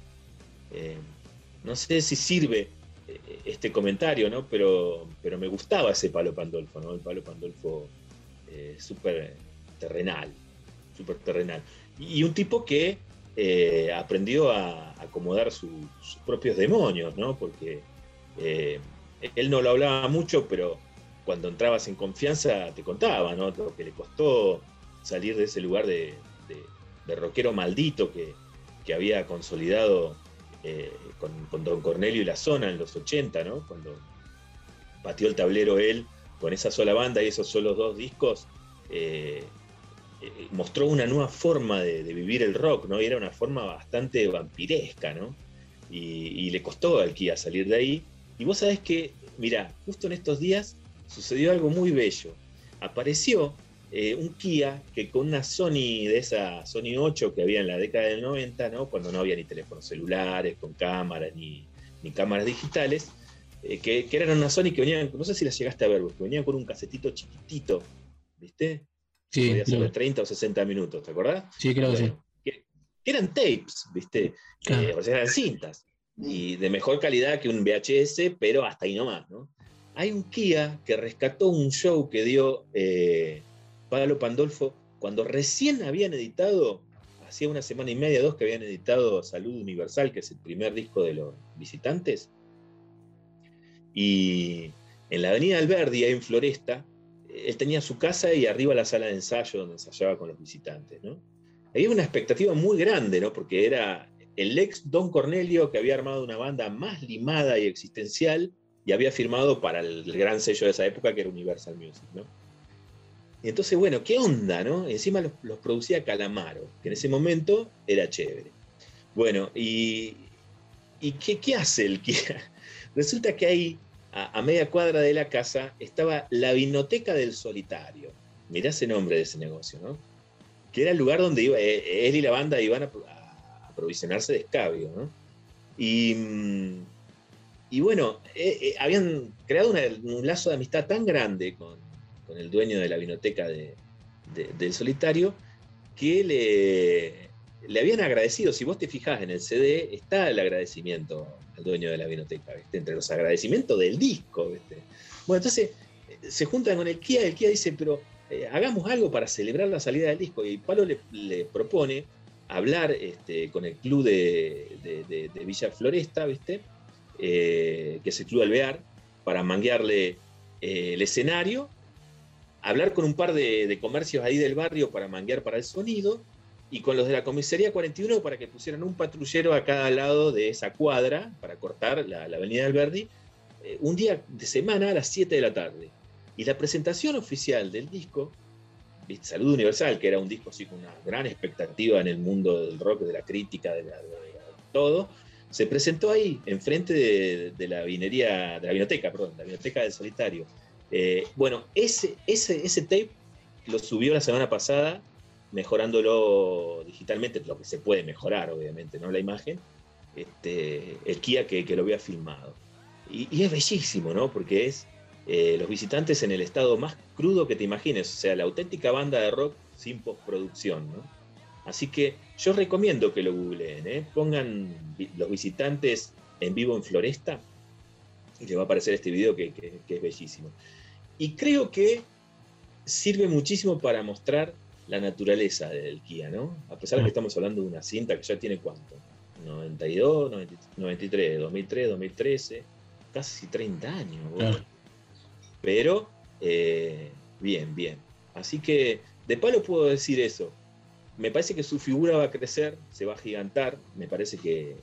Eh, no sé si sirve eh, este comentario, ¿no? Pero, pero me gustaba ese Palo Pandolfo, ¿no? El Palo Pandolfo eh, súper terrenal, terrenal. Y un tipo que eh, aprendió a acomodar su- sus propios demonios, ¿no? Porque él no lo hablaba mucho, pero cuando entrabas en confianza te contaba, ¿no? Lo que le costó salir de ese lugar de, de- de rockero maldito que, que había consolidado eh, con, con Don Cornelio y la zona en los 80, ¿no? Cuando pateó el tablero él con esa sola banda y esos solos dos discos, eh, eh, mostró una nueva forma de, vivir el rock, ¿no? Y era una forma bastante vampiresca, ¿no? Y, y le costó al Kia salir de ahí. Y vos sabés que, mira, justo en estos días sucedió algo muy bello. Apareció eh, un Kia que con una Sony de esa Sony 8 que había en la década del 90, ¿no? cuando no había ni teléfonos celulares con cámaras ni, ni cámaras digitales, eh, que, que eran una Sony que venían, no sé si las llegaste a ver, porque venían con un casetito chiquitito, ¿viste? Sí, Podía ser de 30 o 60 minutos, ¿te acordás? Sí, creo que sí. Que eran tapes, ¿viste? Eh, o sea, eran cintas. Y de mejor calidad que un VHS, pero hasta ahí nomás, ¿no? Hay un Kia que rescató un show que dio eh, Pablo Pandolfo cuando recién habían editado, hacía una semana y media, dos que habían editado Salud Universal, que es el primer disco de los visitantes. Y en la avenida Alberdi, ahí en Floresta, él tenía su casa y arriba la sala de ensayo donde ensayaba con los visitantes, ¿no? Había una expectativa muy grande, ¿no? Porque era el ex Don Cornelio que había armado una banda más limada y existencial y había firmado para el gran sello de esa época que era Universal Music, ¿no? Entonces, bueno, ¿qué onda, no? Encima los, producía Calamaro, que en ese momento era chévere. Bueno, ¿y, qué, qué hace el Kia? Resulta que ahí, a, media cuadra de la casa, estaba la Vinoteca del Solitario. Mirá ese nombre de ese negocio, ¿no? Que era el lugar donde iba, eh, él y la banda iban a, aprovisionarse de escabio, ¿no? Y, mm, bueno, eh, eh, habían creado un lazo de amistad tan grande con, con el dueño de la vinoteca de- de- del solitario que le, le habían agradecido. Si vos te fijás en el CD, está el agradecimiento al dueño de la vinoteca, entre los agradecimientos del disco. Bueno, entonces eh, se juntan con el Kia, el Kia dice, pero eh, hagamos algo para celebrar la salida del disco. Y Palo le, propone hablar este, con el club de, de- Villa Floresta, ¿viste? Eh, que es el Club Alvear, para manguearle el escenario, hablar con un par de, de comercios ahí del barrio para manguear para el sonido, y con los de la comisaría 41 para que pusieran un patrullero a cada lado de esa cuadra para cortar la, la avenida Alberdi, eh, un día de semana a las 7 de la tarde. Y la presentación oficial del disco. Salud Universal, que era un disco así con una gran expectativa en el mundo del rock, de la crítica, de, la- de- de todo, se presentó ahí, enfrente de la vinería, de la vinoteca, perdón, la vinoteca del solitario. Eh, bueno, ese, tape lo subió la semana pasada, mejorándolo digitalmente, lo que se puede mejorar, obviamente, ¿no? La imagen, este, el Kia que, lo había filmado. Y, es bellísimo, ¿no? Porque es eh, los visitantes en el estado más crudo que te imagines, o sea, la auténtica banda de rock sin postproducción, ¿no? Así que yo recomiendo que lo googleen, ¿eh? pongan los visitantes en vivo en Floresta y les va a aparecer este video que, que- que es bellísimo. Y creo que sirve muchísimo para mostrar la naturaleza del Kia, ¿no? A pesar de que estamos hablando de una cinta que ya tiene cuánto, 92, 90 93, 2003, 2013, casi 30 años. Claro. Pero, eh, bien, bien. Así que de palo puedo decir eso. Me parece que su figura va a crecer, se va a gigantar. Me parece que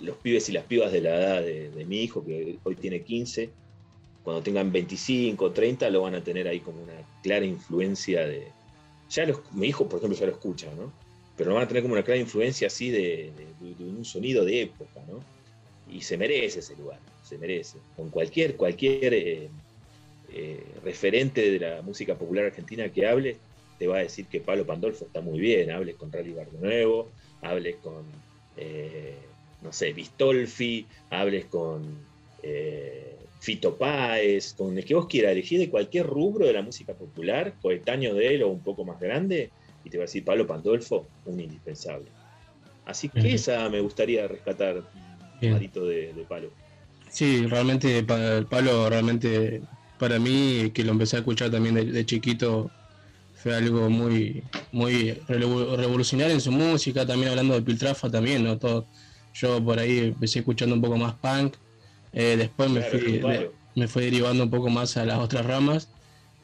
los pibes y las pibas de la edad de, mi hijo, que hoy tiene 15, cuando tengan 25, 30, lo van a tener ahí como una clara influencia de... Ya mi hijo, por ejemplo, ya lo escucha, ¿no? Pero lo van a tener como una clara influencia así de, un sonido de época, ¿no? Y se merece ese lugar, se merece. Con cualquier, cualquier eh, eh, referente de la música popular argentina que hable, te va a decir que Pablo Pandolfo está muy bien. Hables con Rally Bardo Nuevo, hables con, eh, no sé, Vistolfi, hables con eh, Fito Páez, con el que vos quieras, elegir de cualquier rubro de la música popular, coetáneo de él o un poco más grande, y te va a decir Pablo Pandolfo, un indispensable. Así que esa me gustaría rescatar, Bien. Marito de, de Palo. Sí, realmente el palo, realmente para mí, que lo empecé a escuchar también de, de chiquito, fue algo muy, muy revo- revolucionario en su música, también hablando de Piltrafa también, ¿no? Todo, yo por ahí empecé escuchando un poco más punk, eh, después me Claro, fui, de- me fui derivando un poco más a las otras ramas,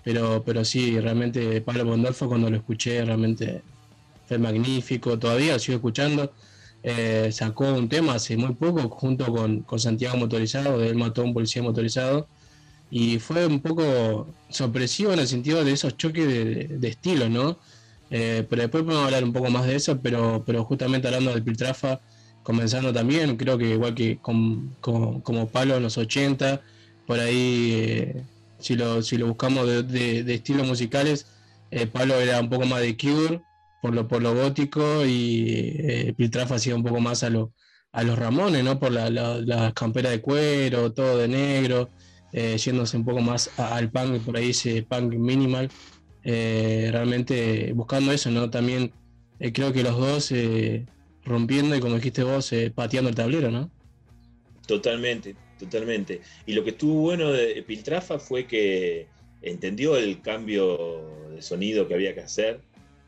pero, pero sí, realmente Pablo Bondolfo cuando lo escuché realmente fue magnífico, todavía sigo escuchando. Eh, sacó un tema hace muy poco junto con, con Santiago Motorizado, de él mató a un policía motorizado, y fue un poco sorpresivo en el sentido de esos choques de, de- de estilos, ¿no? Eh, pero después podemos hablar un poco más de eso, pero, pero justamente hablando del Piltrafa, comenzando también, creo que igual que con- con- como Palo en los 80, por ahí, eh, si, lo, si lo buscamos de, de- estilos musicales, eh, Pablo era un poco más de Cure, por lo, por lo gótico, y eh, Piltrafa hacía un poco más a, lo, a los Ramones, ¿no? Por la, la, la campera de cuero, todo de negro, eh, yéndose un poco más al punk, por ahí ese punk minimal, eh, realmente buscando eso, ¿no? También creo que los dos rompiendo y como dijiste vos, eh, pateando el tablero, ¿no? Totalmente, totalmente. Y lo que estuvo bueno de Piltrafa fue que entendió el cambio de sonido que había que hacer,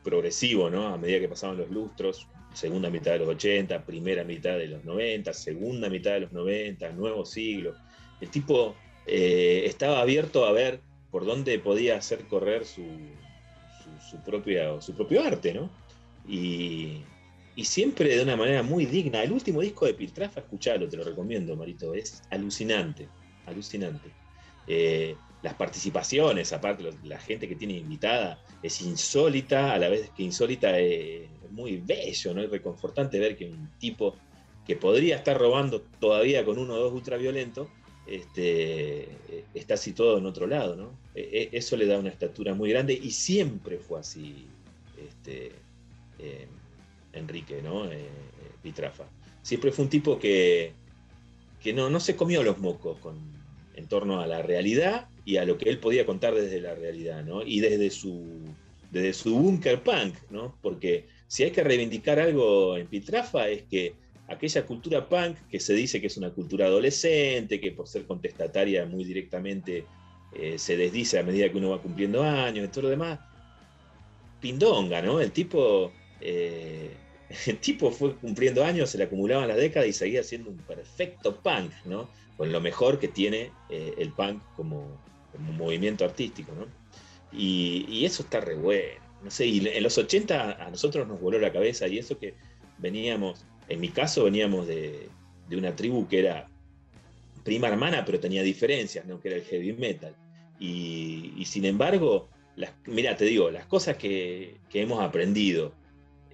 progresivo, ¿no? A medida que pasaban los lustros, segunda mitad de los 80, primera mitad de los 90, segunda mitad de los 90, nuevo siglo. El tipo eh, estaba abierto a ver por dónde podía hacer correr su, su, su propia, su propio arte, ¿no? Y, y siempre de una manera muy digna. El último disco de Piltrafa, escuchalo, te lo recomiendo, Marito, es alucinante, alucinante. Eh, las participaciones, aparte los- la gente que tiene invitada, es insólita, a la vez que insólita eh, es muy bello, ¿no? Es reconfortante ver que un tipo que podría estar robando todavía con uno o dos ultraviolentos, este, eh, está situado en otro lado, ¿no? Eh, eh, eso le da una estatura muy grande y siempre fue así, este, eh, Enrique, ¿no? Eh, eh, Pitrafa. Siempre fue un tipo que, que no, no se comió los mocos con, en torno a la realidad y a lo que él podía contar desde la realidad, ¿no? Y desde su, desde su búnker punk, ¿no? Porque si hay que reivindicar algo en Pitrafa es que aquella cultura punk que se dice que es una cultura adolescente, que por ser contestataria muy directamente eh, se desdice a medida que uno va cumpliendo años y todo lo demás, pindonga, ¿no? El tipo, el tipo fue cumpliendo años, se le acumulaban las décadas y seguía siendo un perfecto punk, ¿no? Con lo mejor que tiene eh, el punk como, movimiento artístico, ¿no? Y, eso está re bueno. No sé, y en los 80 a nosotros nos voló la cabeza y eso que veníamos, en mi caso veníamos de, una tribu que era prima hermana, pero tenía diferencias, ¿no? Que era el heavy metal. Y, sin embargo, las, mira, te digo, las cosas que hemos aprendido,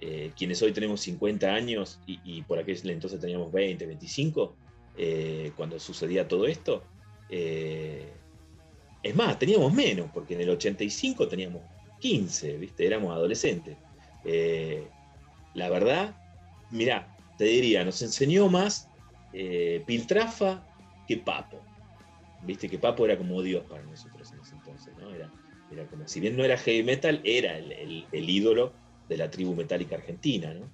eh, quienes hoy tenemos 50 años y, por aquel entonces teníamos 20, 25, eh, cuando sucedía todo esto, eh, es más, teníamos menos, porque en el 85 teníamos 15, ¿viste? Éramos adolescentes. La verdad, mira, te diría, nos enseñó más Piltrafa que Papo. Viste que Papo era como Dios para nosotros en ese entonces, ¿no? Era, era como, si bien no era heavy metal, era el ídolo de la tribu metálica argentina, ¿no?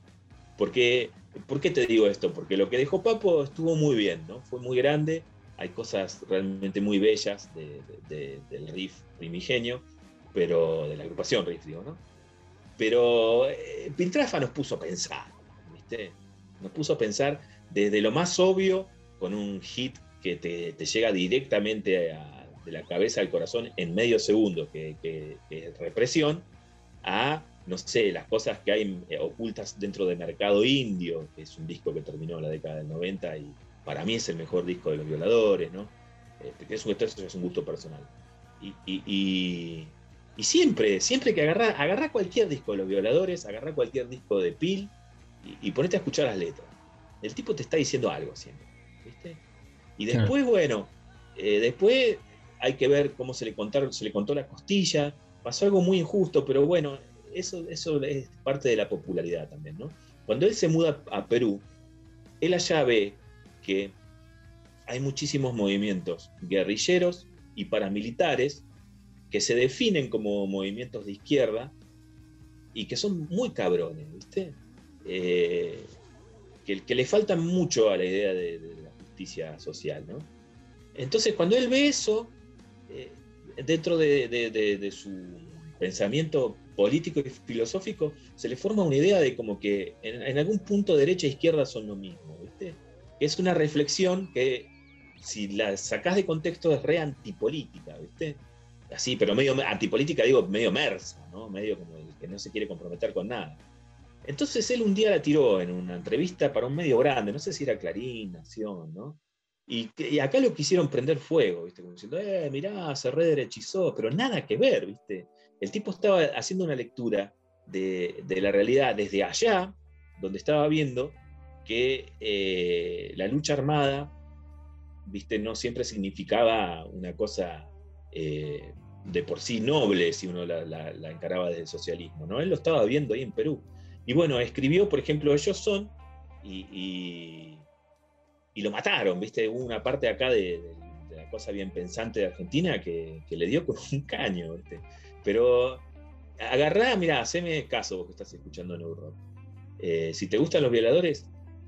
Porque, ¿Por qué te digo esto? Porque lo que dejó Papo estuvo muy bien, ¿no? Fue muy grande, hay cosas realmente muy bellas de- de- de- del riff primigenio, pero de la agrupación riff, digo, ¿no? Pero eh, Piltrafa nos puso a pensar, ¿viste? Nos puso a pensar desde lo más obvio, con un hit que te, te llega directamente a- de la cabeza al corazón en medio segundo, que- que es represión, a, no sé, las cosas que hay eh, ocultas dentro de Mercado Indio, que es un disco que terminó en la década del 90 y para mí es el mejor disco de los violadores, ¿no? Porque es un, esto es un gusto personal. Y, y- y- y siempre, siempre que agarra, agarra cualquier disco de los violadores, agarra cualquier disco de Pil y, ponete a escuchar las letras. El tipo te está diciendo algo siempre, ¿viste? Y Claro. después, bueno, eh, después hay que ver cómo se le contaron, se le contó la costilla, pasó algo muy injusto, pero bueno, eso, eso es parte de la popularidad también, ¿no? Cuando él se muda a Perú, él allá ve que hay muchísimos movimientos guerrilleros y paramilitares que se definen como movimientos de izquierda y que son muy cabrones, ¿viste? Eh, que, le faltan mucho a la idea de, la justicia social, ¿no? Entonces, cuando él ve eso, eh, dentro de, de- de- de su pensamiento político y filosófico, se le forma una idea de como que en, algún punto derecha e izquierda son lo mismo, ¿viste? Es una reflexión que, si la sacás de contexto, es re antipolítica, ¿viste? Así, pero medio antipolítica, digo, medio mersa, ¿no? Medio como el que no se quiere comprometer con nada. Entonces él un día la tiró en una entrevista para un medio grande, no sé si era Clarín, Nación, ¿no? Y, y acá lo quisieron prender fuego, ¿viste? Como diciendo, eh, mirá, se rederechizó, pero nada que ver, ¿viste? El tipo estaba haciendo una lectura de, la realidad desde allá, donde estaba viendo que eh, la lucha armada, ¿viste? No siempre significaba una cosa eh, de por sí noble si uno la, encaraba desde el socialismo, ¿no? Él lo estaba viendo ahí en Perú. Y bueno, escribió, por ejemplo, Ellos son, y, lo mataron, ¿viste? Hubo una parte acá de la cosa bien pensante de Argentina que, que le dio con un caño, ¿viste? Pero agarrá, mira, haceme caso vos que estás escuchando Neurock. Eh, si te gustan los violadores,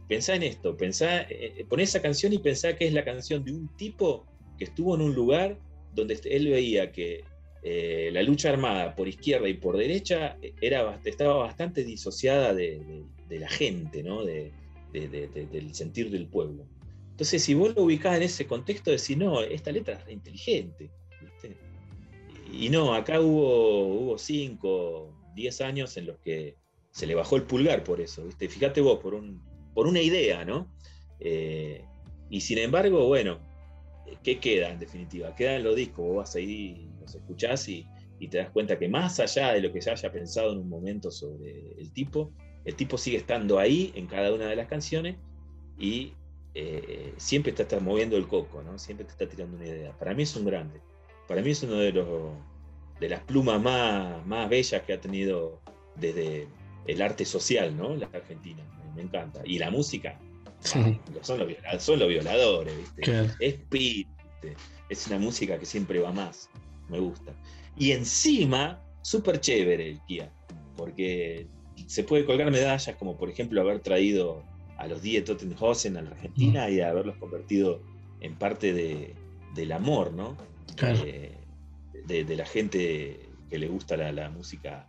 pensá en esto, pensá, eh, poné esa canción y pensá que es la canción de un tipo que estuvo en un lugar donde él veía que eh, la lucha armada por izquierda y por derecha eh, era, estaba bastante disociada de, la gente, ¿no? De- de- de- de- del sentir del pueblo. Entonces, si vos lo ubicás en ese contexto, decís, no, esta letra es inteligente. Y no, acá hubo, hubo cinco, diez años en los que se le bajó el pulgar por eso, ¿viste? Fíjate vos, por, un, por una idea, ¿no? Eh, y sin embargo, bueno, ¿qué queda en definitiva? Quedan los discos, vos vas ahí, los escuchás y, y te das cuenta que más allá de lo que se haya pensado en un momento sobre el tipo, el tipo sigue estando ahí en cada una de las canciones y eh, siempre te está moviendo el coco, ¿no? Siempre te está tirando una idea. Para mí es un grande. Para mí es uno de los de las plumas más, más bellas que ha tenido desde el arte social, ¿no? La Argentina. Me, encanta. Y la música, son, los viola- son los violadores, ¿viste? Claro. Es. Es una música que siempre va más. Me gusta. Y encima, súper chévere el Kia. Porque se puede colgar medallas como, por ejemplo, haber traído a los Die Tottenhausen a la Argentina y haberlos convertido en parte de- del amor, ¿no? Claro. Eh, de, de la gente que le gusta la, la música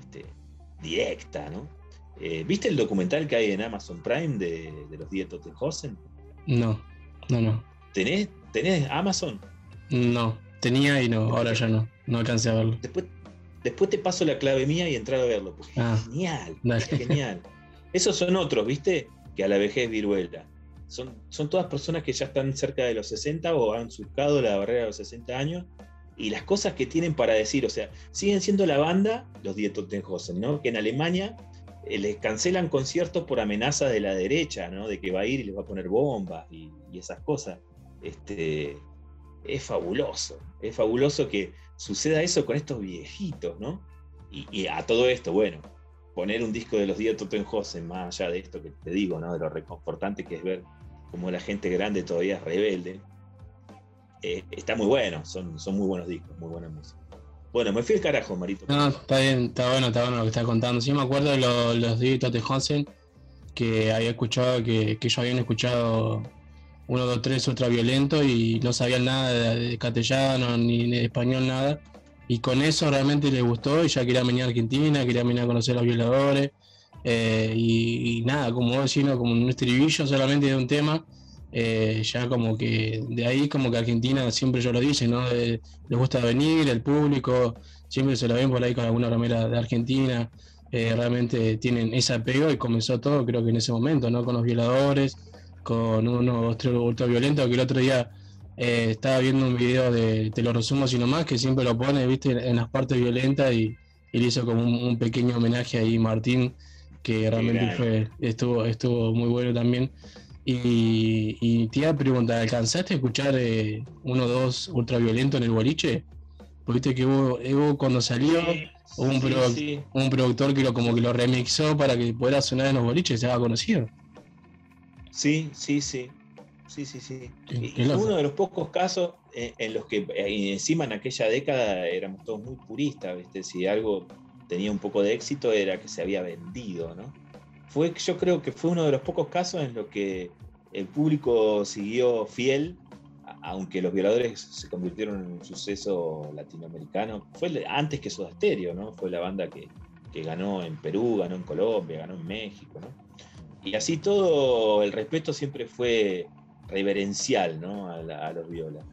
este, directa, ¿no? Eh, ¿Viste el documental que hay en Amazon Prime de, de los Die Tottenhausen? No, no, no. ¿Tenés, ¿Tenés Amazon? No, tenía y no, ahora ya no. No alcancé a verlo. Después, después te paso la clave mía y entrar a verlo, porque Ah, es genial, dale. es genial. Esos son otros, ¿viste? Que a la vejez viruela. Son, son todas personas que ya están cerca de los 60 o han surcado la barrera de los 60 años y las cosas que tienen para decir, o sea, siguen siendo la banda, los Die Tottenhausen, ¿no? Que en Alemania eh, les cancelan conciertos por amenaza de la derecha, ¿no? De que va a ir y les va a poner bombas y, esas cosas. Este, es fabuloso, es fabuloso que suceda eso con estos viejitos, ¿no? Y a todo esto, bueno, poner un disco de los Die Tottenhausen, más allá de esto que te digo, ¿no? De lo reconfortante que es ver cómo la gente grande todavía es rebelde, eh, está muy bueno, son, son muy buenos discos, muy buena música. Bueno, me fui al carajo, Marito. No, está bien, está bueno, está bueno lo que estás contando. Sí me acuerdo de los, los de Tote Hansen que había escuchado, que, que ellos habían escuchado uno, dos, tres ultraviolento y no sabían nada de, de castellano ni de español, nada. Y con eso realmente les gustó y ya querían venir a Argentina, querían venir a conocer a los violadores. eh, y, nada, como ¿no? como un estribillo solamente de un tema, eh, ya como que de ahí como que Argentina siempre yo lo dije, ¿no? Les gusta venir, el público, siempre se lo ven por ahí con alguna remera de Argentina, eh, realmente tienen ese apego y comenzó todo creo que en ese momento, ¿no? Con los violadores, con unos ultraviolentos que el otro día eh, estaba viendo un video de, te lo resumo sino más, que siempre lo pone, viste, en las partes violentas y, y le hizo como un, un pequeño homenaje ahí Martín, que realmente fue, estuvo, estuvo muy bueno también. Y, y te iba a preguntar, ¿alcanzaste a escuchar eh, uno o dos ultraviolento en el boliche? Porque viste que hubo, hubo cuando salió, hubo un, sí, sí. un productor que lo como que lo remixó para que pudiera sonar en los boliches se haga conocido. Sí, sí, sí. Sí, sí, sí. Y loco. uno de los pocos casos eh, en los que eh, encima en aquella década éramos todos muy puristas, ¿viste? Si algo tenía un poco de éxito era que se había vendido, ¿no? Fue, yo creo que fue uno de los pocos casos en los que el público siguió fiel, aunque los violadores se convirtieron en un suceso latinoamericano. Fue antes que Soda Stereo, ¿no? Fue la banda que, que ganó en Perú, ganó en Colombia, ganó en México, ¿no? Y así todo, el respeto siempre fue reverencial, ¿no? A, la- a los violas.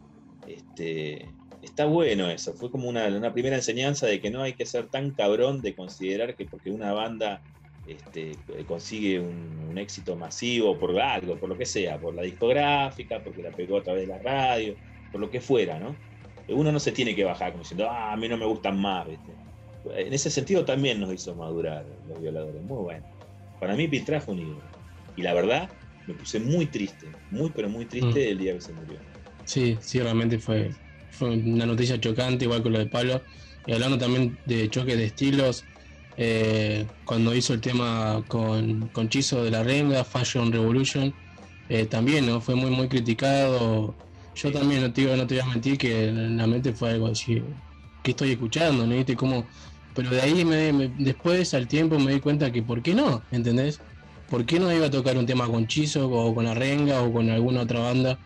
Este, está bueno eso, fue como una, una primera enseñanza de que no hay que ser tan cabrón de considerar que porque una banda este, consigue un, un éxito masivo por algo, por lo que sea, por la discográfica, porque la pegó a través de la radio, por lo que fuera, ¿no? Uno no se tiene que bajar como diciendo, ah, a mí no me gustan más, ¿viste? En ese sentido también nos hizo madurar los violadores, muy bueno. Para mí Piltrá fue un ídolo. Y la verdad, me puse muy triste, muy pero muy triste Mm. el día que se murió. Sí, sí, realmente fue, fue una noticia chocante, igual con lo de Pablo. Y hablando también de choques de estilos, eh, cuando hizo el tema con, con Chizo de la Renga, Fashion Revolution, eh, también ¿no? fue muy muy criticado. Yo también no te, no te voy a mentir que en la mente fue algo así, que estoy escuchando? ¿no? ¿Viste? Como, pero de ahí me, me- después al tiempo me di cuenta que ¿por qué no? ¿Entendés? ¿Por qué no iba a tocar un tema con Chizo o con Arrenga o con alguna otra banda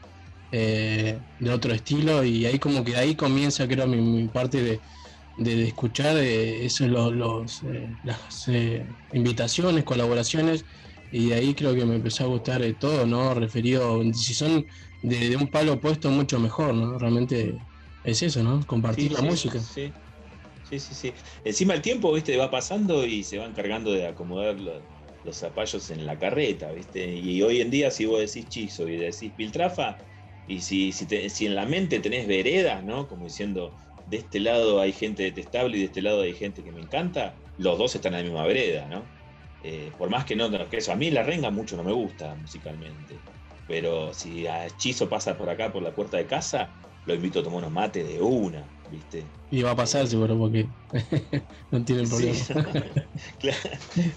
eh, de otro estilo? Y ahí como que de ahí comienza creo mi, mi parte de, de, de escuchar eh, eso, los, los, eh, las eh, invitaciones, colaboraciones y de ahí creo que me empezó a gustar eh, todo, ¿no? Referido, si son de, de un palo opuesto mucho mejor, ¿no? Realmente es eso, ¿no? Compartir Sí, la sí, música. Sí. sí, sí, sí. Encima el tiempo, viste, va pasando y se van cargando de acomodar lo- los zapallos en la carreta, viste. Y hoy en día, si vos decís chizo y decís piltrafa, y si, si, en la mente tenés veredas, ¿no? Como diciendo, de este lado hay gente detestable y de este lado hay gente que me encanta, los dos están en la misma vereda, ¿no? Eh, por más que no, que eso, a mí la renga mucho no me gusta musicalmente. Pero si a pasa por acá, por la puerta de casa, lo invito a tomar unos mates de una, ¿viste? Y va a pasar seguro porque no tienen problema. Sí. claro,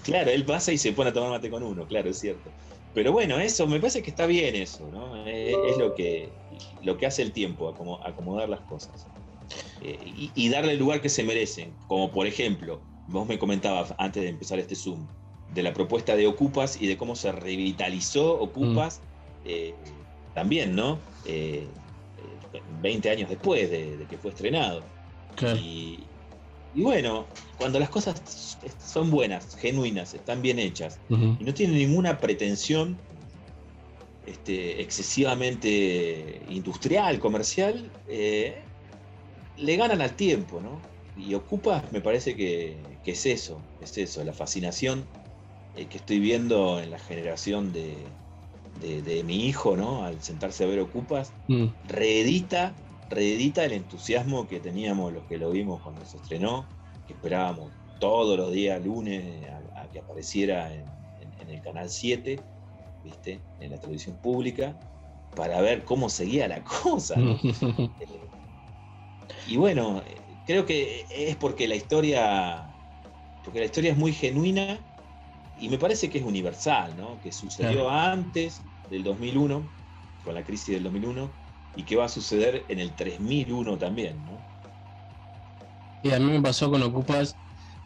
claro, él pasa y se pone a tomar mate con uno, claro, es cierto. Pero bueno, eso, me parece que está bien eso, ¿no? Es, es lo, que, lo que hace el tiempo, acomo- acomodar las cosas. Eh, y, y darle el lugar que se merecen. Como por ejemplo, vos me comentabas antes de empezar este Zoom, de la propuesta de Ocupas y de cómo se revitalizó Ocupas eh, también, ¿no? Eh, eh, 20 años después de, de que fue estrenado. Claro. Y, y bueno, cuando las cosas son buenas, genuinas, están bien hechas, y no tienen ninguna pretensión este, excesivamente industrial, comercial, eh, le ganan al tiempo, ¿no? Y Ocupa me parece que, que es eso, es eso, la fascinación eh, que estoy viendo en la generación de, de- de mi hijo, ¿no? Al sentarse a ver Ocupas, Mm. reedita, reedita el entusiasmo que teníamos los que lo vimos cuando se estrenó, que esperábamos todos los días lunes a, a que apareciera en, en- en el canal 7, ¿viste? En la televisión pública, para ver cómo seguía la cosa. ¿no? Y bueno, creo que es porque la historia, porque la historia es muy genuina y me parece que es universal, ¿no? Que sucedió Claro. antes del 2001, con la crisis del 2001, y que va a suceder en el 3001 también, ¿no? Y a mí me pasó con Ocupas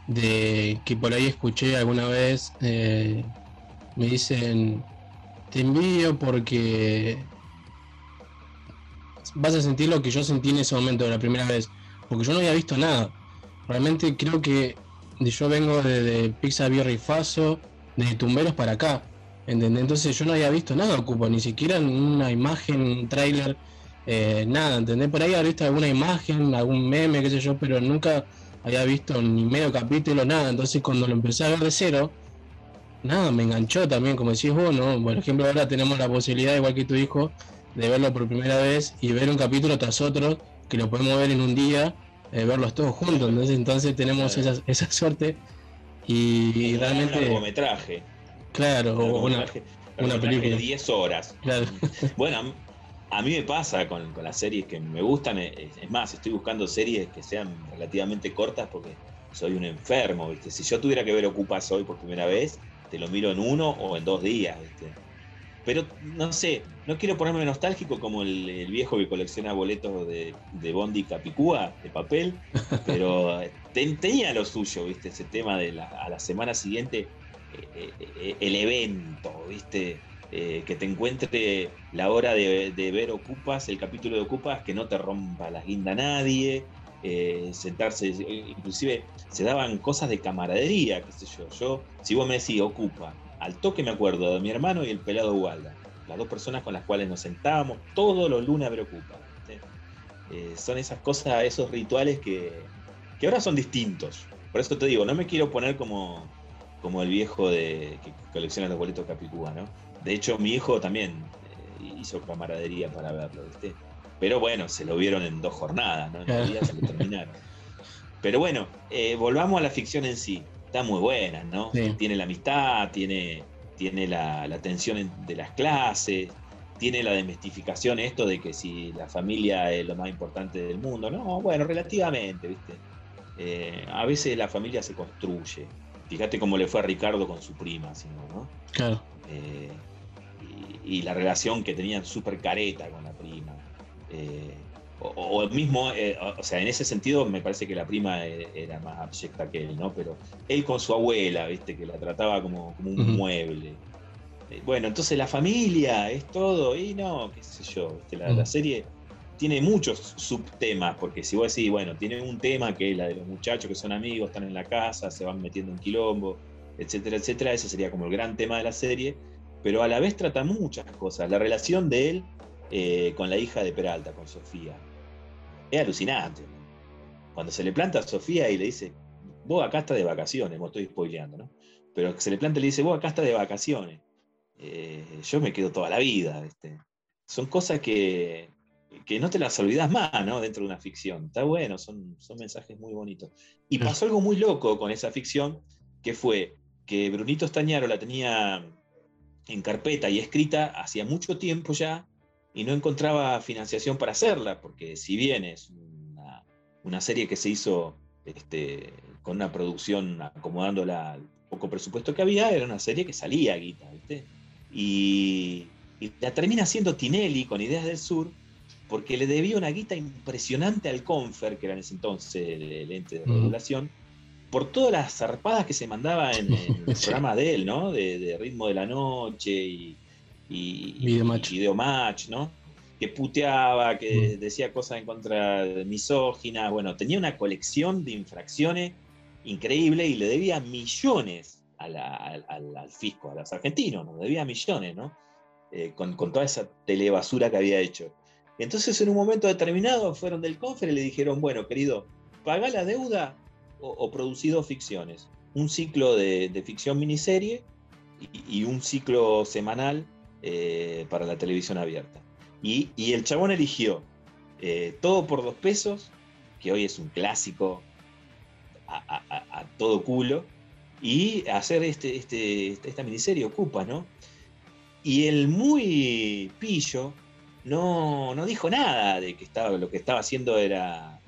de que por ahí escuché alguna vez, eh, me dicen, te envidio porque vas a sentir lo que yo sentí en ese momento, la primera vez, porque yo no había visto nada. Realmente creo que de- yo vengo de, de Pizza Birra y Faso, de Tumberos para acá, ¿entendés? Entonces yo no había visto nada Ocupa, ni siquiera una imagen, un tráiler, eh, nada, ¿entendés? Por ahí había visto alguna imagen, algún meme, qué sé yo, pero nunca había visto ni medio capítulo, nada. Entonces cuando lo empecé a ver de cero, nada, me enganchó también, como decís vos, ¿no? Por ejemplo, ahora tenemos la posibilidad, igual que tu hijo, de verlo por primera vez y ver un capítulo tras otro, que lo podemos ver en un día, eh, verlos todos juntos. Entonces, entonces tenemos esa, esa suerte y, y Un realmente, largometraje. Claro, o una, película. de 10 horas. Claro. Bueno, a mí- me pasa con, con las series que me gustan. Es, es más, estoy buscando series que sean relativamente cortas porque soy un enfermo, ¿viste? Si yo tuviera que ver Ocupas hoy por primera vez, te lo miro en uno o en dos días, ¿viste? Pero no sé, no quiero ponerme nostálgico como el, el viejo que colecciona boletos de, de Bondi Capicúa, de papel, pero ten- tenía lo suyo, ¿viste? Ese tema de la, a la semana siguiente, eh, eh, eh, el evento, ¿viste? Eh, que te encuentre la hora de, ver Ocupas, el capítulo de Ocupas, que no te rompa la guinda nadie, eh, sentarse, eh, inclusive se daban cosas de camaradería, qué sé yo. Yo, si vos me decís Ocupa, al toque me acuerdo de mi hermano y el pelado Ugalda, las dos personas con las cuales nos sentábamos todos los lunes a ver Ocupa. Eh, son esas cosas, esos rituales que, que ahora son distintos. Por eso te digo, no me quiero poner como, como el viejo de que colecciona los boletos Capicúa, ¿no? De hecho, mi hijo también eh, hizo camaradería para verlo, ¿viste? Pero bueno, se lo vieron en dos jornadas, ¿no? En dos días se lo terminaron. Pero bueno, eh, volvamos a la ficción en sí. Está muy buena, ¿no? Sí. Tiene la amistad, tiene, tiene la, la tensión en- de las clases, tiene la desmistificación esto de que si la familia es lo más importante del mundo. No, bueno, relativamente, ¿viste? Eh, a veces la familia se construye. Fíjate cómo le fue a Ricardo con su prima, si no. Claro. Eh, y, y la relación que tenían súper careta con la prima. Eh, o, o el mismo, eh, o sea, en ese sentido me parece que la prima e- era más abyecta que él, ¿no? Pero él con su abuela, ¿viste? Que la trataba como, como un mueble. Eh, Bueno, entonces la familia es todo, y no, qué sé yo, ¿viste? La, la serie tiene muchos subtemas, porque si vos decís, bueno, tiene un tema que es la de los muchachos que son amigos, están en la casa, se van metiendo en quilombo, etcétera, etcétera, ese sería como el gran tema de la serie, pero a la vez trata muchas cosas, la relación de él eh, con la hija de Peralta, con Sofía, es alucinante. Cuando se le planta a Sofía y le dice, vos acá estás de vacaciones, me estoy spoileando, ¿no? Pero se le planta y le dice, vos acá estás de vacaciones. Eh, yo me quedo toda la vida. ¿viste? Son cosas que, que no te las olvidas más, ¿no? Dentro de una ficción. Está bueno, son, son mensajes muy bonitos. Y pasó algo muy loco con esa ficción, que fue que Brunito Estañaro la tenía en carpeta y escrita hacía mucho tiempo ya y no encontraba financiación para hacerla, porque si bien es una, una serie que se hizo este, con una producción acomodándola al poco presupuesto que había, era una serie que salía guita, ¿viste? Y, y la termina haciendo Tinelli con Ideas del Sur, porque le debía una guita impresionante al Confer, que era en ese entonces el, ente de regulación, por todas las zarpadas que se mandaba en, en el Sí. programa de él, ¿no? De, de Ritmo de la Noche y, y, y Videomatch, ¿no? Que puteaba, que decía cosas en contra de misóginas. Bueno, tenía una colección de infracciones increíble y le debía millones a la- al, al- al fisco, a los argentinos, nos debía millones, ¿no? Eh, con, con toda esa telebasura que había hecho. Entonces, en un momento determinado, fueron del Confer y le dijeron: Bueno, querido, pagá la deuda o, o producí dos ficciones. Un ciclo de, ficción miniserie y, un ciclo semanal eh, para la televisión abierta. Y, y el chabón eligió eh, Todo por dos pesos, que hoy es un clásico a- a todo culo, y hacer este, este, esta miniserie Ocupa, ¿no? Y el muy pillo no, no dijo nada de que estaba, lo que estaba haciendo era,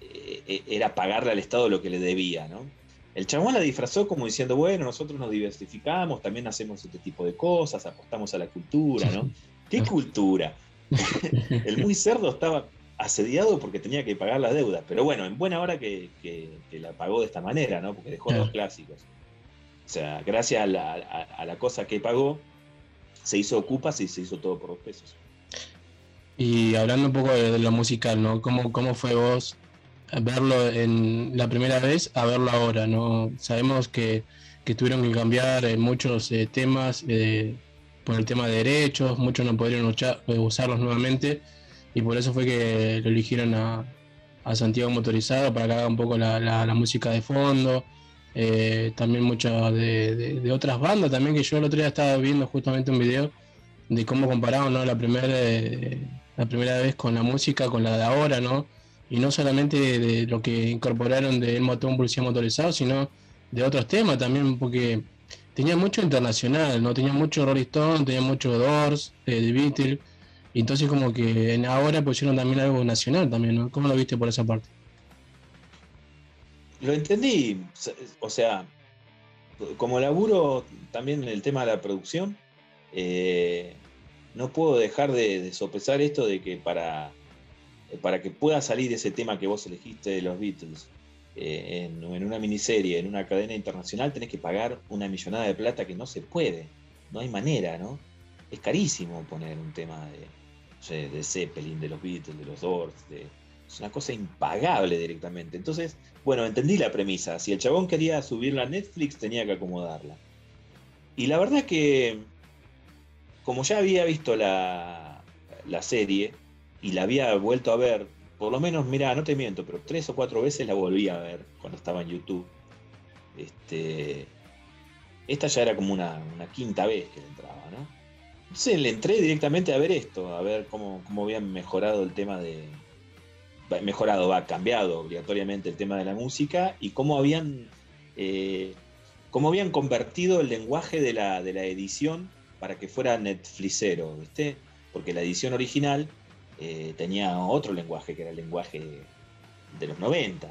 eh, era pagarle al Estado lo que le debía, ¿no? El chabón la disfrazó como diciendo, bueno, nosotros nos diversificamos, también hacemos este tipo de cosas, apostamos a la cultura, ¿no? ¿Qué cultura? el muy cerdo estaba asediado porque tenía que pagar la deuda, pero bueno, en buena hora que, que- que la pagó de esta manera, ¿no? Porque dejó dos clásicos. O sea, gracias a la, a- a la cosa que pagó, se hizo Ocupas y se hizo todo por dos pesos. Y hablando un poco de, lo musical, ¿no? ¿Cómo, cómo fue vos verlo en la primera vez a verlo ahora, ¿no? Sabemos que, que tuvieron que cambiar eh, muchos eh, temas eh, por el tema de derechos, muchos no pudieron eh, usarlos nuevamente y por eso fue que lo eligieron a, a Santiago Motorizado para que haga un poco la, la- la música de fondo. Eh, también muchas de, de- otras bandas también que yo el otro día estaba viendo justamente un video de cómo comparaban ¿no? la primera la primera vez con la música con la de ahora no y no solamente de, lo que incorporaron de El a un Policía Motorizado sino de otros temas también porque tenía mucho internacional no tenía mucho Rolling Stone tenía mucho Doors eh, The Beatles y entonces como que en ahora pusieron también algo nacional también ¿no? ¿cómo lo viste por esa parte? Lo entendí, o sea, como laburo también en el tema de la producción, eh, no puedo dejar de, de sopesar esto de que para, para que pueda salir ese tema que vos elegiste de los Beatles eh, en, una miniserie, en una cadena internacional, tenés que pagar una millonada de plata que no se puede, no hay manera, ¿no? Es carísimo poner un tema de, de Zeppelin, de los Beatles, de los Doors, es una cosa impagable directamente. Entonces, bueno, entendí la premisa. Si el chabón quería subirla a Netflix, tenía que acomodarla. Y la verdad que, como ya había visto la, la serie y la había vuelto a ver, por lo menos, mira, no te miento, pero tres o cuatro veces la volví a ver cuando estaba en YouTube. Este, esta ya era como una, quinta vez que le entraba, ¿no? Entonces le entré directamente a ver esto, a ver cómo, cómo habían mejorado el tema de, mejorado, va cambiado obligatoriamente el tema de la música y cómo habían, eh, cómo habían convertido el lenguaje de la, de la edición para que fuera Netflixero, ¿viste? porque la edición original eh, tenía otro lenguaje, que era el lenguaje de los 90,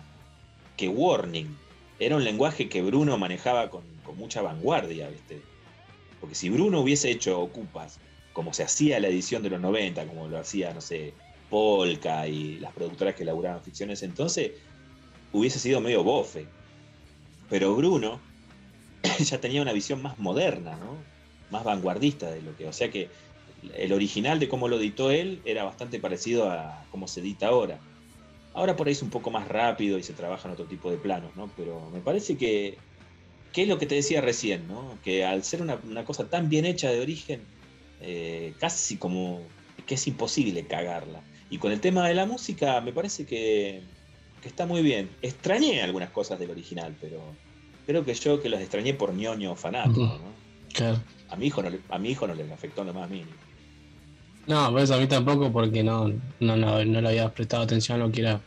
que Warning era un lenguaje que Bruno manejaba con, mucha vanguardia, ¿viste? Porque si Bruno hubiese hecho Ocupas como se hacía la edición de los 90, como lo hacía, no sé, Polka y las productoras que elaboraban ficciones entonces, hubiese sido medio bofe. Pero Bruno ya tenía una visión más moderna, ¿no? Más vanguardista de lo que. O sea que el original de cómo lo editó él era bastante parecido a cómo se edita ahora. Ahora por ahí es un poco más rápido y se trabaja en otro tipo de planos, ¿no? Pero me parece que, que es lo que te decía recién, ¿no? Que al ser una, una cosa tan bien hecha de origen, eh, casi como que es imposible cagarla. Y con el tema de la música, me parece que, que está muy bien. Extrañé algunas cosas del original, pero creo que yo que los extrañé por ñoño fanático, ¿no? Claro. A mi hijo no le, a mi hijo no le afectó lo más mínimo. No, pues a mí tampoco porque no, no, no, no le había prestado atención a lo que era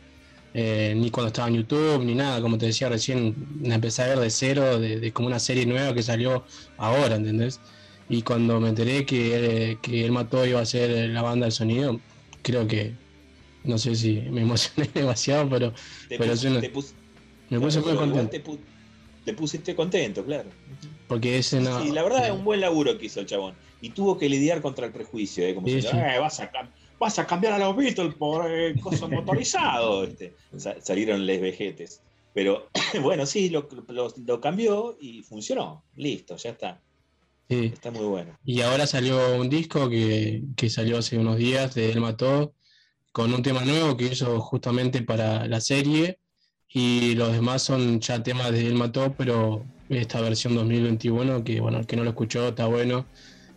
eh, ni cuando estaba en YouTube ni nada, como te decía recién, la empecé a ver de cero, de, de como una serie nueva que salió ahora, ¿entendés? Y cuando me enteré que, eh, que él mató iba a ser la banda de sonido, creo que, no sé si me emocioné demasiado, pero, Te pero pus- te pus- me puse muy Igual contento. Te, pu- te pusiste contento, claro. Porque ese no. Sí, la verdad es un buen laburo que hizo el chabón. Y tuvo que lidiar contra el prejuicio, ¿eh? Como Sí, si, sí. "Eh, vas, a, cam- vas a cambiar a los Beatles por eh, cosas motorizados. salieron les vejetes. Pero bueno, sí, lo, lo- lo cambió y funcionó. Listo, ya está. Sí. Está muy bueno. Y ahora salió un disco que, que salió hace unos días de El Mató, con un tema nuevo que hizo justamente para la serie. Y los demás son ya temas de El Mató, pero esta versión 2021, que bueno, el que no lo escuchó está bueno.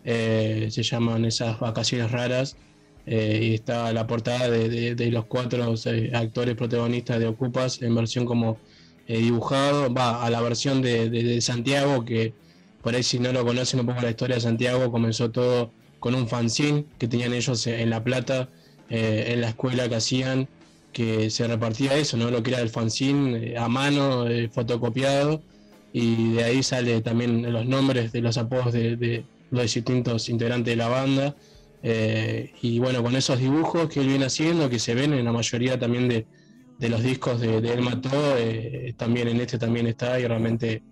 Eh, se llaman esas vacaciones raras. eh, y está la portada de, los cuatro eh, actores protagonistas de Ocupas en versión como dibujado. Va a la versión de, de- Santiago, que por ahí si no lo conocen un poco la historia de Santiago, comenzó todo con un fanzine que tenían ellos en La Plata, en la escuela que hacían, que se repartía eso, ¿no? Lo que era el fanzine a mano, fotocopiado, y de ahí sale también los nombres de los apodos de, los distintos integrantes de la banda. eh, y bueno, con esos dibujos que él viene haciendo, que se ven en la mayoría también de, de los discos de, de El Mató, eh, también en este también está, y realmente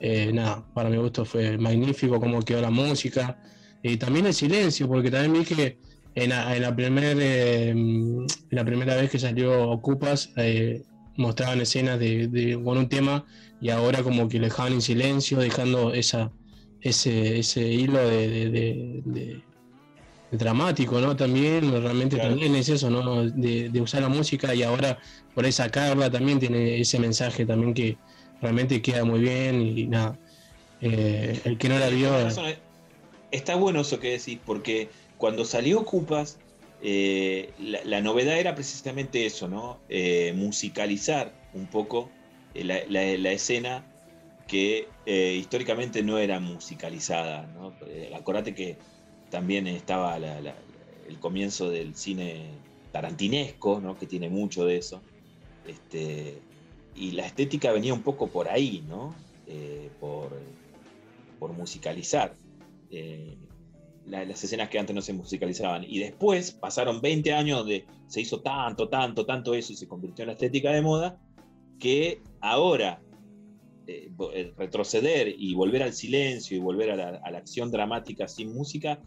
eh, nada, para mi gusto fue magnífico cómo quedó la música y también el silencio, porque también vi que en la, en en la primera vez que salió Ocupas mostraban escenas de, de- con un tema y ahora como que lo dejaban en silencio, dejando esa, ese, ese hilo de, dramático, ¿no? También, realmente Claro. también es eso, ¿no? De, de usar la música y ahora por ahí sacarla también tiene ese mensaje también que realmente queda muy bien y nada. Eh, el que no la vio. Eh. Está bueno eso que decís, porque cuando salió Cupas, eh, la, novedad era precisamente eso, ¿no? Eh, musicalizar un poco eh, la, escena que históricamente no era musicalizada, ¿no? Acordate que también estaba el comienzo del cine tarantinesco, ¿no? Que tiene mucho de eso. Este, y la estética venía un poco por ahí, ¿no? Por, por musicalizar la- las escenas que antes no se musicalizaban. Y después pasaron 20 años donde se hizo tanto, tanto, tanto eso y se convirtió en la estética de moda, que ahora eh, el retroceder y volver al silencio y volver a la, a la acción dramática sin música,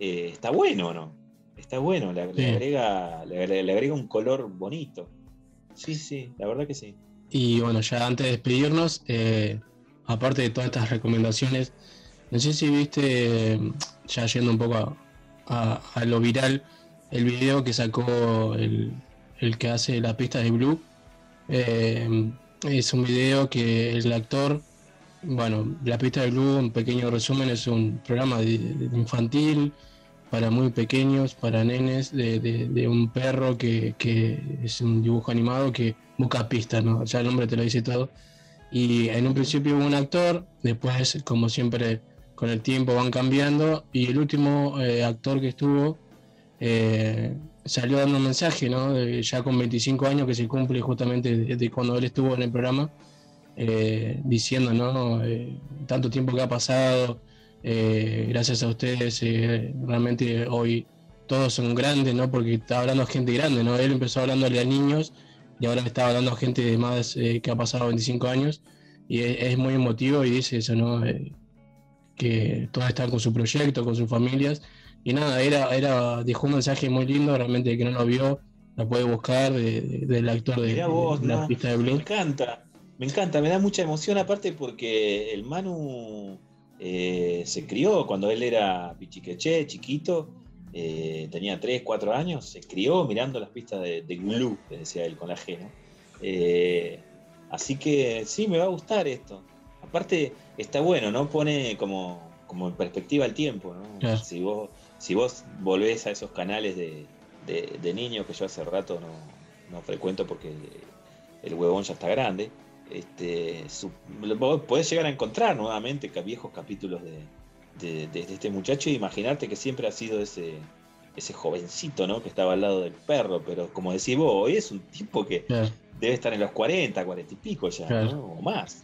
eh, está bueno, ¿no? Está bueno, le, agrega, le, agrega- le agrega un color bonito. Sí, sí, la verdad que sí. Y bueno, ya antes de despedirnos, eh, aparte de todas estas recomendaciones, no sé si viste, eh, ya yendo un poco a, a- a lo viral, el video que sacó el, el que hace la pista de Blue. Eh, es un video que el actor, bueno, la pista de Blue, un pequeño resumen, es un programa de- de infantil para muy pequeños, para nenes, de, de- de un perro que, que es un dibujo animado que busca pistas, ¿no? Ya el nombre te lo dice todo. Y en un principio hubo un actor, después, como siempre, con el tiempo van cambiando, y el último eh, actor que estuvo eh, salió dando un mensaje, ¿no? De- ya con 25 años que se cumple justamente de, de cuando él estuvo en el programa, eh, diciendo, ¿no? Tanto tiempo que ha pasado, gracias a ustedes, realmente hoy todos son grandes, ¿no? Porque está hablando gente grande, ¿no? Él empezó hablándole a niños y ahora está hablando a gente de más que ha pasado 25 años y es, muy emotivo y dice eso, ¿no? Que todos están con su proyecto, con sus familias y nada, era, era, dejó un mensaje muy lindo, realmente el que no lo vio, la puede buscar de- de- del actor de, vos, de la pista de Me Blue. encanta, me encanta, me da mucha emoción aparte porque el Manu eh, se crió cuando él era pichiqueché, chiquito, eh, tenía 3, 4 años, se crió mirando las pistas de, de Glue, decía él con la G, ¿no? Eh, así que sí, me va a gustar esto. Aparte, está bueno, ¿no? Pone como, como en perspectiva el tiempo, ¿no? Claro. Si vos, si vos volvés a esos canales de, de, de niños que yo hace rato no, no frecuento porque el huevón ya está grande, este, su- vos podés llegar a encontrar nuevamente viejos capítulos de, de- de- de este muchacho y imaginarte que siempre ha sido ese, ese jovencito, ¿no? Que estaba al lado del perro, pero como decís vos, hoy es un tipo que Claro, debe estar en los 40, 40 y pico ya, Claro. ¿no? O más.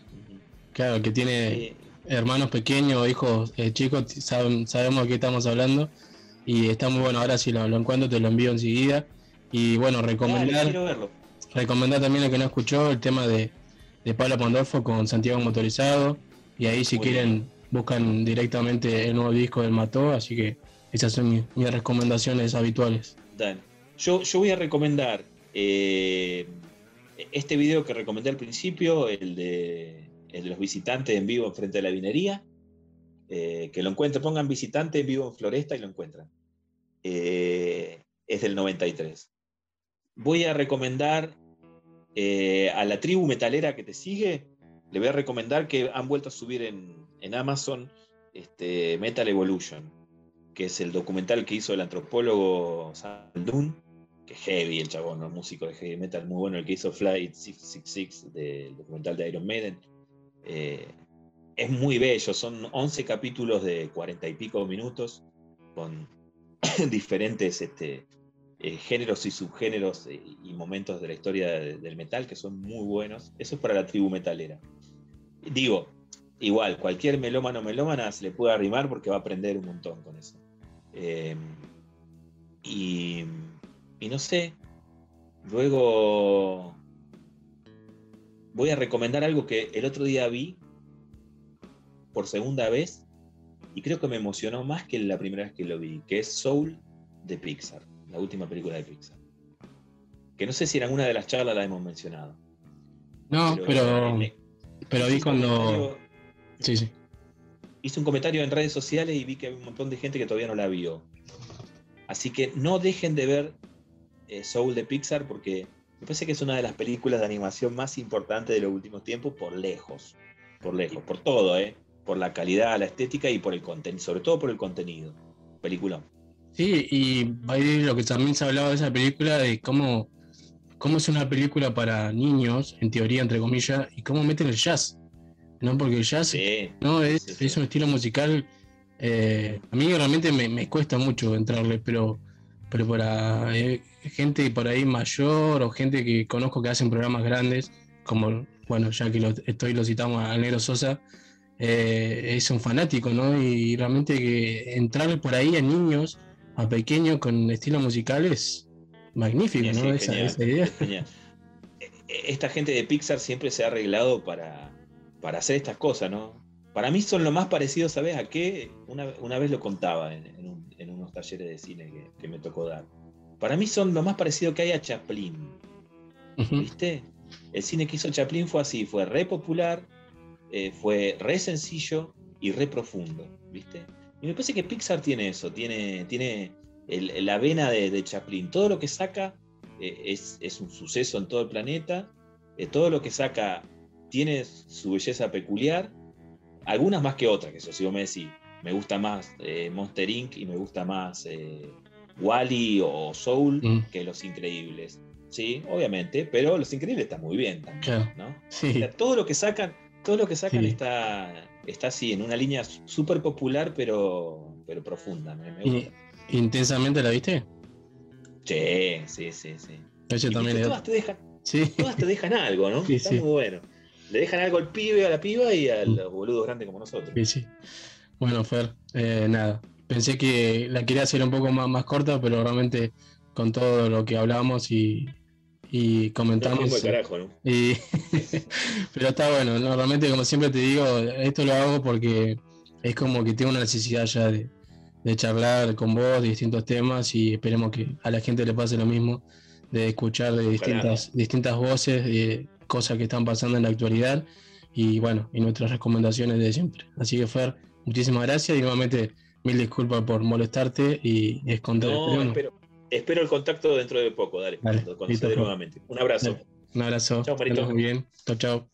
Claro, que tiene hermanos pequeños, hijos eh, chicos, saben- sabemos de qué estamos hablando y está muy bueno. Ahora si lo, lo encuentro te lo envío enseguida. Y bueno, recomendar, verlo. recomendar también al que no escuchó el tema de, de Pablo Pandolfo con Santiago Motorizado. Y ahí si Muy quieren buscan directamente el nuevo disco del Mató, así que esas son mis, mis recomendaciones habituales. Dale. Yo, yo voy a recomendar eh, este video que recomendé al principio, el de, el de los visitantes en vivo enfrente de la vinería. eh, que lo encuentren, pongan visitante en vivo en Floresta y lo encuentran. Eh, es del 93. Voy a recomendar eh, a la tribu metalera que te sigue, le voy a recomendar que han vuelto a subir en, en Amazon este, Metal Evolution, que es el documental que hizo el antropólogo Saldun, que es heavy el chabón, ¿no? músico de heavy metal muy bueno, el que hizo Flight 666 del documental de Iron Maiden. Eh, es muy bello, son 11 capítulos de 40 y pico minutos con diferentes este, eh, géneros y subgéneros eh, y momentos de la historia de- del metal que son muy buenos. Eso es para la tribu metalera. Digo, igual, cualquier melómano melómana se le puede arrimar porque va a aprender un montón con eso. Y no sé, luego voy a recomendar algo que el otro día vi por segunda vez y creo que me emocionó más que la primera vez que lo vi, que es Soul de Pixar, la última película de Pixar. Que no sé si en alguna de las charlas la hemos mencionado. No, pero, pero vi cuando... Sí, sí. hice un comentario en redes sociales y vi que hay un montón de gente que todavía no la vio. Así que no dejen de ver eh, Soul de Pixar porque me parece que es una de las películas de animación más importantes de los últimos tiempos por lejos. Por lejos, por todo, ¿eh? Por la calidad, la estética y por el contenido, sobre todo por el contenido. Película. Sí, y ahí lo que también se hablaba de esa película, de cómo, cómo es una película para niños, en teoría, entre comillas, y cómo meten el jazz. ¿no? Porque el jazz no, es, es un estilo musical. eh, a mí realmente me, me cuesta mucho entrarle, pero, pero para eh, gente por ahí mayor o gente que conozco que hacen programas grandes, como, bueno, ya que lo, estoy lo citamos al Negro Sosa, eh, es un fanático, ¿no? Y realmente que entrar por ahí a niños, a pequeños con estilo musical es magnífico, Sí, ¿no? sí, esa, genial, esa idea. genial. E- Esta gente de Pixar siempre se ha arreglado para, para hacer estas cosas, ¿no? Para mí son lo más parecido, ¿sabes a qué? Una, una vez lo contaba en, en un- en unos talleres de cine que, que me tocó dar. Para mí son lo más parecido que hay a Chaplin. ¿Viste? El cine que hizo Chaplin fue así, fue re popular, eh, fue re sencillo y re profundo, ¿viste? Y me parece que Pixar tiene eso, tiene, tiene el- la vena de, de Chaplin. Todo lo que saca eh, es, es un suceso en todo el planeta, eh, todo lo que saca tiene su belleza peculiar, algunas más que otras, que eso si vos me decís, me gusta más eh, Monster Inc. y me gusta más eh, Wally o Soul que Los Increíbles. Sí, obviamente, pero Los Increíbles está muy bien también, Claro. ¿no? Sí. O sea, todo lo que sacan, todo lo que sacan Sí. está, está así, en una línea súper popular, pero, pero profunda. Me, gusta. ¿Intensamente la viste? Sí, sí, sí, sí. También viste, todas te dejan, Sí. todas te dejan algo, ¿no? Sí, Está muy bueno. Le dejan algo al pibe, a la piba y a los boludos grandes como nosotros. Sí, sí. Bueno, Fer, eh, nada. pensé que la quería hacer un poco más, más corta, pero realmente con todo lo que hablamos y, y comentamos. Fuimos al carajo, ¿no? y- pero está bueno, ¿no? realmente como siempre te digo, esto lo hago porque es como que tengo una necesidad ya de, de charlar con vos de distintos temas y esperemos que a la gente le pase lo mismo, de escuchar de distintas, distintas voces, de cosas que están pasando en la actualidad y bueno, y nuestras recomendaciones de siempre. Así que Fer, muchísimas gracias y nuevamente mil disculpas por molestarte y es contar. No, espero, espero el contacto dentro de poco, dale, Dale, cuando, cuando se nuevamente. Un abrazo. Dale, Un abrazo. Chao, Marito. muy bien. Chao, chao.